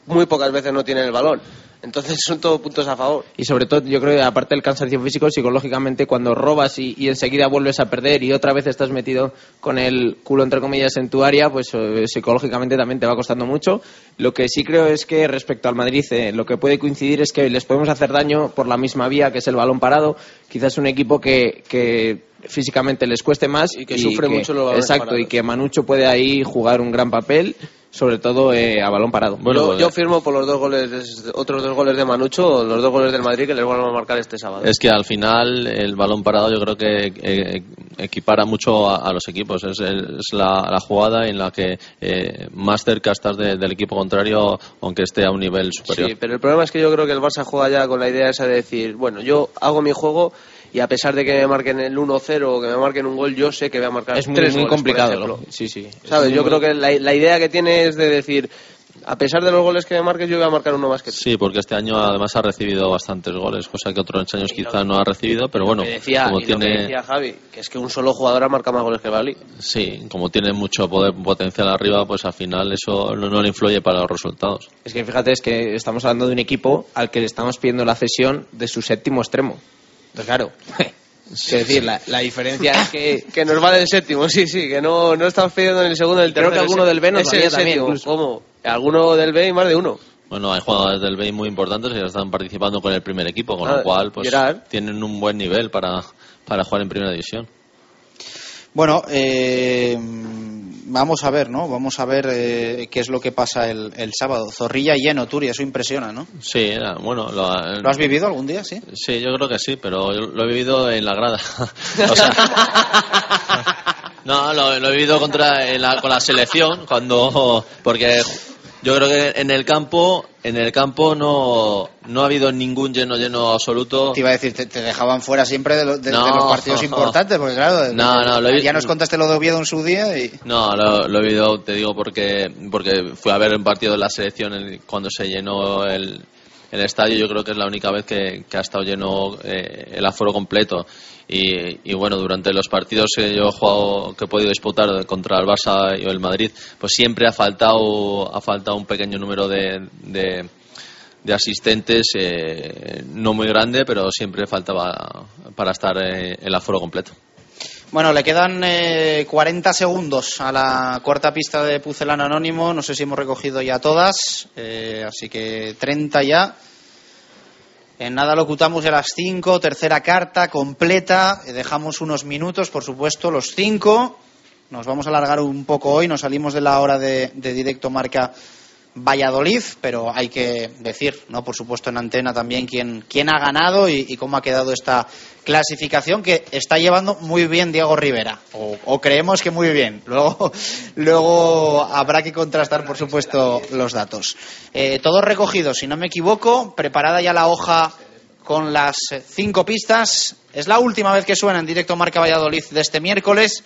muy pocas veces no tiene el balón. Entonces son todos puntos a favor. Y sobre todo, yo creo que aparte del cansancio físico, psicológicamente, cuando robas y, enseguida vuelves a perder y otra vez estás metido con el culo, entre comillas, en tu área, pues eh, psicológicamente también te va costando mucho. Lo que sí creo es que respecto al Madrid, eh, lo que puede coincidir es que les podemos hacer daño por la misma vía, que es el balón parado. Quizás un equipo que físicamente les cueste más y que sufre mucho los balones Exacto, parados. y que Manucho puede ahí jugar un gran papel sobre todo eh, a balón parado. Bueno, yo, yo, firmo por los dos goles, otros dos goles de Manucho, los dos goles del Madrid que les van a marcar este sábado. Es que al final el balón parado yo creo que eh, equipara mucho a, a los equipos. Es, es la, la, jugada en la que eh, más cerca estás de, del equipo contrario, aunque esté a un nivel superior. Sí, pero el problema es que yo creo que el Barça juega ya con la idea esa de decir, bueno, yo hago mi juego y a pesar de que me marquen el 1-0 o que me marquen un gol, yo sé que voy a marcar es muy, tres muy goles, complicado. Sí, sí. ¿Sabes? Es Yo muy... creo que la, la, idea que tiene es de decir, a pesar de los goles que me marques, yo voy a marcar uno más que tú. Sí, porque este año además ha recibido bastantes goles, cosa que otros años quizá no ha recibido, pero bueno, decía, como y tiene... Lo que decía Javi, que es que un solo jugador ha marcado más goles que Bali. Sí, como tiene mucho poder potencial arriba, pues al final eso no, no le influye para los resultados. Es que fíjate, es que estamos hablando de un equipo al que le estamos pidiendo la cesión de su séptimo extremo. Entonces, claro, es decir, la, la, diferencia es que... que nos vale el séptimo, sí, sí, que no, no estamos pidiendo en el segundo el tercero. Creo que alguno del B nos valía también. ¿Cómo? Alguno del B y más de uno. Bueno, hay jugadores del B muy importantes que ya están participando con el primer equipo, con ah, lo cual pues Gerard. tienen un buen nivel para, para jugar en primera división. Bueno, eh, vamos a ver, ¿no? Vamos a ver eh, qué es lo que pasa el, el, sábado. Zorrilla lleno, Turi, eso impresiona, ¿no? Sí, era, bueno. Lo, ¿Lo, has vivido algún día, sí? Sí, yo creo que sí, pero lo he vivido en la grada. o sea, no, lo, lo, he vivido contra, la, con la selección, cuando. Porque yo creo que en el campo en el campo no, no ha habido ningún lleno lleno absoluto. Te iba a decir, te, te dejaban fuera siempre de, lo, de, no, de, los partidos importantes, porque claro, no, no, lo ya nos contaste lo de Oviedo en su día y... No, lo, lo he vivido, te digo, porque, porque fui a ver un partido de la selección cuando se llenó el, el estadio, yo creo que es la única vez que, que ha estado lleno eh, el aforo completo. Y, y, bueno, durante los partidos que yo he jugado, que he podido disputar contra el Barça y el Madrid, pues siempre ha faltado, ha faltado un pequeño número de, de, asistentes, eh, no muy grande, pero siempre faltaba para estar eh, el aforo completo. Bueno, le quedan eh, 40 segundos a la cuarta pista de Pucelano Anónimo. No sé si hemos recogido ya todas, eh, así que 30 ya. En nada locutamos ya las 5, tercera carta completa. Dejamos unos minutos, por supuesto, los 5. Nos vamos a alargar un poco hoy, nos salimos de la hora de directo marca Valladolid, pero hay que decir, no, por supuesto en antena también quién, quién ha ganado y, cómo ha quedado esta clasificación que está llevando muy bien Diego Rivera, o, creemos que muy bien. Luego, luego habrá que contrastar, por supuesto, los datos. Eh, todos recogidos, si no me equivoco, preparada ya la hoja con las cinco pistas. Es la última vez que suena en directo Marca Valladolid de este miércoles.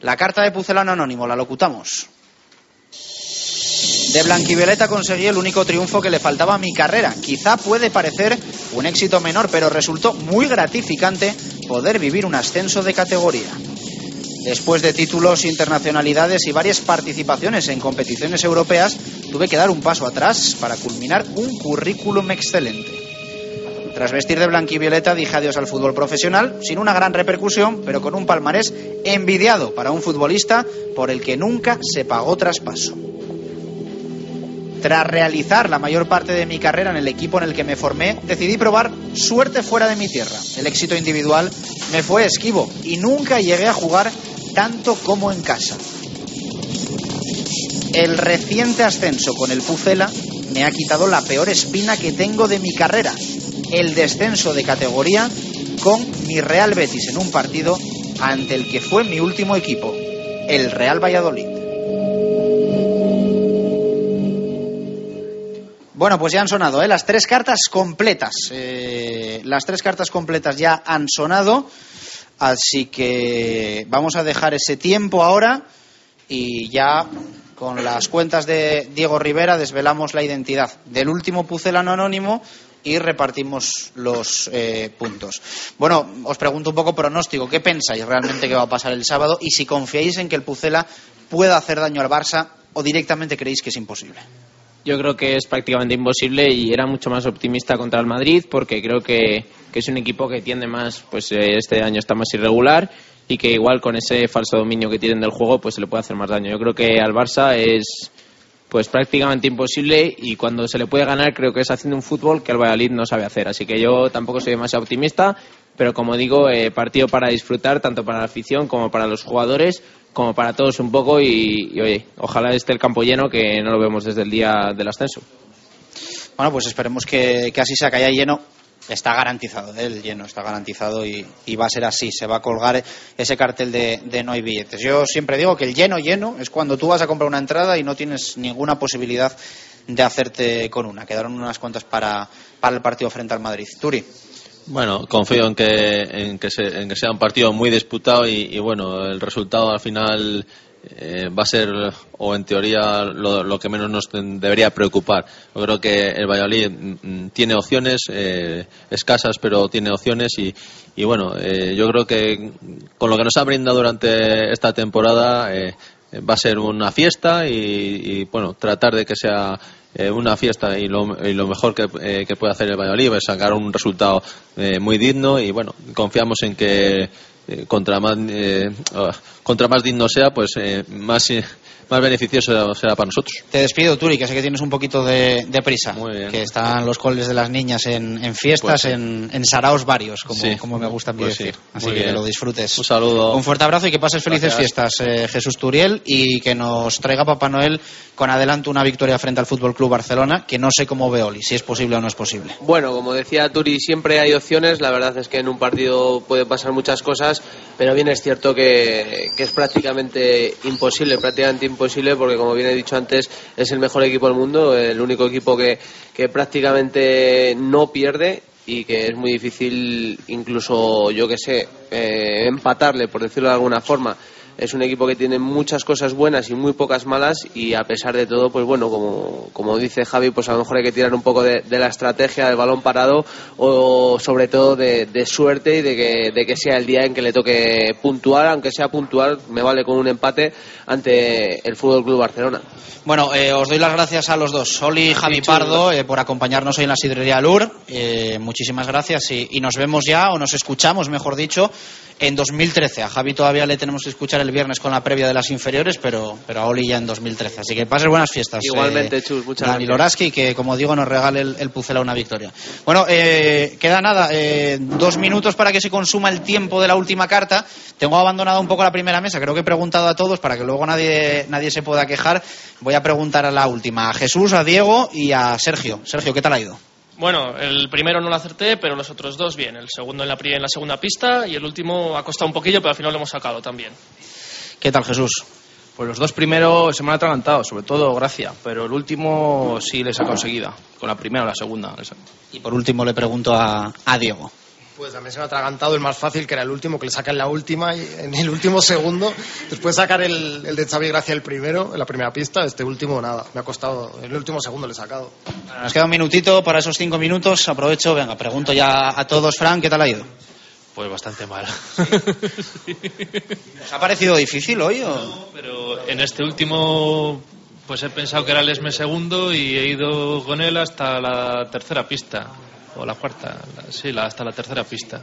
La carta de Pucelano Anónimo, la locutamos. De Blanquivioleta conseguí el único triunfo que le faltaba a mi carrera. Quizá puede parecer un éxito menor, pero resultó muy gratificante poder vivir un ascenso de categoría. Después de títulos, internacionalidades y varias participaciones en competiciones europeas, tuve que dar un paso atrás para culminar un currículum excelente. Tras vestir de blanquivioleta dije adiós al fútbol profesional, sin una gran repercusión, pero con un palmarés envidiado para un futbolista por el que nunca se pagó traspaso. Tras realizar la mayor parte de mi carrera en el equipo en el que me formé, decidí probar suerte fuera de mi tierra. El éxito individual me fue esquivo y nunca llegué a jugar tanto como en casa. El reciente ascenso con el Pucela me ha quitado la peor espina que tengo de mi carrera, el descenso de categoría con mi Real Betis en un partido ante el que fue mi último equipo, el Real Valladolid. Bueno, pues ya han sonado ¿eh? las tres cartas completas. Eh, las tres cartas completas ya han sonado. Así que vamos a dejar ese tiempo ahora y ya con las cuentas de Diego Rivera desvelamos la identidad del último pucelano anónimo y repartimos los eh, puntos. Bueno, os pregunto un poco pronóstico. ¿Qué pensáis realmente que va a pasar el sábado? Y si confiáis en que el Pucela pueda hacer daño al Barça o directamente creéis que es imposible. Yo creo que es prácticamente imposible y era mucho más optimista contra el Madrid porque creo que, que es un equipo que tiende más, pues eh, este año está más irregular y que igual con ese falso dominio que tienen del juego pues se le puede hacer más daño. Yo creo que al Barça es pues prácticamente imposible y cuando se le puede ganar creo que es haciendo un fútbol que el Valladolid no sabe hacer. Así que yo tampoco soy demasiado optimista, pero como digo, eh, partido para disfrutar tanto para la afición como para los jugadores como para todos un poco y, oye, ojalá esté el campo lleno que no lo vemos desde el día del ascenso. Bueno, pues esperemos que, que así sea, que haya lleno. Está garantizado, ¿eh? el lleno está garantizado y, va a ser así. Se va a colgar ese cartel de, de, no hay billetes. Yo siempre digo que el lleno, lleno, es cuando tú vas a comprar una entrada y no tienes ninguna posibilidad de hacerte con una. Quedaron unas cuantas para, para el partido frente al Madrid. Turi. Bueno, confío en que, en que, se, en que sea un partido muy disputado y, y bueno, el resultado al final eh, va a ser, o en teoría, lo, lo, que menos nos debería preocupar. Yo creo que el Valladolid mm, tiene opciones, eh, escasas, pero tiene opciones y, y bueno, eh, yo creo que con lo que nos ha brindado durante esta temporada eh, va a ser una fiesta y, y bueno, tratar de que sea eh, una fiesta y lo, y lo mejor que, eh, que, puede hacer el Valladolid es sacar un resultado eh, muy digno y bueno, confiamos en que contra más contra más digno sea, pues más más beneficioso será para nosotros. Te despido, Turi, que sé que tienes un poquito de, de prisa. Que están los coles de las niñas en, en fiestas, pues, en, en, saraos varios, como, sí. como me gusta a mí pues decir. Sí. Así que, que lo disfrutes. Un saludo. Un fuerte abrazo y que pases felices Gracias. fiestas, eh, Jesús Turiel, y que nos traiga Papá Noel con adelanto una victoria frente al Fútbol Club Barcelona, que no sé cómo ve Oli, si es posible o no es posible. Bueno, como decía Turi, siempre hay opciones. La verdad es que en un partido puede pasar muchas cosas, pero bien es cierto que, que es prácticamente imposible, prácticamente imposible, porque como bien he dicho antes, es el mejor equipo del mundo, el único equipo que, que prácticamente no pierde y que es muy difícil incluso, yo que sé, eh, empatarle, por decirlo de alguna forma es un equipo que tiene muchas cosas buenas y muy pocas malas y a pesar de todo, pues bueno, como, como dice Javi, pues a lo mejor hay que tirar un poco de, de la estrategia del balón parado o sobre todo de, de suerte y de que, de que, sea el día en que le toque puntuar, aunque sea puntual, me vale con un empate ante el Fútbol Club Barcelona. Bueno, eh, os doy las gracias a los dos, Soli y Javi Pardo, eh, por acompañarnos hoy en la sidrería Lur. Eh, muchísimas gracias y, y nos vemos ya, o nos escuchamos, mejor dicho, en 2013. A Javi todavía le tenemos que escuchar el viernes con la previa de las inferiores, pero, pero a Oli ya en 2013. Así que pases buenas fiestas. Igualmente, eh, Chus, muchas Dani gracias. Loraski, que como digo nos regale el, el Pucela una victoria. Bueno, eh, queda nada, eh, dos minutos para que se consuma el tiempo de la última carta. Tengo abandonado un poco la primera mesa, creo que he preguntado a todos para que luego nadie, nadie se pueda quejar. Voy a preguntar a la última, a Jesús, a Diego y a Sergio. Sergio, ¿qué tal ha ido? Bueno, el primero no lo acerté, pero los otros dos bien. El segundo en la, en la segunda pista y el último ha costado un poquillo, pero al final lo hemos sacado también. ¿Qué tal, Jesús? Pues los dos primeros se me han atragantado, sobre todo Gracia, pero el último sí les ha conseguido, con la primera o la segunda. Y por último le pregunto a, a Diego. Pues también se me ha atragantado el más fácil, que era el último, que le saca en la última, y en el último segundo. Después de sacar el, el de Xavi Gracia el primero, en la primera pista, este último nada. Me ha costado, en el último segundo le he sacado. Bueno, nos queda un minutito para esos cinco minutos. Aprovecho, venga, pregunto ya a todos. Frank, ¿qué tal ha ido? Pues bastante mal. ¿Os ha parecido difícil hoy? O? Pero en este último, pues he pensado que era el Esme segundo y he ido con él hasta la tercera pista. O la cuarta, sí, la- hasta la tercera pista.